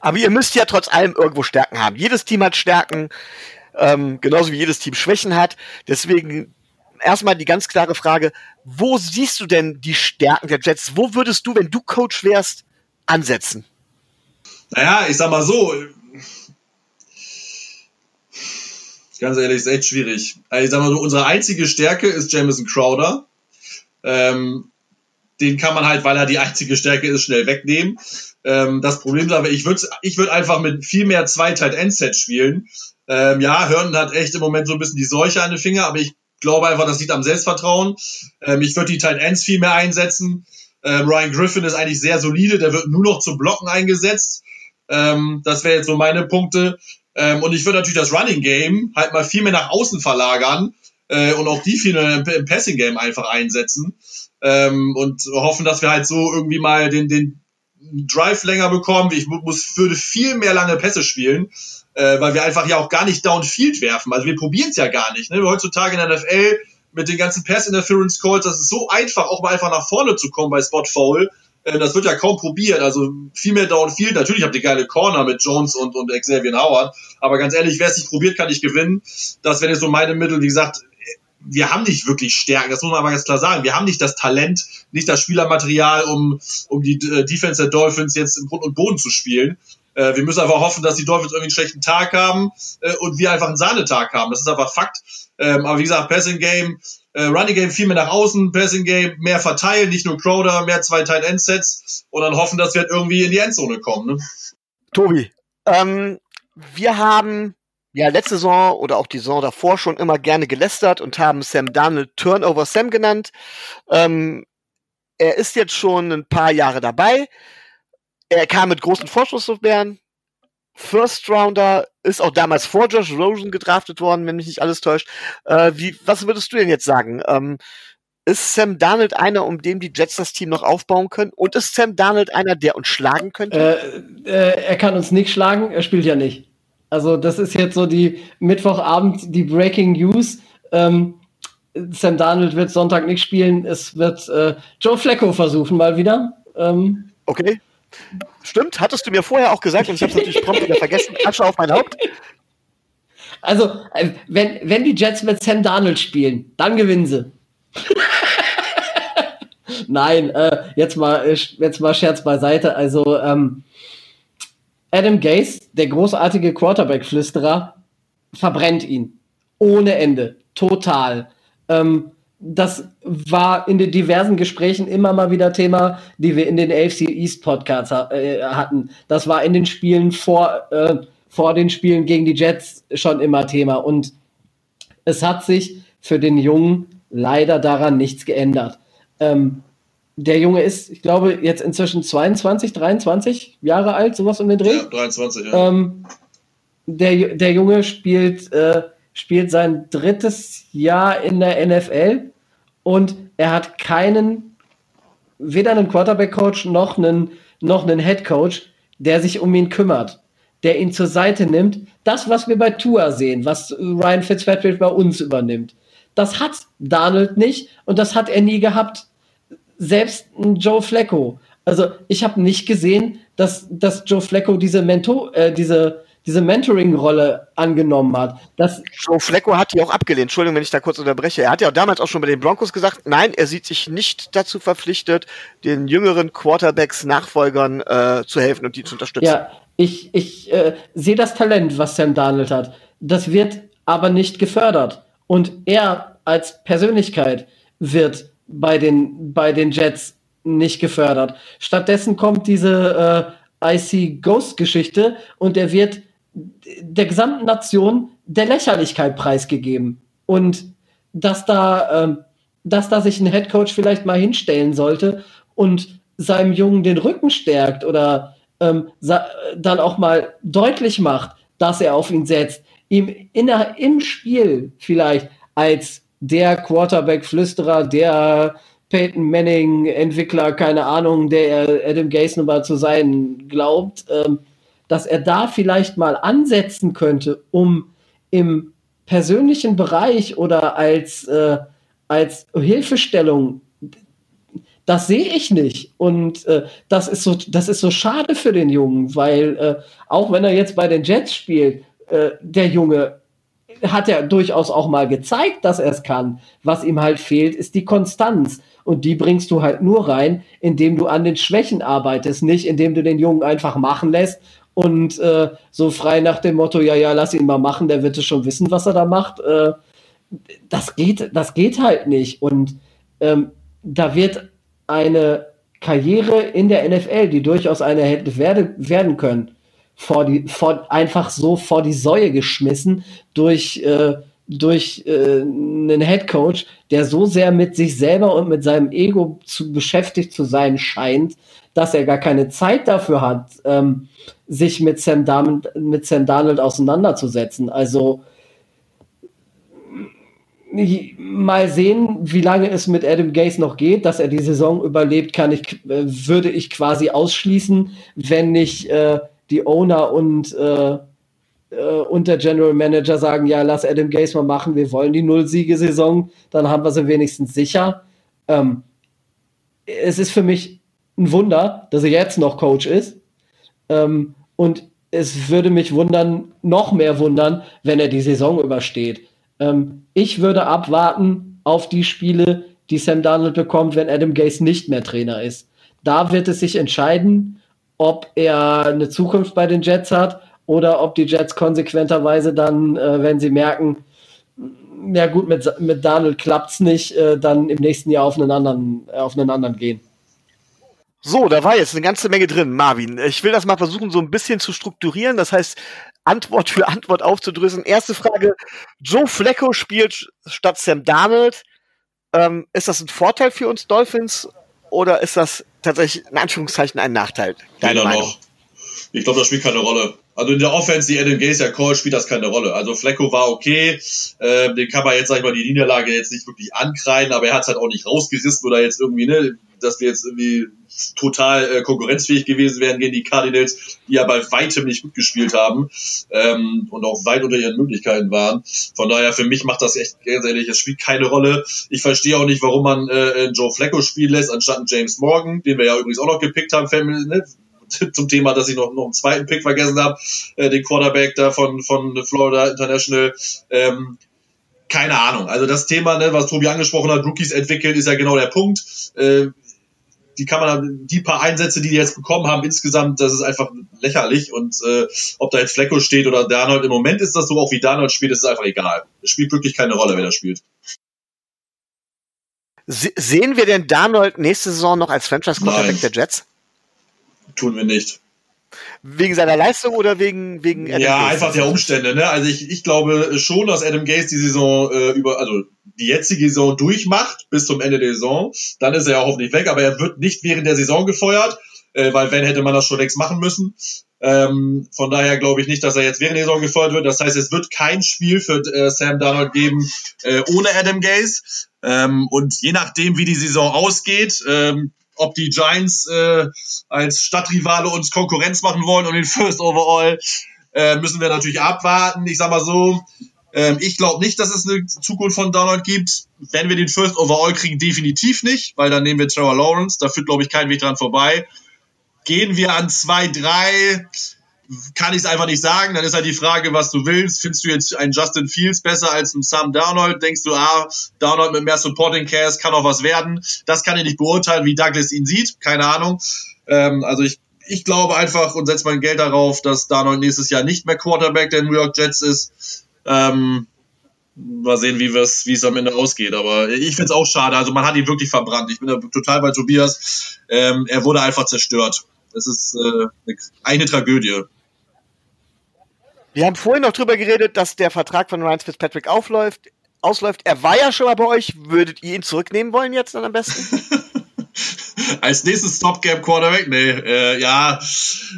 Aber ihr müsst ja trotz allem irgendwo Stärken haben. Jedes Team hat Stärken, ähm, genauso wie jedes Team Schwächen hat. Deswegen erstmal die ganz klare Frage, wo siehst du denn die Stärken der Jets? Wo würdest du, wenn du Coach wärst, ansetzen? Naja, ich sag mal so, ganz ehrlich, ist echt schwierig. Also ich sag mal so, unsere einzige Stärke ist Jamison Crowder. Ähm, den kann man halt, weil er die einzige Stärke ist, schnell wegnehmen. Ähm, das Problem ist aber, ich würde ich würd einfach mit viel mehr zwei Tight End Sets spielen. Ähm, ja, Herndon hat echt im Moment so ein bisschen die Seuche an den Finger, aber ich glaube einfach, das liegt am Selbstvertrauen. Ähm, ich würde die Tight Ends viel mehr einsetzen. Ähm, Ryan Griffin ist eigentlich sehr solide, der wird nur noch zum Blocken eingesetzt. Ähm, das wäre jetzt so meine Punkte. Ähm, und ich würde natürlich das Running Game halt mal viel mehr nach außen verlagern äh, und auch die viel mehr im, Passing Game einfach einsetzen ähm, und hoffen, dass wir halt so irgendwie mal den, den Drive länger bekommen. Ich muss, würde viel mehr lange Pässe spielen, äh, weil wir einfach ja auch gar nicht downfield werfen. Also wir probieren es ja gar nicht. Ne? Heutzutage in der NFL mit den ganzen Pass-Interference Calls, das ist so einfach, auch mal einfach nach vorne zu kommen bei Spot Foul. Äh, das wird ja kaum probiert. Also viel mehr Downfield. Natürlich habt ihr geile Corner mit Jones und, und Xavier Howard. Aber ganz ehrlich, wer es nicht probiert, kann nicht gewinnen. Das wäre jetzt so meine Mittel. Wie gesagt, wir haben nicht wirklich Stärken, das muss man aber ganz klar sagen. Wir haben nicht das Talent, nicht das Spielermaterial, um, um die äh, Defense der Dolphins jetzt im Grund und Boden zu spielen. Äh, wir müssen einfach hoffen, dass die Dolphins irgendwie einen schlechten Tag haben äh, und wir einfach einen Sahnetag haben. Das ist einfach Fakt. Ähm, aber wie gesagt, Passing Game, äh, Running Game viel mehr nach außen, Passing Game mehr verteilen, nicht nur Crowder, mehr zwei Tight End Sets und dann hoffen, dass wir halt irgendwie in die Endzone kommen. Ne? Tobi, ähm, wir haben ja letzte Saison oder auch die Saison davor schon immer gerne gelästert und haben Sam Darnold Turnover Sam genannt. Ähm, er ist jetzt schon ein paar Jahre dabei. Er kam mit großen Vorschusslorbeeren. First Rounder ist auch damals vor Josh Rosen gedraftet worden, wenn mich nicht alles täuscht. Äh, wie, was würdest du denn jetzt sagen? Ähm, ist Sam Darnold einer, um den die Jets das Team noch aufbauen können? Und ist Sam Darnold einer, der uns schlagen könnte? Äh, äh, er kann uns nicht schlagen, er spielt ja nicht. Also das ist jetzt so die Mittwochabend, die Breaking News. Ähm, Sam Darnold wird Sonntag nicht spielen. Es wird äh, Joe Flacco versuchen mal wieder. Ähm, okay. Stimmt, hattest du mir vorher auch gesagt und ich habe es natürlich prompt wieder vergessen. Asche auf mein Haupt. Also, äh, wenn, wenn die Jets mit Sam Darnold spielen, dann gewinnen sie. [LAUGHS] Nein, äh, jetzt, mal, jetzt mal Scherz beiseite. Also, ähm, Adam Gase, der großartige Quarterback-Flüsterer, verbrennt ihn. Ohne Ende. Total. Ähm, das war in den diversen Gesprächen immer mal wieder Thema, die wir in den AFC East Podcasts äh, hatten. Das war in den Spielen vor, äh, vor den Spielen gegen die Jets schon immer Thema. Und es hat sich für den Jungen leider daran nichts geändert. Ähm, der Junge ist, ich glaube, jetzt inzwischen 22, 23 Jahre alt, sowas um den Dreh. Ja, 23, ja. Ähm, der, der Junge spielt, äh, spielt sein drittes Jahr in der NFL und er hat keinen, weder einen Quarterback-Coach noch einen, noch einen Head-Coach, der sich um ihn kümmert, der ihn zur Seite nimmt. Das, was wir bei Tua sehen, was Ryan Fitzpatrick bei uns übernimmt, das hat Donald nicht und das hat er nie gehabt selbst ein Joe Flacco. Also ich habe nicht gesehen, dass, dass Joe Flacco diese, Mentor, äh, diese, diese Mentoring-Rolle angenommen hat. Das Joe Flacco hat die auch abgelehnt. Entschuldigung, wenn ich da kurz unterbreche. Er hat ja auch damals auch schon bei den Broncos gesagt, nein, er sieht sich nicht dazu verpflichtet, den jüngeren Quarterbacks, Nachfolgern äh, zu helfen und die zu unterstützen. Ja, ich, ich äh, sehe das Talent, was Sam Darnold hat. Das wird aber nicht gefördert. Und er als Persönlichkeit wird bei den, bei den Jets nicht gefördert. Stattdessen kommt diese äh, IC Ghost-Geschichte und er wird der gesamten Nation der Lächerlichkeit preisgegeben. Und dass da, äh, dass da sich ein Headcoach vielleicht mal hinstellen sollte und seinem Jungen den Rücken stärkt oder ähm, dann auch mal deutlich macht, dass er auf ihn setzt, ihm in im Spiel vielleicht als der Quarterback-Flüsterer, der Peyton Manning-Entwickler, keine Ahnung, der Adam Gase nun mal zu sein glaubt, ähm, dass er da vielleicht mal ansetzen könnte, um im persönlichen Bereich oder als, äh, als Hilfestellung das sehe ich nicht. Und äh, das, ist so, das ist so schade für den Jungen, weil äh, auch wenn er jetzt bei den Jets spielt, äh, der Junge hat er durchaus auch mal gezeigt, dass er es kann. Was ihm halt fehlt, ist die Konstanz. Und die bringst du halt nur rein, indem du an den Schwächen arbeitest, nicht indem du den Jungen einfach machen lässt und äh, so frei nach dem Motto, ja, ja, lass ihn mal machen, der wird es schon wissen, was er da macht. Äh, das geht, das geht halt nicht. Und ähm, da wird eine Karriere in der NFL, die durchaus eine hätte werde, werden können, vor die, vor, einfach so vor die Säue geschmissen durch, äh, durch äh, einen Head Coach, der so sehr mit sich selber und mit seinem Ego zu beschäftigt zu sein scheint, dass er gar keine Zeit dafür hat, ähm, sich mit Sam, Darnold, mit Sam Darnold auseinanderzusetzen. Also mal sehen, wie lange es mit Adam Gase noch geht, dass er die Saison überlebt, kann ich, äh, würde ich quasi ausschließen, wenn nicht äh, die Owner und, äh, äh, und der General Manager sagen, ja, lass Adam Gase mal machen, wir wollen die Null-Siege-Saison, dann haben wir sie wenigstens sicher. Ähm, es ist für mich ein Wunder, dass er jetzt noch Coach ist. Ähm, und es würde mich wundern, noch mehr wundern, wenn er die Saison übersteht. Ähm, ich würde abwarten auf die Spiele, die Sam Darnold bekommt, wenn Adam Gase nicht mehr Trainer ist. Da wird es sich entscheiden, ob er eine Zukunft bei den Jets hat oder ob die Jets konsequenterweise dann, äh, wenn sie merken, ja gut, mit, mit Darnold klappt es nicht, äh, dann im nächsten Jahr auf einen anderen, äh, auf einen anderen gehen. So, da war jetzt eine ganze Menge drin, Marvin. Ich will das mal versuchen, so ein bisschen zu strukturieren. Das heißt, Antwort für Antwort aufzudrüssen. Erste Frage: Joe Flecko spielt statt Sam Darnold. Ähm, ist das ein Vorteil für uns Dolphins oder ist das tatsächlich in Anführungszeichen ein Nachteil? Weder noch. Ich glaube, das spielt keine Rolle. Also in der Offense, die Adam Gaze ja call, spielt das keine Rolle. Also Flecko war okay, äh, den kann man jetzt, sag ich mal, die Niederlage jetzt nicht wirklich ankreiden, aber er hat es halt auch nicht rausgerissen oder jetzt irgendwie, ne, dass wir jetzt irgendwie total äh, konkurrenzfähig gewesen wären gegen die Cardinals, die ja bei weitem nicht gut gespielt haben ähm, und auch weit unter ihren Möglichkeiten waren. Von daher, für mich macht das echt ganz ehrlich, es spielt keine Rolle. Ich verstehe auch nicht, warum man äh, Joe Flecko spielen lässt, anstatt James Morgan, den wir ja übrigens auch noch gepickt haben, ne? zum Thema, dass ich noch, noch einen zweiten Pick vergessen habe, äh, den Quarterback da von, von Florida International. Ähm, keine Ahnung. Also das Thema, ne, was Tobi angesprochen hat, Rookies entwickeln, ist ja genau der Punkt. Äh, die kann man, die paar Einsätze, die die jetzt bekommen haben, insgesamt, das ist einfach lächerlich. Und äh, ob da jetzt Flecko steht oder Darnold, im Moment ist das so, auch wie Darnold spielt, ist es einfach egal. Es spielt wirklich keine Rolle, wer da spielt. sehen wir denn Darnold nächste Saison noch als Franchise-Quarterback der Jets? Tun wir nicht. Wegen seiner Leistung oder wegen wegen Adam Ja, Gaze? einfach der Umstände. Ne? Also ich, ich glaube schon, dass Adam Gaze die Saison äh, über, also die jetzige Saison durchmacht bis zum Ende der Saison. Dann ist er ja hoffentlich weg, aber er wird nicht während der Saison gefeuert, äh, weil wenn hätte man das schon längst machen müssen. Ähm, von daher glaube ich nicht, dass er jetzt während der Saison gefeuert wird. Das heißt, es wird kein Spiel für äh, Sam Darnold geben äh, ohne Adam Gaze. Ähm, und je nachdem, wie die Saison ausgeht, ähm, ob die Giants äh, als Stadtrivale uns Konkurrenz machen wollen und den First Overall, äh, müssen wir natürlich abwarten. Ich sag mal so, ähm, ich glaube nicht, dass es eine Zukunft von Donald gibt. Wenn wir den First Overall kriegen, definitiv nicht, weil dann nehmen wir Trevor Lawrence. Da führt, glaube ich, kein Weg dran vorbei. Gehen wir an 2, 3, kann ich es einfach nicht sagen. Dann ist halt die Frage, was du willst. Findest du jetzt einen Justin Fields besser als einen Sam Darnold? Denkst du, ah, Darnold mit mehr Supporting Cast kann auch was werden? Das kann ich nicht beurteilen, wie Douglas ihn sieht. Keine Ahnung. Ähm, also ich, ich glaube einfach und setze mein Geld darauf, dass Darnold nächstes Jahr nicht mehr Quarterback der New York Jets ist. Ähm, mal sehen, wie es am Ende ausgeht. Aber ich finde es auch schade. Also man hat ihn wirklich verbrannt. Ich bin da total bei Tobias. Ähm, er wurde einfach zerstört. Das ist äh, eine Tragödie. Wir haben vorhin noch drüber geredet, dass der Vertrag von Ryan Fitzpatrick aufläuft, ausläuft. Er war ja schon mal bei euch. Würdet ihr ihn zurücknehmen wollen jetzt dann am besten? [LAUGHS] Als nächstes Stopgap Quarterback? Nee, äh, ja,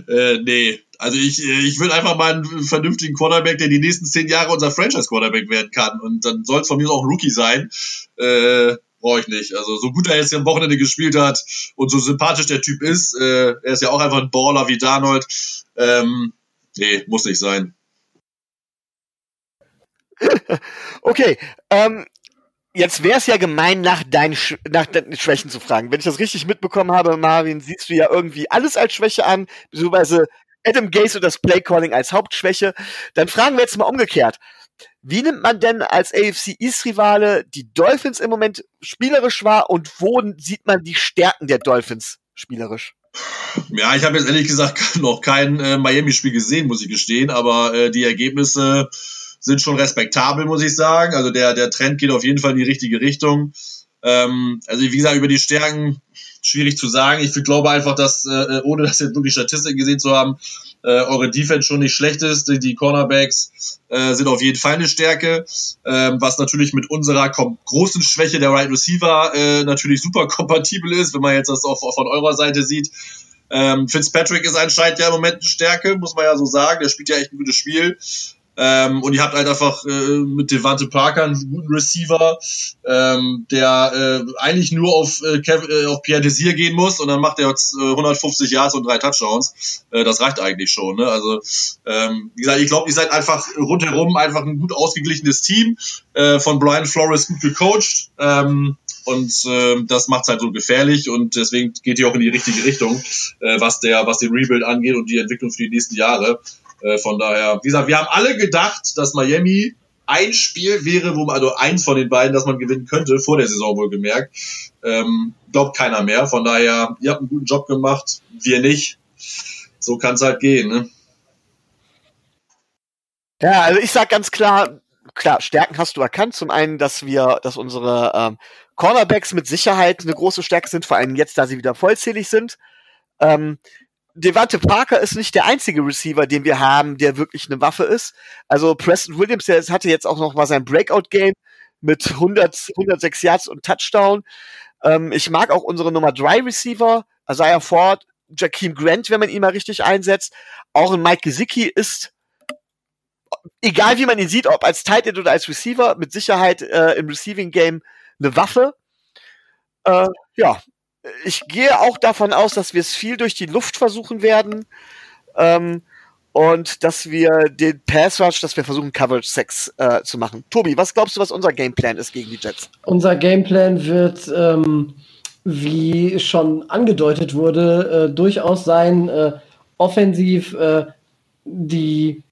äh, nee. Also ich, ich will einfach mal einen vernünftigen Quarterback, der die nächsten zehn Jahre unser Franchise-Quarterback werden kann. Und dann soll es von mir auch ein Rookie sein. Äh, Brauche ich nicht. Also so gut er jetzt am Wochenende gespielt hat und so sympathisch der Typ ist, äh, er ist ja auch einfach ein Baller wie Darnold. Ähm, nee, muss nicht sein. [LAUGHS] okay, ähm, jetzt wäre es ja gemein, nach deinen, nach deinen Schwächen zu fragen. Wenn ich das richtig mitbekommen habe, Marvin, siehst du ja irgendwie alles als Schwäche an, beziehungsweise Adam Gaze und das Playcalling als Hauptschwäche. Dann fragen wir jetzt mal umgekehrt. Wie nimmt man denn als AFC East-Rivale die Dolphins im Moment spielerisch wahr und wo sieht man die Stärken der Dolphins spielerisch? Ja, ich habe jetzt ehrlich gesagt [LAUGHS] noch kein äh, Miami-Spiel gesehen, muss ich gestehen, aber äh, die Ergebnisse sind schon respektabel, muss ich sagen. Also der, der Trend geht auf jeden Fall in die richtige Richtung. Ähm, also wie gesagt, über die Stärken schwierig zu sagen. Ich glaube einfach, dass, äh, ohne das jetzt wirklich Statistiken gesehen zu haben, äh, eure Defense schon nicht schlecht ist. Die, die Cornerbacks äh, sind auf jeden Fall eine Stärke, ähm, was natürlich mit unserer großen Schwäche der Right Receiver äh, natürlich super kompatibel ist, wenn man jetzt das auch von eurer Seite sieht. Ähm, Fitzpatrick ist anscheinend ja im Moment eine Stärke, muss man ja so sagen. Der spielt ja echt ein gutes Spiel. Ähm, und ihr habt halt einfach äh, mit Devante Parker einen guten Receiver, ähm, der äh, eigentlich nur auf, äh, Kevin, äh, auf Pierre Desir gehen muss und dann macht er jetzt äh, 150 Yards und drei Touchdowns. Äh, das reicht eigentlich schon. Ne? Also ähm, wie gesagt, ich glaube, ihr seid einfach rundherum einfach ein gut ausgeglichenes Team, äh, von Brian Flores gut gecoacht. Ähm, und äh, das macht es halt so gefährlich und deswegen geht ihr auch in die richtige Richtung, äh, was der, was den Rebuild angeht und die Entwicklung für die nächsten Jahre. Äh, von daher, wie gesagt, wir haben alle gedacht, dass Miami ein Spiel wäre, wo man, also eins von den beiden, dass man gewinnen könnte, vor der Saison wohl gemerkt. Ähm, glaubt keiner mehr. Von daher, ihr habt einen guten Job gemacht, wir nicht. So kann es halt gehen, ne? Ja, also ich sag ganz klar, klar, Stärken hast du erkannt. Zum einen, dass wir, dass unsere ähm, Cornerbacks mit Sicherheit eine große Stärke sind, vor allem jetzt, da sie wieder vollzählig sind. Ähm, Devante Parker ist nicht der einzige Receiver, den wir haben, der wirklich eine Waffe ist. Also Preston Williams, der hatte jetzt auch noch mal sein Breakout-Game mit 100, 106 Yards und Touchdown. Ähm, ich mag auch unsere Nummer 3 Receiver, Isaiah Ford, Jakeem Grant, wenn man ihn mal richtig einsetzt. Auch ein Mike Gesicki ist, egal wie man ihn sieht, ob als Tight End oder als Receiver, mit Sicherheit äh, im Receiving Game eine Waffe. Äh, ja, ich gehe auch davon aus, dass wir es viel durch die Luft versuchen werden. Ähm, und dass wir den Pass Rush, dass wir versuchen, Coverage 6 äh, zu machen. Tobi, was glaubst du, was unser Gameplan ist gegen die Jets? Unser Gameplan wird, ähm, wie schon angedeutet wurde, äh, durchaus sein, äh, offensiv äh, die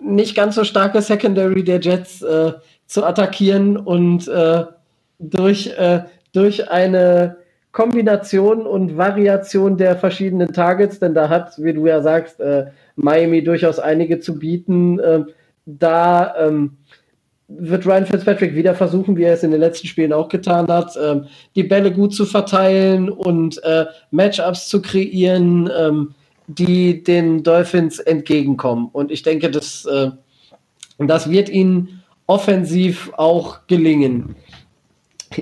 nicht ganz so starke Secondary der Jets äh, zu attackieren und äh, durch, durch eine Kombination und Variation der verschiedenen Targets, denn da hat, wie du ja sagst, äh, Miami durchaus einige zu bieten. Äh, da ähm, wird Ryan Fitzpatrick wieder versuchen, wie er es in den letzten Spielen auch getan hat, ähm, die Bälle gut zu verteilen und äh, Matchups zu kreieren, ähm, die den Dolphins entgegenkommen. Und ich denke, das, äh, das wird ihnen offensiv auch gelingen.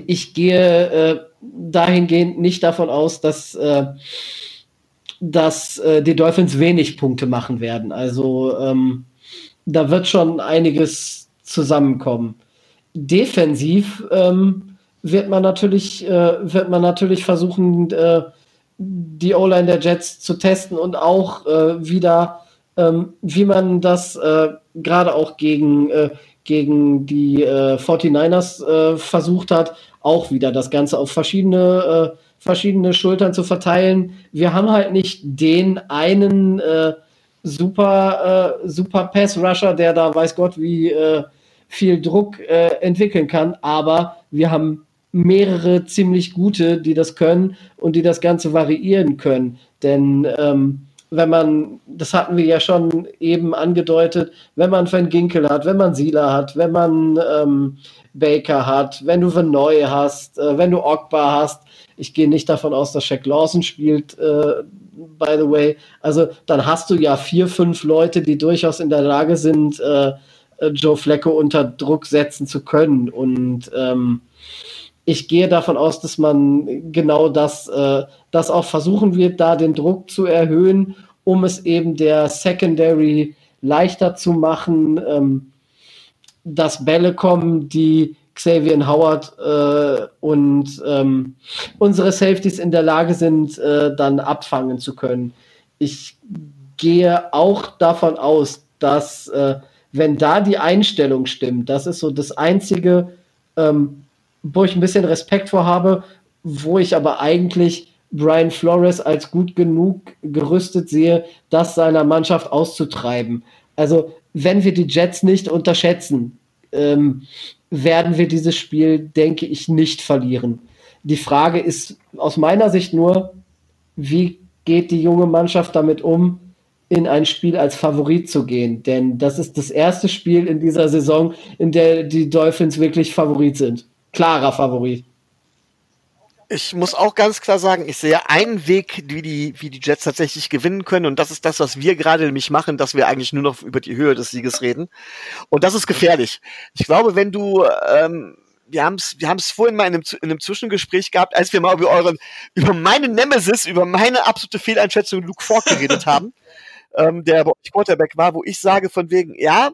Ich gehe äh, dahingehend nicht davon aus, dass, äh, dass äh, die Dolphins wenig Punkte machen werden. Also ähm, da wird schon einiges zusammenkommen. Defensiv ähm, wird man natürlich, äh, wird man natürlich versuchen, äh, die O-Line der Jets zu testen und auch äh, wieder, ähm, wie man das äh, gerade auch gegen, gegen die 49ers versucht hat, auch wieder das Ganze auf verschiedene, äh, verschiedene Schultern zu verteilen. Wir haben halt nicht den einen äh, super, äh, super Pass-Rusher, der da weiß Gott wie äh, viel Druck äh, entwickeln kann, aber wir haben mehrere ziemlich gute, die das können und die das Ganze variieren können. Denn ähm, wenn man, das hatten wir ja schon eben angedeutet, wenn man Van Ginkel hat, wenn man Sieler hat, wenn man ähm, Baker hat, wenn du Vanoy hast, äh, wenn du Ogba hast. Ich gehe nicht davon aus, dass Shaq Lawson spielt, äh, by the way. Also dann hast du ja vier, fünf Leute, die durchaus in der Lage sind, äh, äh Joe Flecko unter Druck setzen zu können. Und ähm, ich gehe davon aus, dass man genau das, äh, das auch versuchen wird, da den Druck zu erhöhen, um es eben der Secondary leichter zu machen. Ähm, dass Bälle kommen, die Xavier Howard äh, und ähm, unsere Safeties in der Lage sind, äh, dann abfangen zu können. Ich gehe auch davon aus, dass äh, wenn da die Einstellung stimmt, das ist so das Einzige, ähm, wo ich ein bisschen Respekt vor habe, wo ich aber eigentlich Brian Flores als gut genug gerüstet sehe, das seiner Mannschaft auszutreiben. Also wenn wir die Jets nicht unterschätzen, ähm, werden wir dieses Spiel, denke ich, nicht verlieren. Die Frage ist aus meiner Sicht nur, wie geht die junge Mannschaft damit um, in ein Spiel als Favorit zu gehen? Denn das ist das erste Spiel in dieser Saison, in der die Dolphins wirklich Favorit sind. Klarer Favorit ich muss auch ganz klar sagen, ich sehe einen Weg, wie die, wie die Jets tatsächlich gewinnen können. Und das ist das, was wir gerade nämlich machen, dass wir eigentlich nur noch über die Höhe des Sieges reden. Und das ist gefährlich. Ich glaube, wenn du ähm, wir haben es wir haben's vorhin mal in einem, in einem Zwischengespräch gehabt, als wir mal über euren, über meine Nemesis, über meine absolute Fehleinschätzung Luke Falk geredet haben, [LAUGHS] ähm, der bei euch Quarterback war, wo ich sage von wegen, ja,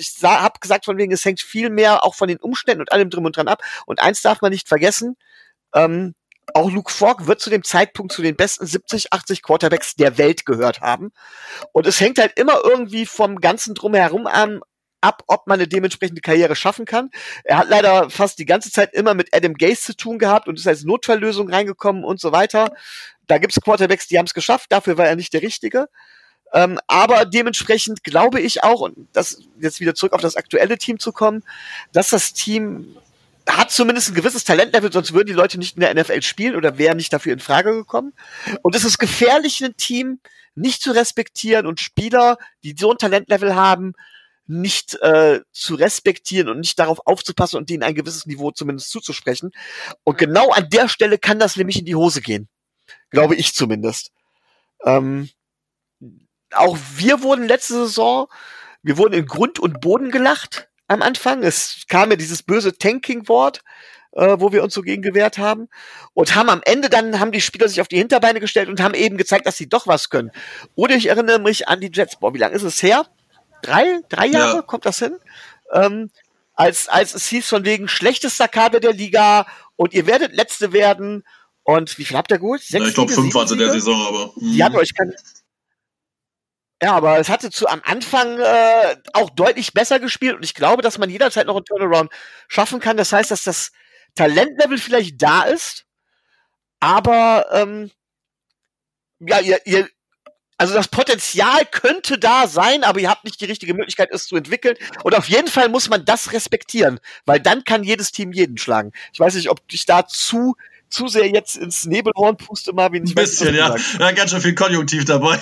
ich habe gesagt von wegen, es hängt viel mehr auch von den Umständen und allem drum und dran ab. Und eins darf man nicht vergessen, ähm, auch Luke Falk wird zu dem Zeitpunkt zu den besten 70, 80 Quarterbacks der Welt gehört haben. Und es hängt halt immer irgendwie vom ganzen Drumherum an, ab, ob man eine dementsprechende Karriere schaffen kann. Er hat leider fast die ganze Zeit immer mit Adam Gase zu tun gehabt und ist als Notfalllösung reingekommen und so weiter. Da gibt's Quarterbacks, die haben es geschafft, dafür war er nicht der Richtige. Ähm, aber dementsprechend glaube ich auch, und das jetzt wieder zurück auf das aktuelle Team zu kommen, dass das Team hat zumindest ein gewisses Talentlevel, sonst würden die Leute nicht in der NFL spielen oder wären nicht dafür in Frage gekommen. Und es ist gefährlich, ein Team nicht zu respektieren und Spieler, die so ein Talentlevel haben, nicht äh, zu respektieren und nicht darauf aufzupassen und denen ein gewisses Niveau zumindest zuzusprechen. Und genau an der Stelle kann das nämlich in die Hose gehen. Glaube ich zumindest. Ähm, auch wir wurden letzte Saison, wir wurden in Grund und Boden gelacht am Anfang. Es kam ja dieses böse Tanking-Wort, äh, wo wir uns so gegen gewehrt haben. Und haben am Ende dann, haben die Spieler sich auf die Hinterbeine gestellt und haben eben gezeigt, dass sie doch was können. Oder ich erinnere mich an die Jets. Boah, wie lange ist es her? Drei, drei Jahre? Ja. Kommt das hin? Ähm, als, als es hieß von wegen schlechtester Kader der Liga und ihr werdet Letzte werden. Und wie viel habt ihr geholt? Sechs ja, ich glaube fünf hatte der Saison, aber. Mhm. Die hatten euch keine, ja, aber es hatte zu am Anfang äh, auch deutlich besser gespielt und ich glaube, dass man jederzeit noch einen Turnaround schaffen kann. Das heißt, dass das Talentlevel vielleicht da ist, aber ähm, ja, ihr, ihr, also das Potenzial könnte da sein, aber ihr habt nicht die richtige Möglichkeit, es zu entwickeln. Und auf jeden Fall muss man das respektieren, weil dann kann jedes Team jeden schlagen. Ich weiß nicht, ob ich da zu zu sehr jetzt ins Nebelhorn puste, Marvin. Ich Ein bisschen, ja. ja. Ganz schön viel Konjunktiv dabei.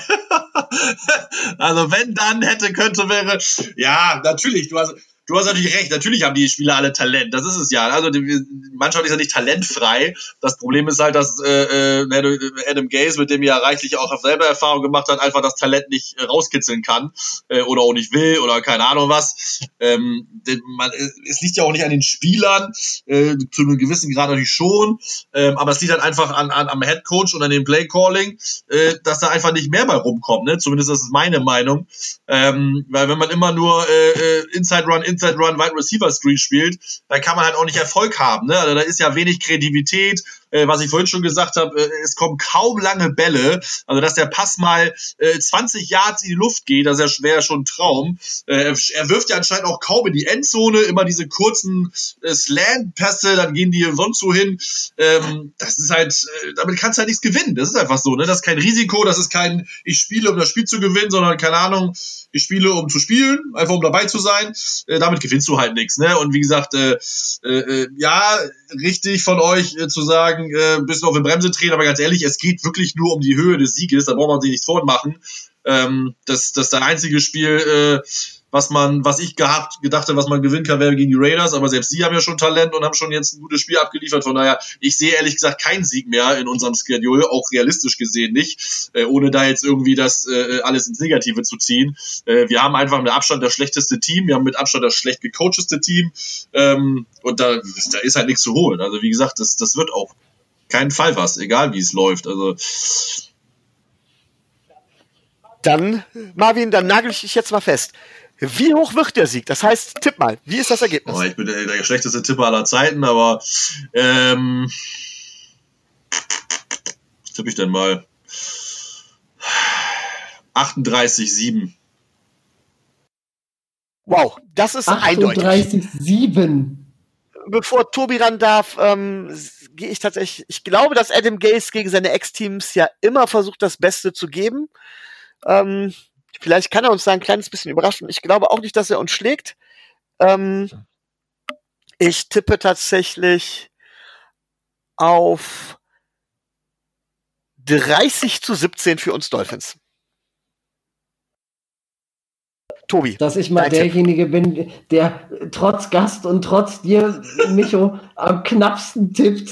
[LAUGHS] also wenn dann hätte, könnte, wäre. Ja, natürlich. Du hast, du hast natürlich recht, natürlich haben die Spieler alle Talent. Das ist es ja. Also die Mannschaft ist ja nicht talentfrei. Das Problem ist halt, dass äh, äh Adam Gaze, mit dem ja reichlich auch selber Erfahrung gemacht hat, einfach das Talent nicht äh, rauskitzeln kann äh, oder auch nicht will oder keine Ahnung was. Ähm, man, äh, es liegt ja auch nicht an den Spielern, äh, zu einem gewissen Grad natürlich schon, ähm, aber es liegt halt einfach an, an, am Head Coach und an dem Play Calling, äh, dass da einfach nicht mehr bei rumkommt. Ne? Zumindest das ist meine Meinung. Ähm, weil wenn man immer nur äh, Inside Run, Inside Inside Run Wide Receiver Screen spielt, dann kann man halt auch nicht Erfolg haben. Ne? Also da ist ja wenig Kreativität, äh, was ich vorhin schon gesagt habe, äh, es kommen kaum lange Bälle. Also dass der Pass mal äh, 20 Yards in die Luft geht, das ist ja schon ein Traum. Äh, er wirft ja anscheinend auch kaum in die Endzone, immer diese kurzen äh, Slant-Pässe, dann gehen die sonst so hin. Ähm, das ist halt, äh, damit kannst du halt nichts gewinnen. Das ist einfach so. Ne? Das ist kein Risiko, das ist kein, ich spiele, um das Spiel zu gewinnen, sondern keine Ahnung, ich spiele, um zu spielen, einfach um dabei zu sein. Äh, damit gewinnst du halt nichts. Ne? Und wie gesagt, äh, äh, äh ja, richtig von euch äh, zu sagen, sagen, äh, ein bisschen auf die Bremse drehen, aber ganz ehrlich, es geht wirklich nur um die Höhe des Sieges, da braucht man sich nichts vormachen. Ähm, das, das ist der einzige Spiel, äh, was man, was ich gehabt, gedacht habe, was man gewinnen kann, wäre gegen die Raiders, aber selbst die haben ja schon Talent und haben schon jetzt ein gutes Spiel abgeliefert. Von daher, ich sehe ehrlich gesagt keinen Sieg mehr in unserem Schedule, auch realistisch gesehen nicht, äh, ohne da jetzt irgendwie das äh, alles ins Negative zu ziehen. Äh, wir haben einfach mit Abstand das schlechteste Team, wir haben mit Abstand das schlecht gecoachteste Team ähm, und da, da ist halt nichts zu holen. Also wie gesagt, das, das wird auch keinen Fall was, egal wie es läuft. Also dann, Marvin, dann nagel ich dich jetzt mal fest. Wie hoch wird der Sieg? Das heißt, tipp mal, wie ist das Ergebnis? Oh, ich bin der, der, schlechteste Tipper aller Zeiten, aber ähm, tippe ich denn mal? 38,7. Wow, das ist 38, eindeutig. 38,7. Bevor Tobi ran darf, ähm, gehe ich tatsächlich, ich glaube, dass Adam Gaze gegen seine Ex-Teams ja immer versucht, das Beste zu geben. Ähm, vielleicht kann er uns da ein kleines bisschen überraschen. Ich glaube auch nicht, dass er uns schlägt. Ähm, ich tippe tatsächlich auf 30 zu 17 für uns Dolphins. Tobi. Dass ich mal derjenige Tipp. bin, der trotz Gast und trotz dir, Micho, am knappsten tippt.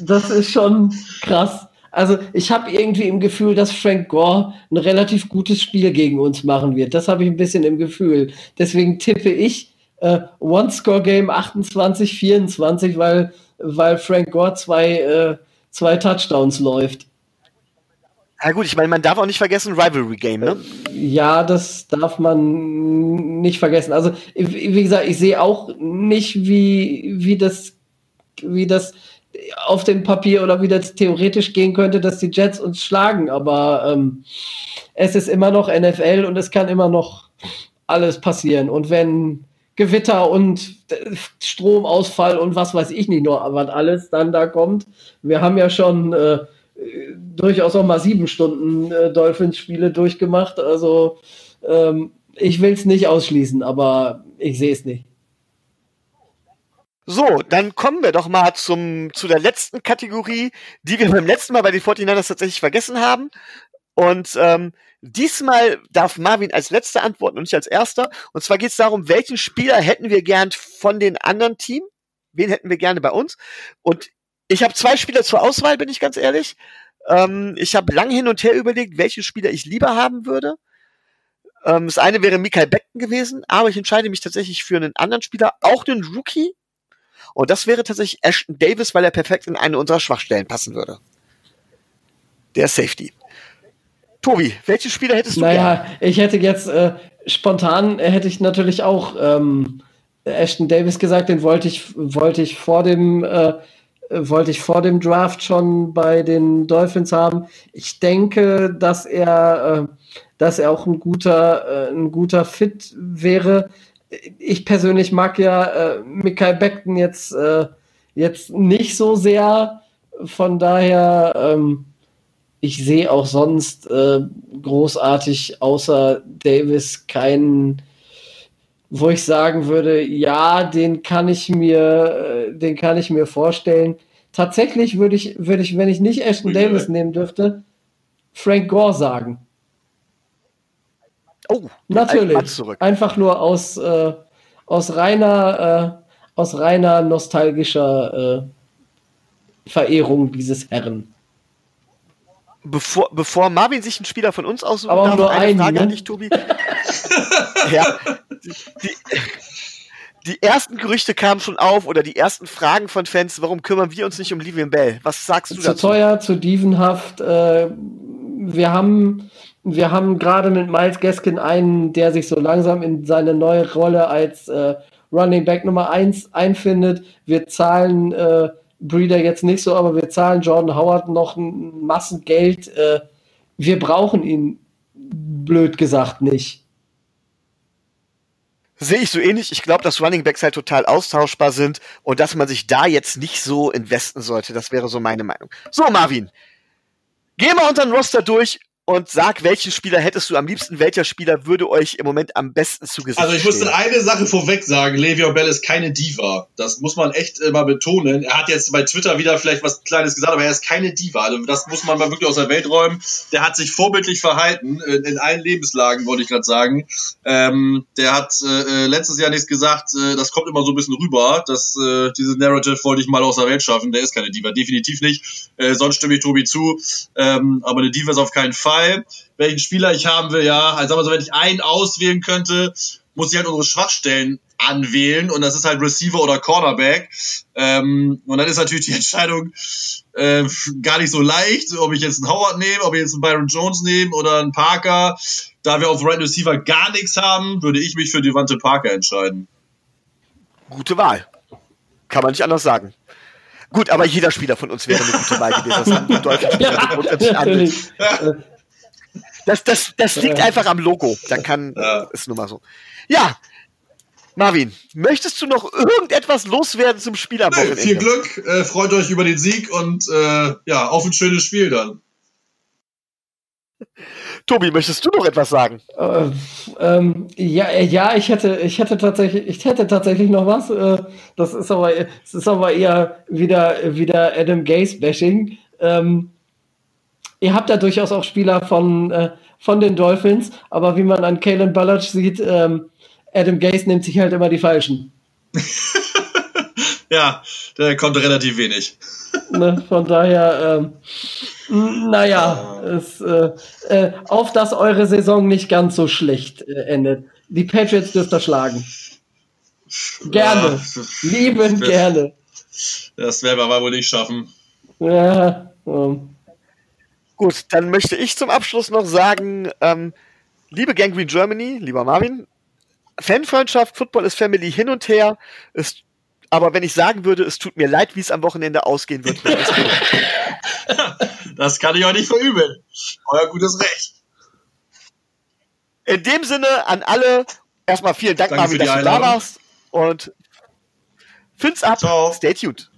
Das ist schon krass. Also ich habe irgendwie im Gefühl, dass Frank Gore ein relativ gutes Spiel gegen uns machen wird. Das habe ich ein bisschen im Gefühl. Deswegen tippe ich äh, One-Score-Game 28-24, weil, weil Frank Gore zwei, äh, zwei Touchdowns läuft. Ja gut, ich meine, man darf auch nicht vergessen, Rivalry Game, ne? Ja, das darf man nicht vergessen. Also, wie gesagt, ich sehe auch nicht, wie, wie das, wie das auf dem Papier oder wie das theoretisch gehen könnte, dass die Jets uns schlagen, aber ähm, es ist immer noch NFL und es kann immer noch alles passieren. Und wenn Gewitter und Stromausfall und was weiß ich nicht noch, was alles dann da kommt, wir haben ja schon äh, durchaus auch mal sieben Stunden äh, Dolphins-Spiele durchgemacht, also ähm, ich will es nicht ausschließen, aber ich sehe es nicht. So, dann kommen wir doch mal zum, zu der letzten Kategorie, die wir beim letzten Mal bei den 49ers tatsächlich vergessen haben. Und ähm, diesmal darf Marvin als letzter antworten und nicht als erster. Und zwar geht es darum, welchen Spieler hätten wir gern von den anderen Team? Wen hätten wir gerne bei uns? Und ich habe zwei Spieler zur Auswahl, bin ich ganz ehrlich. Ähm, ich habe lang hin und her überlegt, welchen Spieler ich lieber haben würde. Ähm, das eine wäre Michael Beckton gewesen, aber ich entscheide mich tatsächlich für einen anderen Spieler, auch den Rookie, und das wäre tatsächlich Ashton Davis, weil er perfekt in eine unserer Schwachstellen passen würde. Der Safety. Tobi, welchen Spieler hättest du Naja, gern? ich hätte jetzt äh, spontan hätte ich natürlich auch ähm, Ashton Davis gesagt, den wollte ich, wollte ich vor dem äh, wollte ich vor dem Draft schon bei den Dolphins haben. Ich denke, dass er, äh, dass er auch ein guter, äh, ein guter Fit wäre ich persönlich mag ja äh, Mikael Beckton jetzt, äh, jetzt nicht so sehr. Von daher, ähm, ich sehe auch sonst äh, großartig außer Davis keinen, wo ich sagen würde, ja, den kann ich mir, äh, den kann ich mir vorstellen. Tatsächlich würde ich, würde ich, wenn ich nicht Ashton Davis nehmen dürfte, Frank Gore sagen. Oh, natürlich. Einfach nur aus, äh, aus reiner, äh, aus reiner nostalgischer äh, Verehrung dieses Herren. Bevor, bevor Marvin sich einen Spieler von uns aussucht, Aber darf, nur eine einen, Frage ne? an dich, Tobi. [LAUGHS] [LAUGHS] ja, die, die, die, ersten Gerüchte kamen schon auf oder die ersten Fragen von Fans, warum kümmern wir uns nicht um Livian Bell? Was sagst du zu dazu? Zu teuer, zu dievenhaft. Äh, wir haben wir haben gerade mit Miles Gaskin einen, der sich so langsam in seine neue Rolle als äh, Running Back Nummer 1 einfindet. Wir zahlen äh, Breeder jetzt nicht so, aber wir zahlen Jordan Howard noch ein Massengeld. Äh, wir brauchen ihn, blöd gesagt, nicht. Sehe ich so ähnlich. Ich glaube, dass Running Backs halt total austauschbar sind und dass man sich da jetzt nicht so investen sollte. Das wäre so meine Meinung. So, Marvin. Gehen wir unseren Roster durch und sag, welchen Spieler hättest du am liebsten, welcher Spieler würde euch im Moment am besten zu Gesicht Also ich muss eine Sache vorweg sagen, Le'Veon Bell ist keine Diva. Das muss man echt immer betonen. Er hat jetzt bei Twitter wieder vielleicht was Kleines gesagt, aber er ist keine Diva. Also das muss man mal wirklich aus der Welt räumen. Der hat sich vorbildlich verhalten, in, in allen Lebenslagen, wollte ich gerade sagen. Ähm, der hat äh, äh, letztes Jahr nichts gesagt, äh, das kommt immer so ein bisschen rüber. Das, äh, dieses Narrative wollte ich mal aus der Welt schaffen. Der ist keine Diva, definitiv nicht. Äh, sonst stimme ich Tobi zu. Ähm, aber eine Diva ist auf keinen Fall frei, welchen Spieler ich haben will, ja. Also sagen wir so, wenn ich einen auswählen könnte, muss ich halt unsere Schwachstellen anwählen und das ist halt Receiver oder Cornerback. Ähm, und dann ist natürlich die [LAUGHS] Entscheidung äh, gar nicht so leicht, ob ich jetzt einen Howard nehme, ob ich jetzt einen Byron Jones nehme oder einen Parker. Da wir auf Right Receiver gar nichts haben, würde ich mich für Devante Parker entscheiden. Gute Wahl. Kann man nicht anders sagen. Gut, aber jeder Spieler von uns wäre eine gute Wahl gewesen. Das [LAUGHS] haben die deutschen Spieler [LAUGHS] das, das, das liegt einfach am Logo. Da kann, ja. ist nun mal so. Ja, Marvin, möchtest du noch irgendetwas loswerden zum Spiel am Wochenende? Viel Glück, äh, freut euch über den Sieg und äh, ja, auf ein schönes Spiel dann. [LAUGHS] Tobi, möchtest du noch etwas sagen? Äh, ähm, ja, äh, ja, ich hätte, ich hätte tatsächlich, ich hätte tatsächlich noch was. Äh, das ist aber, es ist aber eher wieder, wieder Adam Gaze Bashing. Ähm, ihr habt da durchaus auch Spieler von, äh, von den Dolphins, aber wie man an Kalen Ballard sieht, ähm, Adam Gase nimmt sich halt immer die Falschen. [LAUGHS] ja, der konnte relativ wenig. [LAUGHS] ne, von daher, ähm, naja, es, äh, äh, auf dass eure Saison nicht ganz so schlecht äh, endet. Die Patriots dürft ihr schlagen. Gerne. Ja, Lieben das- gerne. Das werden wir aber wohl nicht schaffen. Ja, ähm, Gut, dann möchte ich zum Abschluss noch sagen, ähm, liebe Gangrene Germany, lieber Marvin, Fanfreundschaft, Football ist Family hin und her. Ist, aber wenn ich sagen würde, es tut mir leid, wie es am Wochenende ausgehen wird. es. [LAUGHS] Das kann ich auch nicht verübeln. Euer gutes Recht. In dem Sinne an alle, erstmal vielen Dank, Danke Marvin, dass du da warst. Und Fins ab, Ciao. stay tuned.